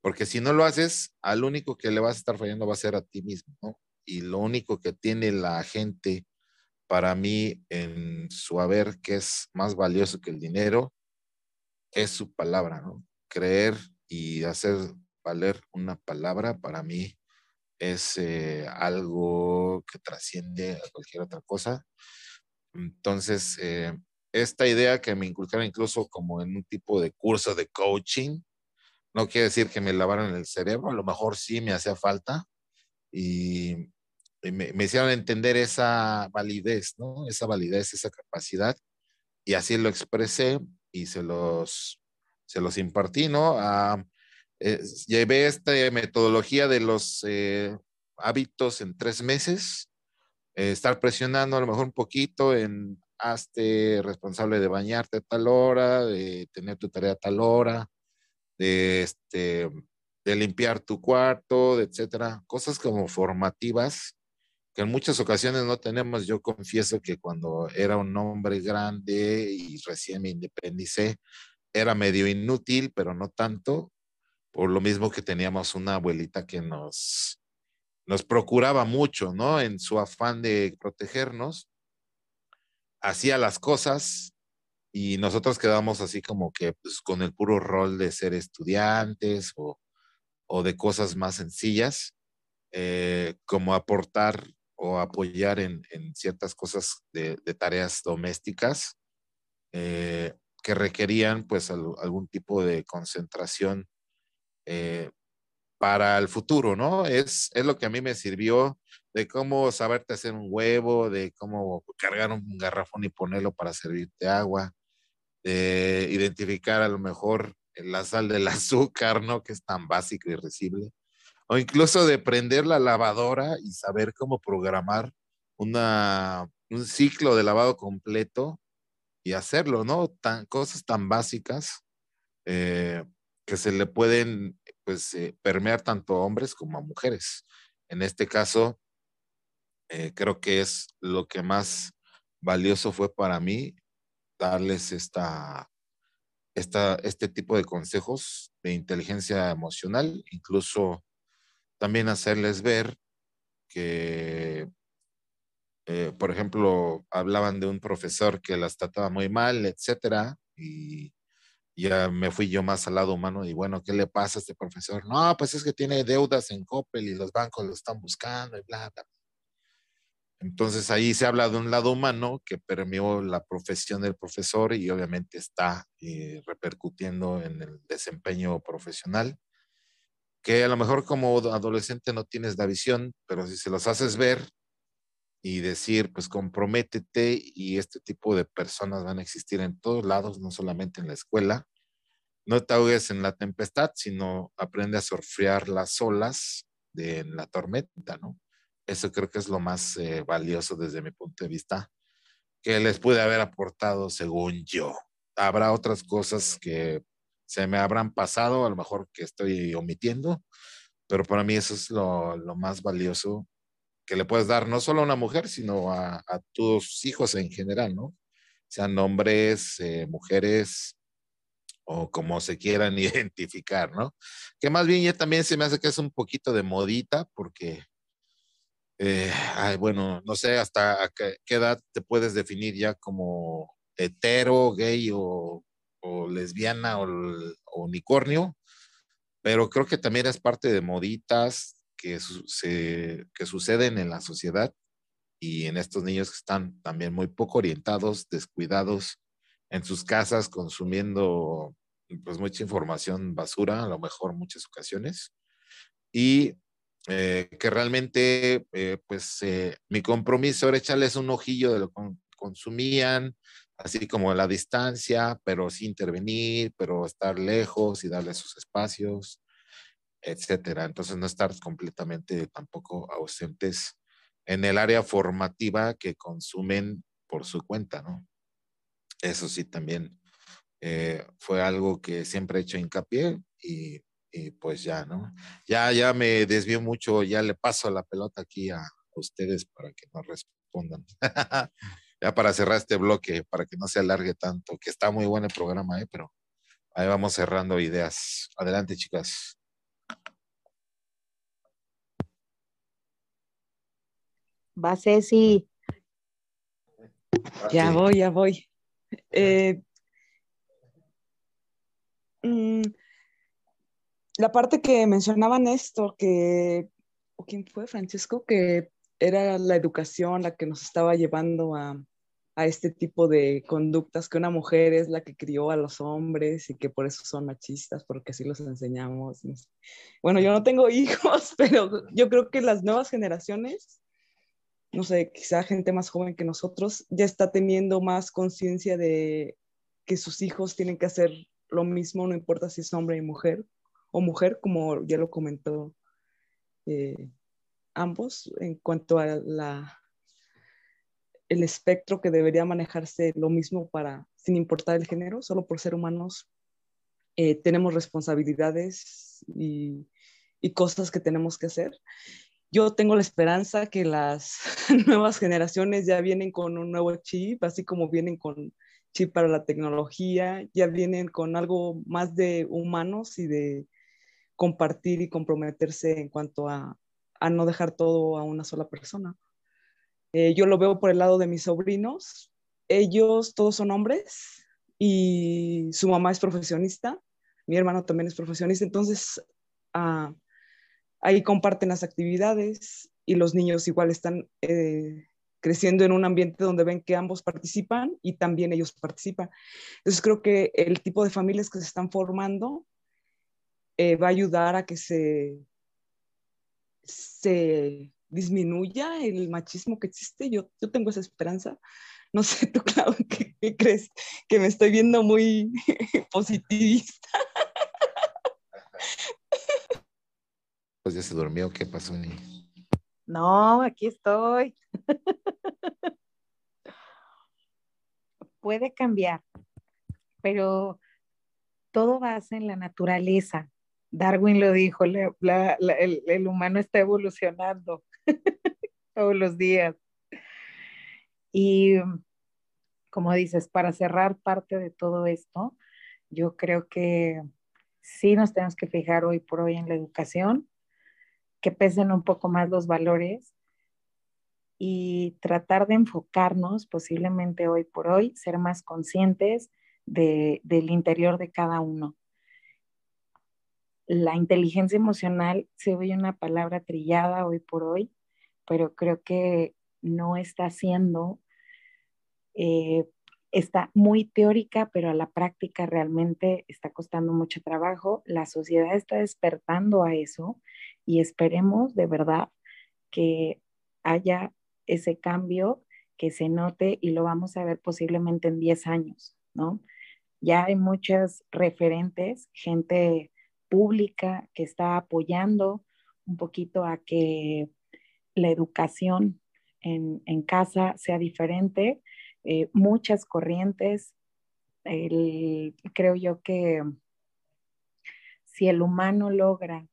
porque si no lo haces, al único que le vas a estar fallando va a ser a ti mismo, ¿no? Y lo único que tiene la gente para mí en su haber que es más valioso que el dinero es su palabra, ¿no? Creer y hacer valer una palabra para mí es eh, algo que trasciende a cualquier otra cosa. Entonces, eh, esta idea que me inculcaron incluso como en un tipo de curso de coaching, no quiere decir que me lavaran el cerebro, a lo mejor sí me hacía falta y me, hicieron entender esa validez, ¿no? Esa validez, esa capacidad, y así lo expresé y se los, se los impartí, ¿no? Ah, llevé esta metodología de los eh, hábitos en tres meses, eh, estar presionando a lo mejor un poquito en hazte responsable de bañarte a tal hora, de tener tu tarea a tal hora, de, este, de limpiar tu cuarto, etcétera, cosas como formativas en muchas ocasiones no tenemos. Yo confieso que cuando era un hombre grande y recién me independicé, era medio inútil, pero no tanto, por lo mismo que teníamos una abuelita que nos, nos procuraba mucho, ¿no? En su afán de protegernos, hacía las cosas y nosotros quedamos así como que pues, con el puro rol de ser estudiantes o, o de cosas más sencillas, eh, como aportar o apoyar en, en ciertas cosas de, tareas domésticas eh, que requerían pues al, algún tipo de concentración eh, para el futuro, ¿no? Es, es lo que a mí me sirvió de cómo saberte hacer un huevo, de cómo cargar un garrafón y ponerlo para servirte agua, de identificar a lo mejor la sal del azúcar, ¿no? Que es tan básico y recible. O incluso de prender la lavadora y saber cómo programar una, un ciclo de lavado completo y hacerlo, ¿no? Tan, cosas tan básicas eh, que se le pueden, pues, eh, permear tanto a hombres como a mujeres. En este caso, eh, creo que es lo que más valioso fue para mí darles esta, esta, este tipo de consejos de inteligencia emocional, incluso también hacerles ver que, eh, por ejemplo, hablaban de un profesor que las trataba muy mal, etcétera, y ya me fui yo más al lado humano y bueno, ¿qué le pasa a este profesor? No, pues es que tiene deudas en Coppel y los bancos lo están buscando y bla, bla. Entonces ahí se habla de un lado humano que permeó la profesión del profesor y obviamente está eh, repercutiendo en el desempeño profesional, que a lo mejor como adolescente no tienes la visión, pero si se los haces ver y decir, pues comprométete y este tipo de personas van a existir en todos lados, no solamente en la escuela, no te ahogues en la tempestad, sino aprende a surfear las olas de la tormenta, ¿no? Eso creo que es lo más eh, valioso desde mi punto de vista que les pude haber aportado según yo. Habrá otras cosas que se me habrán pasado, a lo mejor que estoy omitiendo, pero para mí eso es lo, lo más valioso que le puedes dar no solo a una mujer, sino a, a tus hijos en general, ¿no? Sean hombres, eh, mujeres o como se quieran identificar, ¿no? Que más bien ya también se me hace que es un poquito de modita porque eh, ay, bueno, no sé hasta a qué, qué, edad te puedes definir ya como hetero, gay o, o lesbiana o, o, unicornio, pero creo que también es parte de moditas que, se, que suceden en la sociedad y en estos niños que están también muy poco orientados, descuidados en sus casas, consumiendo pues mucha información basura, a lo mejor muchas ocasiones, y eh, que realmente, eh, pues, eh, mi compromiso era echarles un ojillo de lo que consumían, así como la distancia, pero sin intervenir, pero estar lejos y darles sus espacios, etcétera. Entonces, no estar completamente tampoco ausentes en el área formativa que consumen por su cuenta, ¿no? Eso sí, también eh, fue algo que siempre he hecho hincapié y y pues ya, ¿no? Ya, ya me desvío mucho, ya le paso la pelota aquí a, ustedes para que nos respondan. ya para cerrar este bloque, para que no se alargue tanto, que está muy bueno el programa, ¿eh? pero ahí vamos cerrando ideas. Adelante, chicas. Va, Ceci. Ya voy, ya voy. Eh, mmm, la parte que mencionaba Néstor, que, ¿o quién fue? Francisco, que era la educación la que nos estaba llevando a, a, este tipo de conductas, que una mujer es la que crió a los hombres y que por eso son machistas, porque así los enseñamos. Bueno, yo no tengo hijos, pero yo creo que las nuevas generaciones, no sé, quizá gente más joven que nosotros, ya está teniendo más conciencia de que sus hijos tienen que hacer lo mismo, no importa si es hombre o mujer, o mujer, como ya lo comentó eh, ambos, en cuanto a la, el espectro que debería manejarse lo mismo para, sin importar el género, solo por ser humanos, eh, tenemos responsabilidades y, y cosas que tenemos que hacer. Yo tengo la esperanza que las nuevas generaciones ya vienen con un nuevo chip, así como vienen con chip para la tecnología, ya vienen con algo más de humanos y de compartir y comprometerse en cuanto a, a no dejar todo a una sola persona. Eh, yo lo veo por el lado de mis sobrinos. Ellos todos son hombres y su mamá es profesionista, mi hermano también es profesionista, entonces ah, ahí comparten las actividades y los niños igual están eh, creciendo en un ambiente donde ven que ambos participan y también ellos participan. Entonces creo que el tipo de familias que se están formando eh, va a ayudar a que se, se disminuya el machismo que existe. Yo, yo tengo esa esperanza. No sé, tú, Claudio, ¿qué, crees? Que me estoy viendo muy positivista. Ya se durmió, ¿qué pasó? No, aquí estoy. Puede cambiar, pero todo basa en la naturaleza. Darwin lo dijo, el, el, humano está evolucionando todos los días. Y como dices, para cerrar parte de todo esto, yo creo que sí nos tenemos que fijar hoy por hoy en la educación, que pesen un poco más los valores y tratar de enfocarnos posiblemente hoy por hoy, ser más conscientes de, del interior de cada uno. La inteligencia emocional se oye una palabra trillada hoy por hoy, pero creo que no está siendo, eh, está muy teórica, pero a la práctica realmente está costando mucho trabajo. La sociedad está despertando a eso y esperemos de verdad que haya ese cambio, que se note y lo vamos a ver posiblemente en 10 años, ¿no? Ya hay muchas referentes, gente pública que está apoyando un poquito a que la educación en, casa sea diferente, eh, muchas corrientes. creo yo que si el humano logra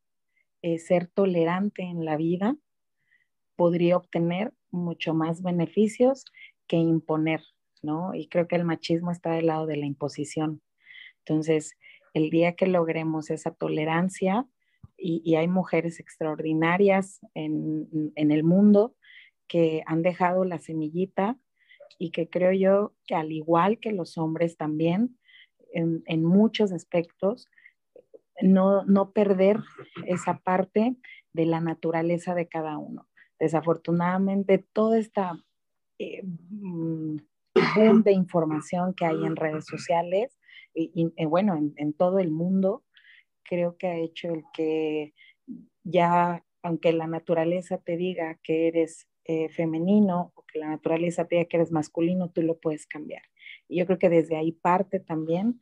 eh, ser tolerante en la vida, podría obtener mucho más beneficios que imponer, ¿no? Y creo que el machismo está del lado de la imposición. Entonces, el día que logremos esa tolerancia, y, hay mujeres extraordinarias en, el mundo que han dejado la semillita y que creo yo que al igual que los hombres también, en, en muchos aspectos, no, no perder esa parte de la naturaleza de cada uno. Desafortunadamente, toda esta eh, mm, de información que hay en redes sociales y, eh, bueno, en, todo el mundo, creo que ha hecho el que ya, aunque la naturaleza te diga que eres eh, femenino o que la naturaleza te diga que eres masculino, tú lo puedes cambiar. Y yo creo que desde ahí parte también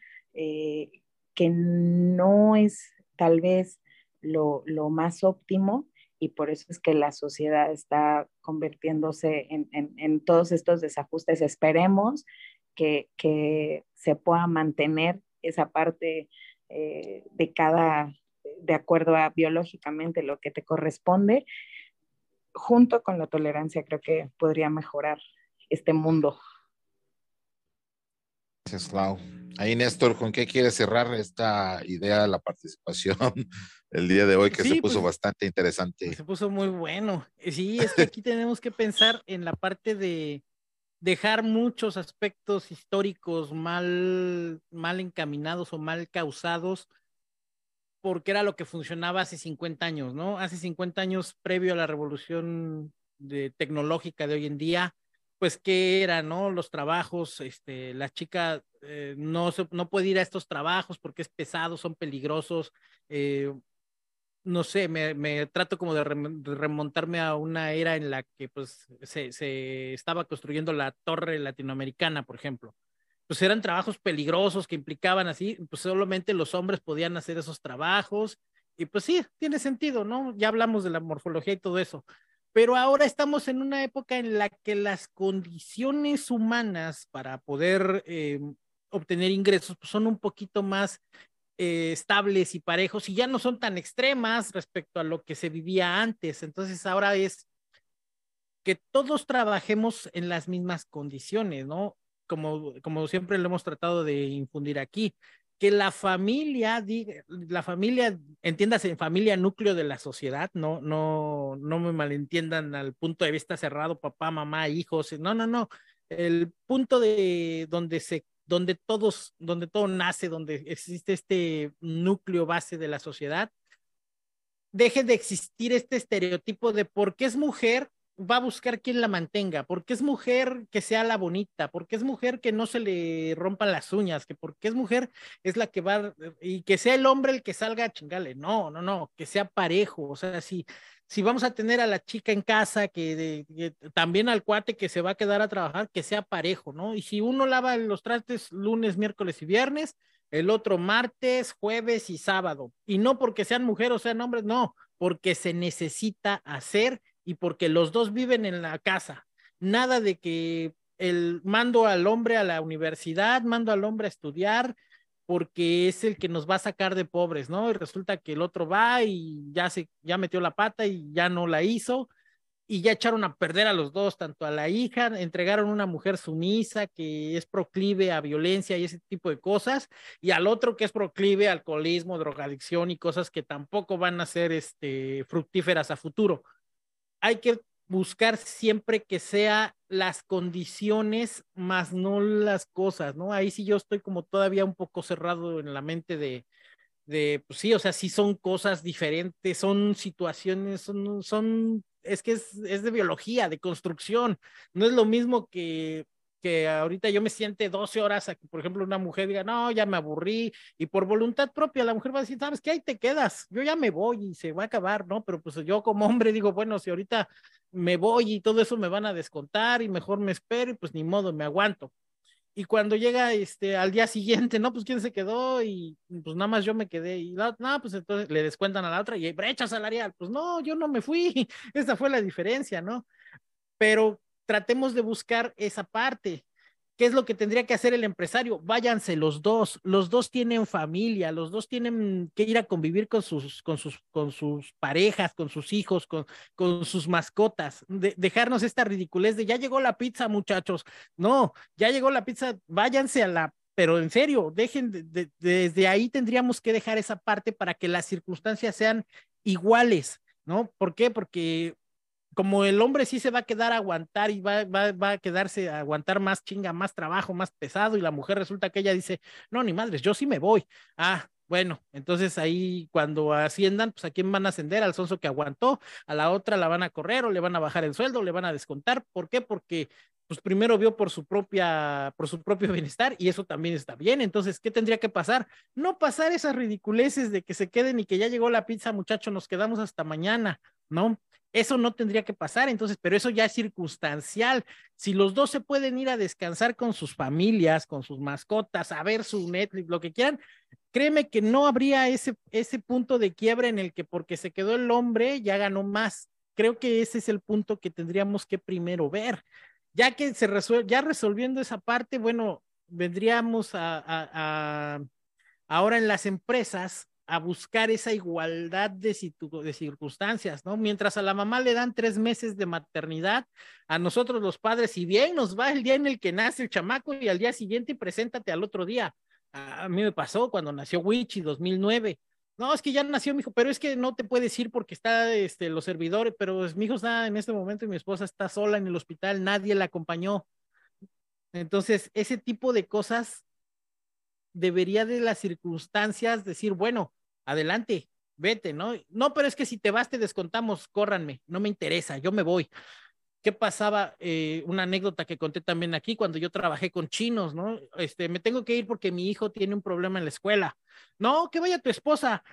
que no es tal vez lo, lo más óptimo, y por eso es que la sociedad está convirtiéndose en, todos estos desajustes. Esperemos que, se pueda mantener esa parte eh, de cada, de acuerdo a biológicamente lo que te corresponde, junto con la tolerancia, creo que podría mejorar este mundo. Gracias, Clau. Ahí, Néstor, ¿con qué quieres cerrar esta idea de la participación el día de hoy que se puso pues, bastante interesante? Se puso muy bueno. Eh, sí, es que aquí tenemos que pensar en la parte de dejar muchos aspectos históricos mal, mal encaminados o mal causados porque era lo que funcionaba hace 50 años, ¿no? Hace 50 años previo a la revolución de, tecnológica de hoy en día, pues qué era, ¿no? Los trabajos, este, la chica eh, no, no puede ir a estos trabajos porque es pesado, son peligrosos. Eh, no sé, me, trato como de, remontarme a una era en la que pues se, estaba construyendo la torre latinoamericana, por ejemplo. Pues eran trabajos peligrosos que implicaban así, pues solamente los hombres podían hacer esos trabajos. Y pues sí, tiene sentido, ¿no? Ya hablamos de la morfología y todo eso pero ahora estamos en una época en la que las condiciones humanas para poder eh, obtener ingresos pues, son un poquito más eh, estables y parejos y ya no son tan extremas respecto a lo que se vivía antes. Entonces ahora es que todos trabajemos en las mismas condiciones, ¿no? Como, como siempre lo hemos tratado de infundir aquí que la familia, la familia, entiéndase, familia núcleo de la sociedad, no, no, no me malentiendan al punto de vista cerrado, papá, mamá, hijos, no, no, no. El punto de donde se donde todos, donde todo nace, donde existe este núcleo base de la sociedad, deje de existir este estereotipo de por qué es mujer, va a buscar quien la mantenga, porque es mujer que sea la bonita, porque es mujer que no se le rompan las uñas, que porque es mujer es la que va y que sea el hombre el que salga a chingarle. No, no, no, que sea parejo. O sea, si, si vamos a tener a la chica en casa, que, también al cuate que se va a quedar a trabajar, que sea parejo, ¿no? Y si uno lava los trastes lunes, miércoles y viernes, el otro martes, jueves y sábado. Y no porque sean mujeres o sean hombres, no, porque se necesita hacer y porque los dos viven en la casa. Nada de que el mando al hombre a la universidad, mando al hombre a estudiar, porque es el que nos va a sacar de pobres, ¿no? Y resulta que el otro va y ya se ya metió la pata y ya no la hizo y ya echaron a perder a los dos, tanto a la hija, entregaron una mujer sumisa que es proclive a violencia y ese tipo de cosas, y al otro que es proclive a alcoholismo, drogadicción y cosas que tampoco van a ser este, fructíferas a futuro hay que buscar siempre que sea las condiciones más no las cosas, ¿no? Ahí sí yo estoy como todavía un poco cerrado en la mente de, de pues sí, o sea, sí son cosas diferentes, son situaciones, son, son, es que es, es de biología, de construcción, no es lo mismo que que ahorita yo me siente 12 horas a que, por ejemplo, una mujer diga, no, ya me aburrí, y por voluntad propia la mujer va a decir, sabes qué, ahí te quedas, yo ya me voy y se va a acabar, ¿no? Pero pues yo como hombre digo, bueno, si ahorita me voy y todo eso me van a descontar y mejor me espero y pues ni modo, me aguanto. Y cuando llega este al día siguiente, no, pues quién se quedó y pues nada más yo me quedé y no, pues entonces le descuentan a la otra y hay brecha salarial, pues no, yo no me fui, esa fue la diferencia, ¿no? Pero tratemos de buscar esa parte. ¿Qué es lo que tendría que hacer el empresario? Váyanse los dos, los dos tienen familia, los dos tienen que ir a convivir con sus, con sus, con sus parejas, con sus hijos, con, con sus mascotas, dejarnos esta ridiculez de ya llegó la pizza, muchachos. No, ya llegó la pizza, váyanse a la pero en serio, dejen, desde ahí tendríamos que dejar esa parte para que las circunstancias sean iguales, ¿no? ¿Por qué? Porque como el hombre sí se va a quedar a aguantar y va, va, a quedarse a aguantar más chinga, más trabajo, más pesado, y la mujer resulta que ella dice, no, ni madres, yo sí me voy. Ah, bueno, entonces ahí cuando asciendan, pues a quién van a ascender, al sonso que aguantó, a la otra la van a correr o le van a bajar el sueldo, le van a descontar. ¿Por qué? Porque pues primero vio por su propia, por su propio bienestar y eso también está bien. Entonces, ¿qué tendría que pasar? No pasar esas ridiculeces de que se queden y que ya llegó la pizza, muchacho, nos quedamos hasta mañana, ¿no? Eso no tendría que pasar, entonces, pero eso ya es circunstancial. Si los dos se pueden ir a descansar con sus familias, con sus mascotas, a ver su Netflix, lo que quieran, créeme que no habría ese, ese punto de quiebra en el que porque se quedó el hombre ya ganó más. Creo que ese es el punto que tendríamos que primero ver. Ya que se resuelve, ya resolviendo esa parte, bueno, vendríamos a, a ahora en las empresas a buscar esa igualdad de, de, circunstancias, ¿no? Mientras a la mamá le dan tres meses de maternidad, a nosotros los padres, si bien nos va el día en el que nace el chamaco y al día siguiente preséntate al otro día. A, mí me pasó cuando nació Wichi 2009. No, es que ya nació mi hijo, pero es que no te puedes ir porque está este, los servidores, pero mi hijo está en este momento y mi esposa está sola en el hospital, nadie la acompañó. Entonces, ese tipo de cosas debería de las circunstancias decir, bueno, adelante, vete, ¿no? No, pero es que si te vas te descontamos, córranme, no me interesa, yo me voy. ¿Qué pasaba? Eh, una anécdota que conté también aquí cuando yo trabajé con chinos, ¿no? Este, me tengo que ir porque mi hijo tiene un problema en la escuela. No, que vaya tu esposa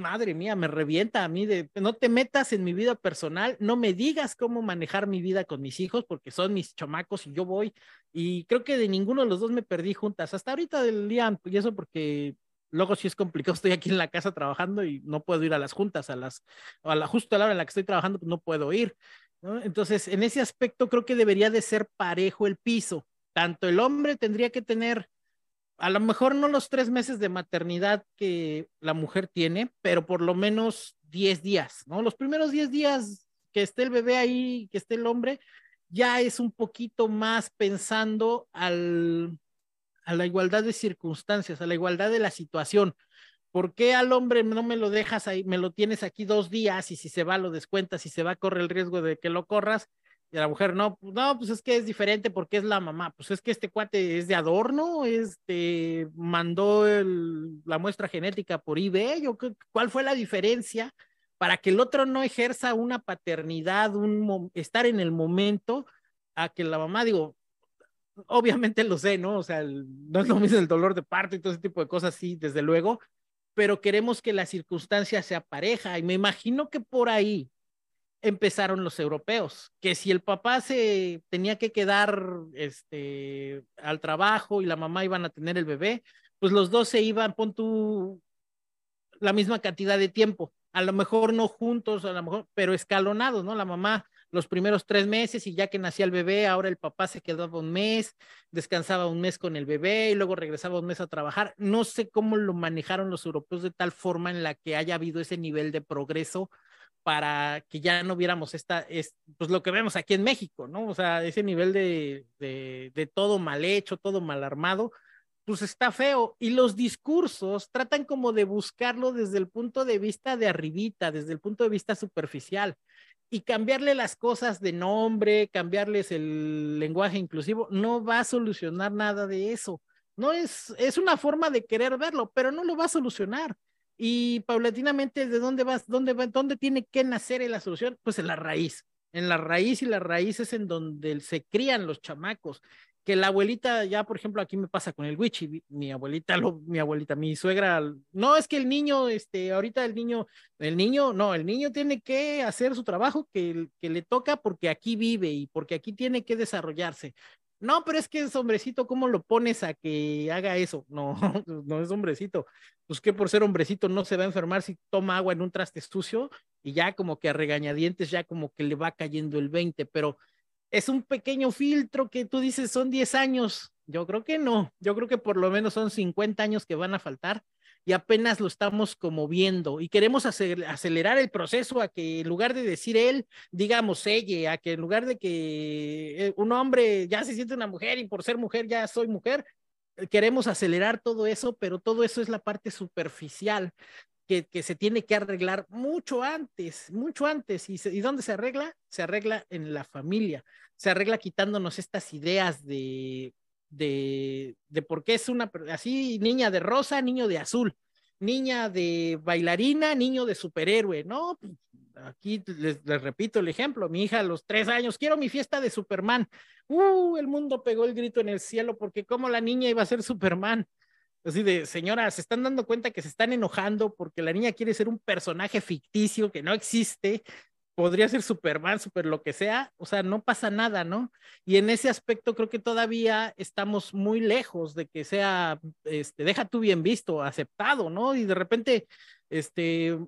madre mía, me revienta a mí de, no te metas en mi vida personal, no me digas cómo manejar mi vida con mis hijos porque son mis chamacos y yo voy y creo que de ninguno de los dos me perdí juntas, hasta ahorita del día, y eso porque luego sí es complicado, estoy aquí en la casa trabajando y no puedo ir a las juntas, a las, a la, justo a la hora en la que estoy trabajando, pues no puedo ir. Entonces, en ese aspecto creo que debería de ser parejo el piso. Tanto el hombre tendría que tener a lo mejor no los tres meses de maternidad que la mujer tiene, pero por lo menos 10 días, ¿no? Los primeros 10 días que esté el bebé ahí, que esté el hombre, ya es un poquito más pensando al, a la igualdad de circunstancias, a la igualdad de la situación. ¿Por qué al hombre no me lo dejas ahí, me lo tienes aquí dos días y si se va lo descuentas, si se va corre el riesgo de que lo corras? Y la mujer, no, no, pues es que es diferente porque es la mamá. Pues es que este cuate es de adorno, este, mandó la muestra genética por eBay. ¿Cuál fue la diferencia para que el otro no ejerza una paternidad, un estar en el momento a que la mamá, digo, obviamente lo sé, ¿no? O sea, no es lo mismo el dolor de parto y todo ese tipo de cosas, sí, desde luego, pero queremos que la circunstancia sea pareja y me imagino que por ahí empezaron los europeos, que si el papá se tenía que quedar este, al trabajo y la mamá iban a tener el bebé, pues los dos se iban, pon tú la misma cantidad de tiempo, a lo mejor no juntos, a lo mejor, pero escalonados, ¿no? La mamá los primeros tres meses y ya que nacía el bebé, ahora el papá se quedaba un mes, descansaba un mes con el bebé y luego regresaba un mes a trabajar. No sé cómo lo manejaron los europeos de tal forma en la que haya habido ese nivel de progreso para que ya no viéramos esta, es, pues lo que vemos aquí en México, ¿no? O sea, ese nivel de, de, todo mal hecho, todo mal armado, pues está feo. Y los discursos tratan como de buscarlo desde el punto de vista de arribita, desde el punto de vista superficial. Y cambiarle las cosas de nombre, cambiarles el lenguaje inclusivo, no va a solucionar nada de eso. No es, es una forma de querer verlo, pero no lo va a solucionar. Y paulatinamente de dónde vas, dónde va, dónde tiene que nacer la solución, pues en la raíz, en la raíz y la raíz es en donde se crían los chamacos. Que la abuelita, ya por ejemplo, aquí me pasa con el wichi, mi abuelita, mi abuelita, mi suegra, no es que el niño, este, ahorita el niño, el niño, no, el niño tiene que hacer su trabajo que, que le toca porque aquí vive y porque aquí tiene que desarrollarse. No, pero es que es hombrecito, ¿cómo lo pones a que haga eso? No, no es hombrecito. Pues que por ser hombrecito no se va a enfermar si toma agua en un traste sucio y ya como que a regañadientes ya como que le va cayendo el 20, pero es un pequeño filtro que tú dices son 10 años. Yo creo que no, yo creo que por lo menos son 50 años que van a faltar y apenas lo estamos como viendo. Y queremos acelerar el proceso a que en lugar de decir él, digamos ella, a que en lugar de que eh, un hombre ya se siente una mujer y por ser mujer ya soy mujer, queremos acelerar todo eso, pero todo eso es la parte superficial que, se tiene que arreglar mucho antes, mucho antes. ¿Y, ¿Y dónde se arregla? Se arregla en la familia, se arregla quitándonos estas ideas de de, de por qué es una así, niña de rosa, niño de azul, niña de bailarina, niño de superhéroe, ¿no? Aquí les, repito el ejemplo, mi hija a los tres años, quiero mi fiesta de Superman. Uh, el mundo pegó el grito en el cielo porque como la niña iba a ser Superman. Así de, señora, se están dando cuenta que se están enojando porque la niña quiere ser un personaje ficticio que no existe podría ser Superman, super lo que sea, o sea, no pasa nada, ¿no? Y en ese aspecto creo que todavía estamos muy lejos de que sea, este, deja tú bien visto, aceptado, ¿no? Y de repente, este,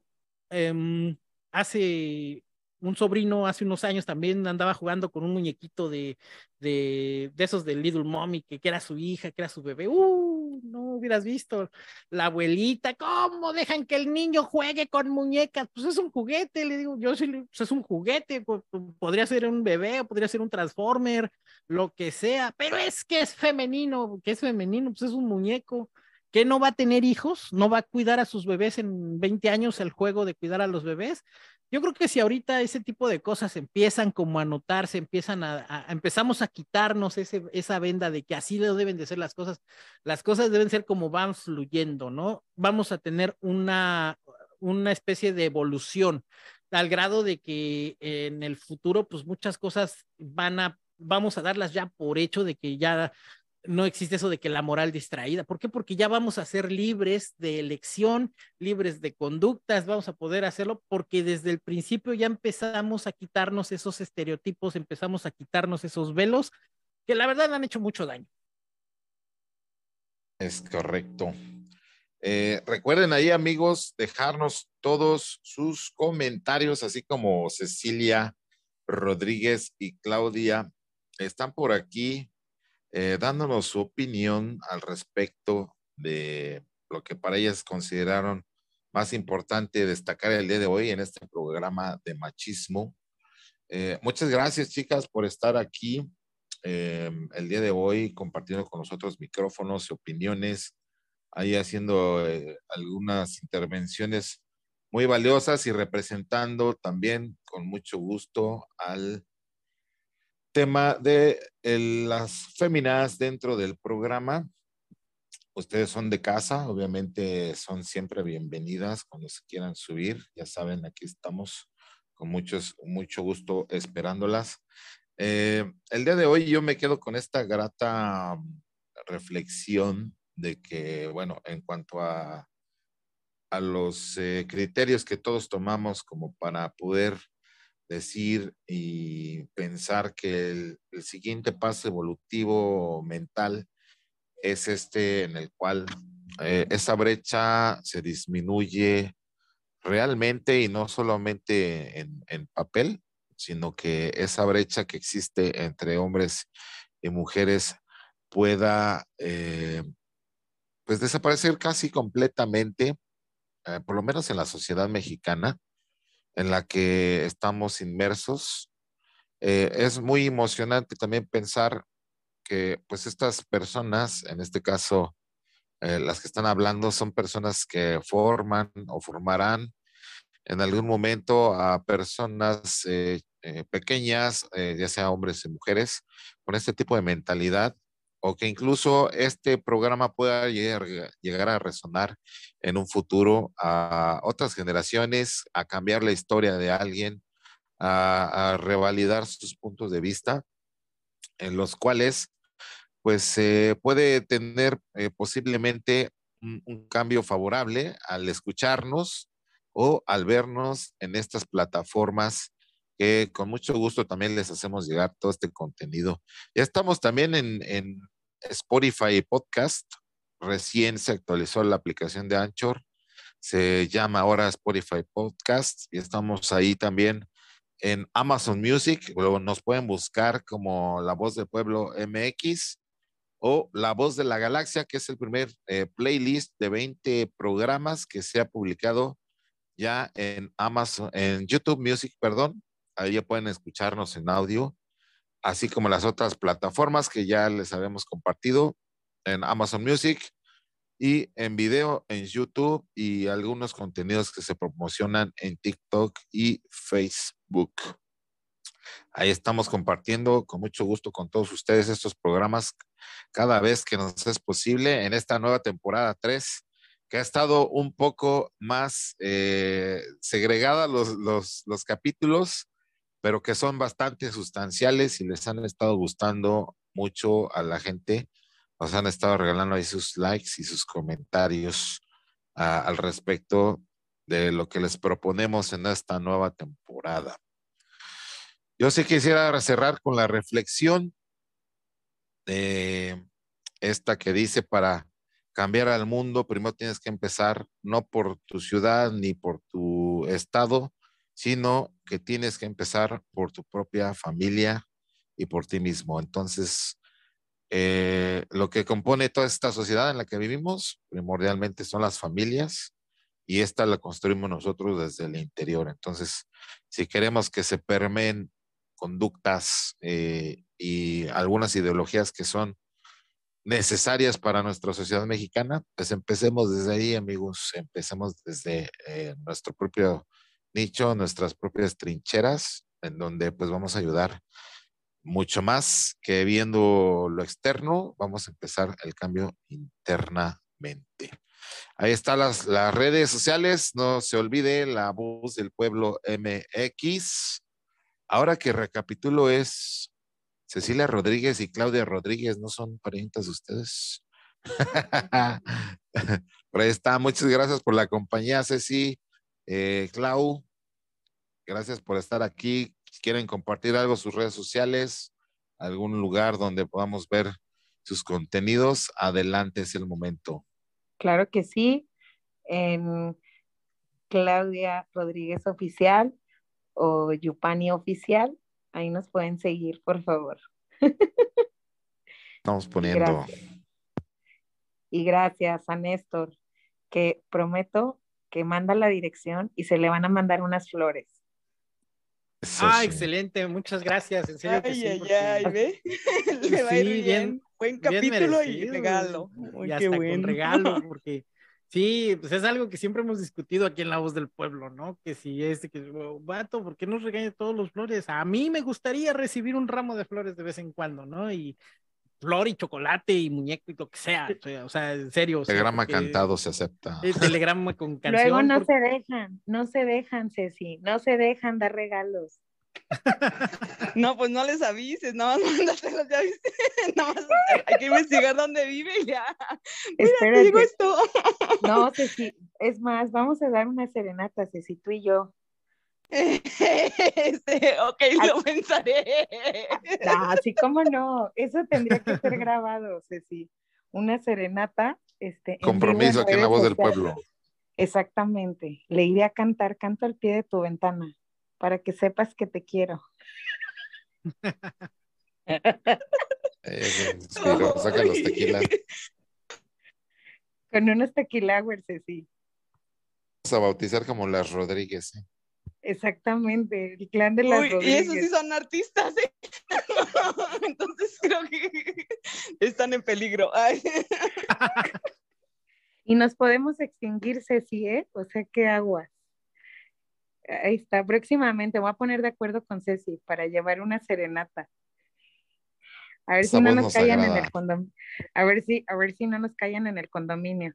em, hace un sobrino hace unos años también andaba jugando con un muñequito de, de, de esos de Little Mommy, que, que, era su hija, que era su bebé. ¡Uh! No hubieras visto la abuelita, ¿cómo dejan que el niño juegue con muñecas? Pues es un juguete, le digo, yo sí, pues es un juguete, podría ser un bebé, podría ser un transformer, lo que sea, pero es que es femenino, que es femenino, pues es un muñeco que no va a tener hijos, no va a cuidar a sus bebés en 20 años el juego de cuidar a los bebés, yo creo que si ahorita ese tipo de cosas empiezan como a notarse, empiezan a, empezamos a quitarnos ese, esa venda de que así deben de ser las cosas, las cosas deben ser como van fluyendo, ¿no? Vamos a tener una, una especie de evolución al grado de que en el futuro, pues muchas cosas van a, vamos a darlas ya por hecho de que ya no existe eso de que la moral distraída. ¿Por qué? Porque ya vamos a ser libres de elección, libres de conductas, vamos a poder hacerlo porque desde el principio ya empezamos a quitarnos esos estereotipos, empezamos a quitarnos esos velos que la verdad han hecho mucho daño. Es correcto. Eh, recuerden ahí, amigos, dejarnos todos sus comentarios, así como Cecilia Rodríguez y Claudia están por aquí eh, dándonos su opinión al respecto de lo que para ellas consideraron más importante destacar el día de hoy en este programa de machismo. Eh, muchas gracias, chicas, por estar aquí eh, el día de hoy compartiendo con nosotros micrófonos y opiniones, ahí haciendo algunas intervenciones muy valiosas y representando también con mucho gusto al tema de las féminas dentro del programa. Ustedes son de casa, obviamente son siempre bienvenidas cuando se quieran subir. Ya saben, aquí estamos con muchos, mucho gusto esperándolas. Eh, el día de hoy yo me quedo con esta grata reflexión de que, bueno, en cuanto a, a los eh, criterios que todos tomamos como para poder decir y pensar que el, siguiente paso evolutivo mental es este en el cual eh, esa brecha se disminuye realmente y no solamente en, papel, sino que esa brecha que existe entre hombres y mujeres pueda eh, pues desaparecer casi completamente, eh, por lo menos en la sociedad mexicana en la que estamos inmersos. Eh, es muy emocionante también pensar que pues estas personas, en este caso las que están hablando, son personas que forman o formarán en algún momento a personas pequeñas, ya sea hombres y mujeres, con este tipo de mentalidad o que incluso este programa pueda llegar, a resonar en un futuro a otras generaciones, a cambiar la historia de alguien, a, revalidar sus puntos de vista, en los cuales pues se puede tener eh, posiblemente un, cambio favorable al escucharnos o al vernos en estas plataformas que con mucho gusto también les hacemos llegar todo este contenido. Ya estamos también en Spotify Podcast. Recién se actualizó la aplicación de Anchor. Se llama ahora Spotify Podcast y estamos ahí también en Amazon Music. Luego nos pueden buscar como La Voz del Pueblo MX o La Voz de la Galaxia, que es el primer eh, playlist de 20 programas que se ha publicado ya en Amazon, en YouTube Music, perdón. Ahí ya pueden escucharnos en audio así como las otras plataformas que ya les habíamos compartido en Amazon Music y en video en YouTube y algunos contenidos que se promocionan en TikTok y Facebook. Ahí estamos compartiendo con mucho gusto con todos ustedes estos programas cada vez que nos es posible en esta nueva temporada 3, que ha estado un poco más eh, segregada los, los, los capítulos pero que son bastante sustanciales y les han estado gustando mucho a la gente. Nos han estado regalando ahí sus likes y sus comentarios uh, al respecto de lo que les proponemos en esta nueva temporada. Yo sí quisiera cerrar con la reflexión de esta que dice para cambiar al mundo, primero tienes que empezar no por tu ciudad ni por tu estado, sino que tienes que empezar por tu propia familia y por ti mismo. Entonces, eh, lo que compone toda esta sociedad en la que vivimos, primordialmente son las familias y esta la construimos nosotros desde el interior. Entonces, si queremos que se permeen conductas eh, y algunas ideologías que son necesarias para nuestra sociedad mexicana, pues empecemos desde ahí, amigos, empecemos desde eh, nuestro propio nicho, nuestras propias trincheras, en donde pues vamos a ayudar mucho más que viendo lo externo, vamos a empezar el cambio internamente. Ahí están las, las redes sociales, no se olvide la voz del pueblo MX. Ahora que recapitulo es Cecilia Rodríguez y Claudia Rodríguez, ¿no son parientes de ustedes? por ahí está, muchas gracias por la compañía, Ceci. Eh, Clau, gracias por estar aquí. quieren compartir algo, sus redes sociales, algún lugar donde podamos ver sus contenidos, adelante es el momento. Claro que sí. En Claudia Rodríguez Oficial o Yupani Oficial, ahí nos pueden seguir, por favor. Estamos poniendo. Y gracias a Néstor, que prometo que manda la dirección y se le van a mandar unas flores. ah, excelente, muchas gracias. En serio ay, ay, ay, ve. Le va a ir bien. Buen capítulo y regalo. y hasta con regalo, porque Sí, pues es algo que siempre hemos discutido aquí en La Voz del Pueblo, ¿no? Que si es que, oh, vato, ¿por qué nos regaña todos los flores? A mí me gustaría recibir un ramo de flores de vez en cuando, ¿no? Y flor y chocolate y muñeco y lo que sea, o sea, en serio. telegrama cantado se acepta. El telegrama con canción. Luego no se dejan, no se dejan, Ceci, no se dejan dar regalos. No, pues no les avises, nada más mándatelos, ya viste. Nada más hay que investigar dónde vive y ya. Mira, te digo esto. No, Ceci, es más, vamos a dar una serenata, Ceci, tú y yo. Este, ok, lo pensaré. Así como no, eso tendría que ser grabado, Ceci. Una serenata. Este, Compromiso aquí en la voz del pueblo. Exactamente. Le iré a cantar, canto al pie de tu ventana para que sepas que te quiero. eh, saca los tequilas. Con unos tequilawers, sí. Vamos a bautizar como las Rodríguez. ¿eh? Exactamente, el clan de las Rodríguez. Y esos sí son artistas, ¿eh? Entonces creo que están en peligro. y nos podemos extinguir, Ceci, ¿eh? O sea, ¿qué aguas? Ahí está, próximamente voy a poner de acuerdo con Ceci para llevar una serenata. A ver si no nos, callan en el condominio. A ver si, a ver si no nos callan en el condominio.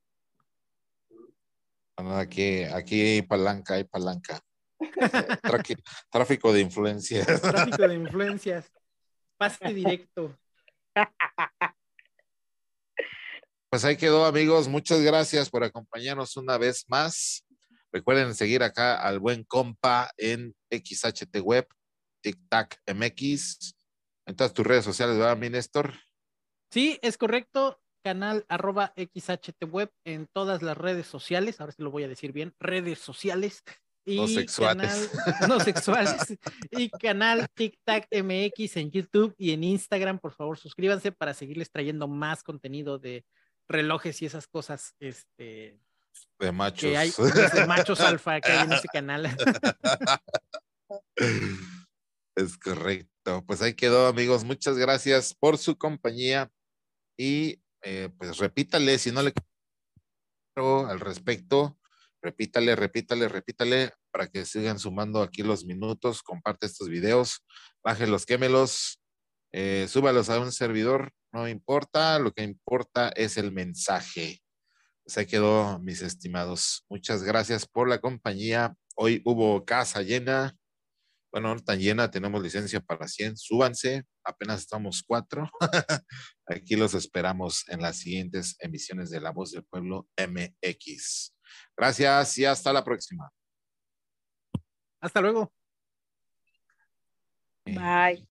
Aquí, aquí hay palanca, hay palanca. Tráfico de influencias. Tráfico de influencias. Pase directo. Pues ahí quedó, amigos. Muchas gracias por acompañarnos una vez más. Recuerden seguir acá al buen compa en XHT Web, TikTok MX, en todas tus redes sociales, ¿verdad, mi Néstor? Sí, es correcto. Canal arroba XHT Web en todas las redes sociales. Ahora sí lo voy a decir bien. Redes sociales. Y no sexuales. Canal, no sexuales. y canal TikTok MX en YouTube y en Instagram. Por favor, suscríbanse para seguirles trayendo más contenido de relojes y esas cosas este, de machos. Que hay de machos alfa que hay en ese canal. Es correcto. Pues ahí quedó, amigos. Muchas gracias por su compañía. Y eh, pues repítale, si no le al respecto, repítale, repítale, repítale para que sigan sumando aquí los minutos. Comparte estos videos, bájelos, quémelos, eh, súbalos a un servidor. No importa, lo que importa es el mensaje se quedó, mis estimados. Muchas gracias por la compañía. Hoy hubo casa llena. Bueno, no tan llena, tenemos licencia para 100. Súbanse, apenas estamos cuatro. Aquí los esperamos en las siguientes emisiones de La Voz del Pueblo MX. Gracias y hasta la próxima. Hasta luego. Bye.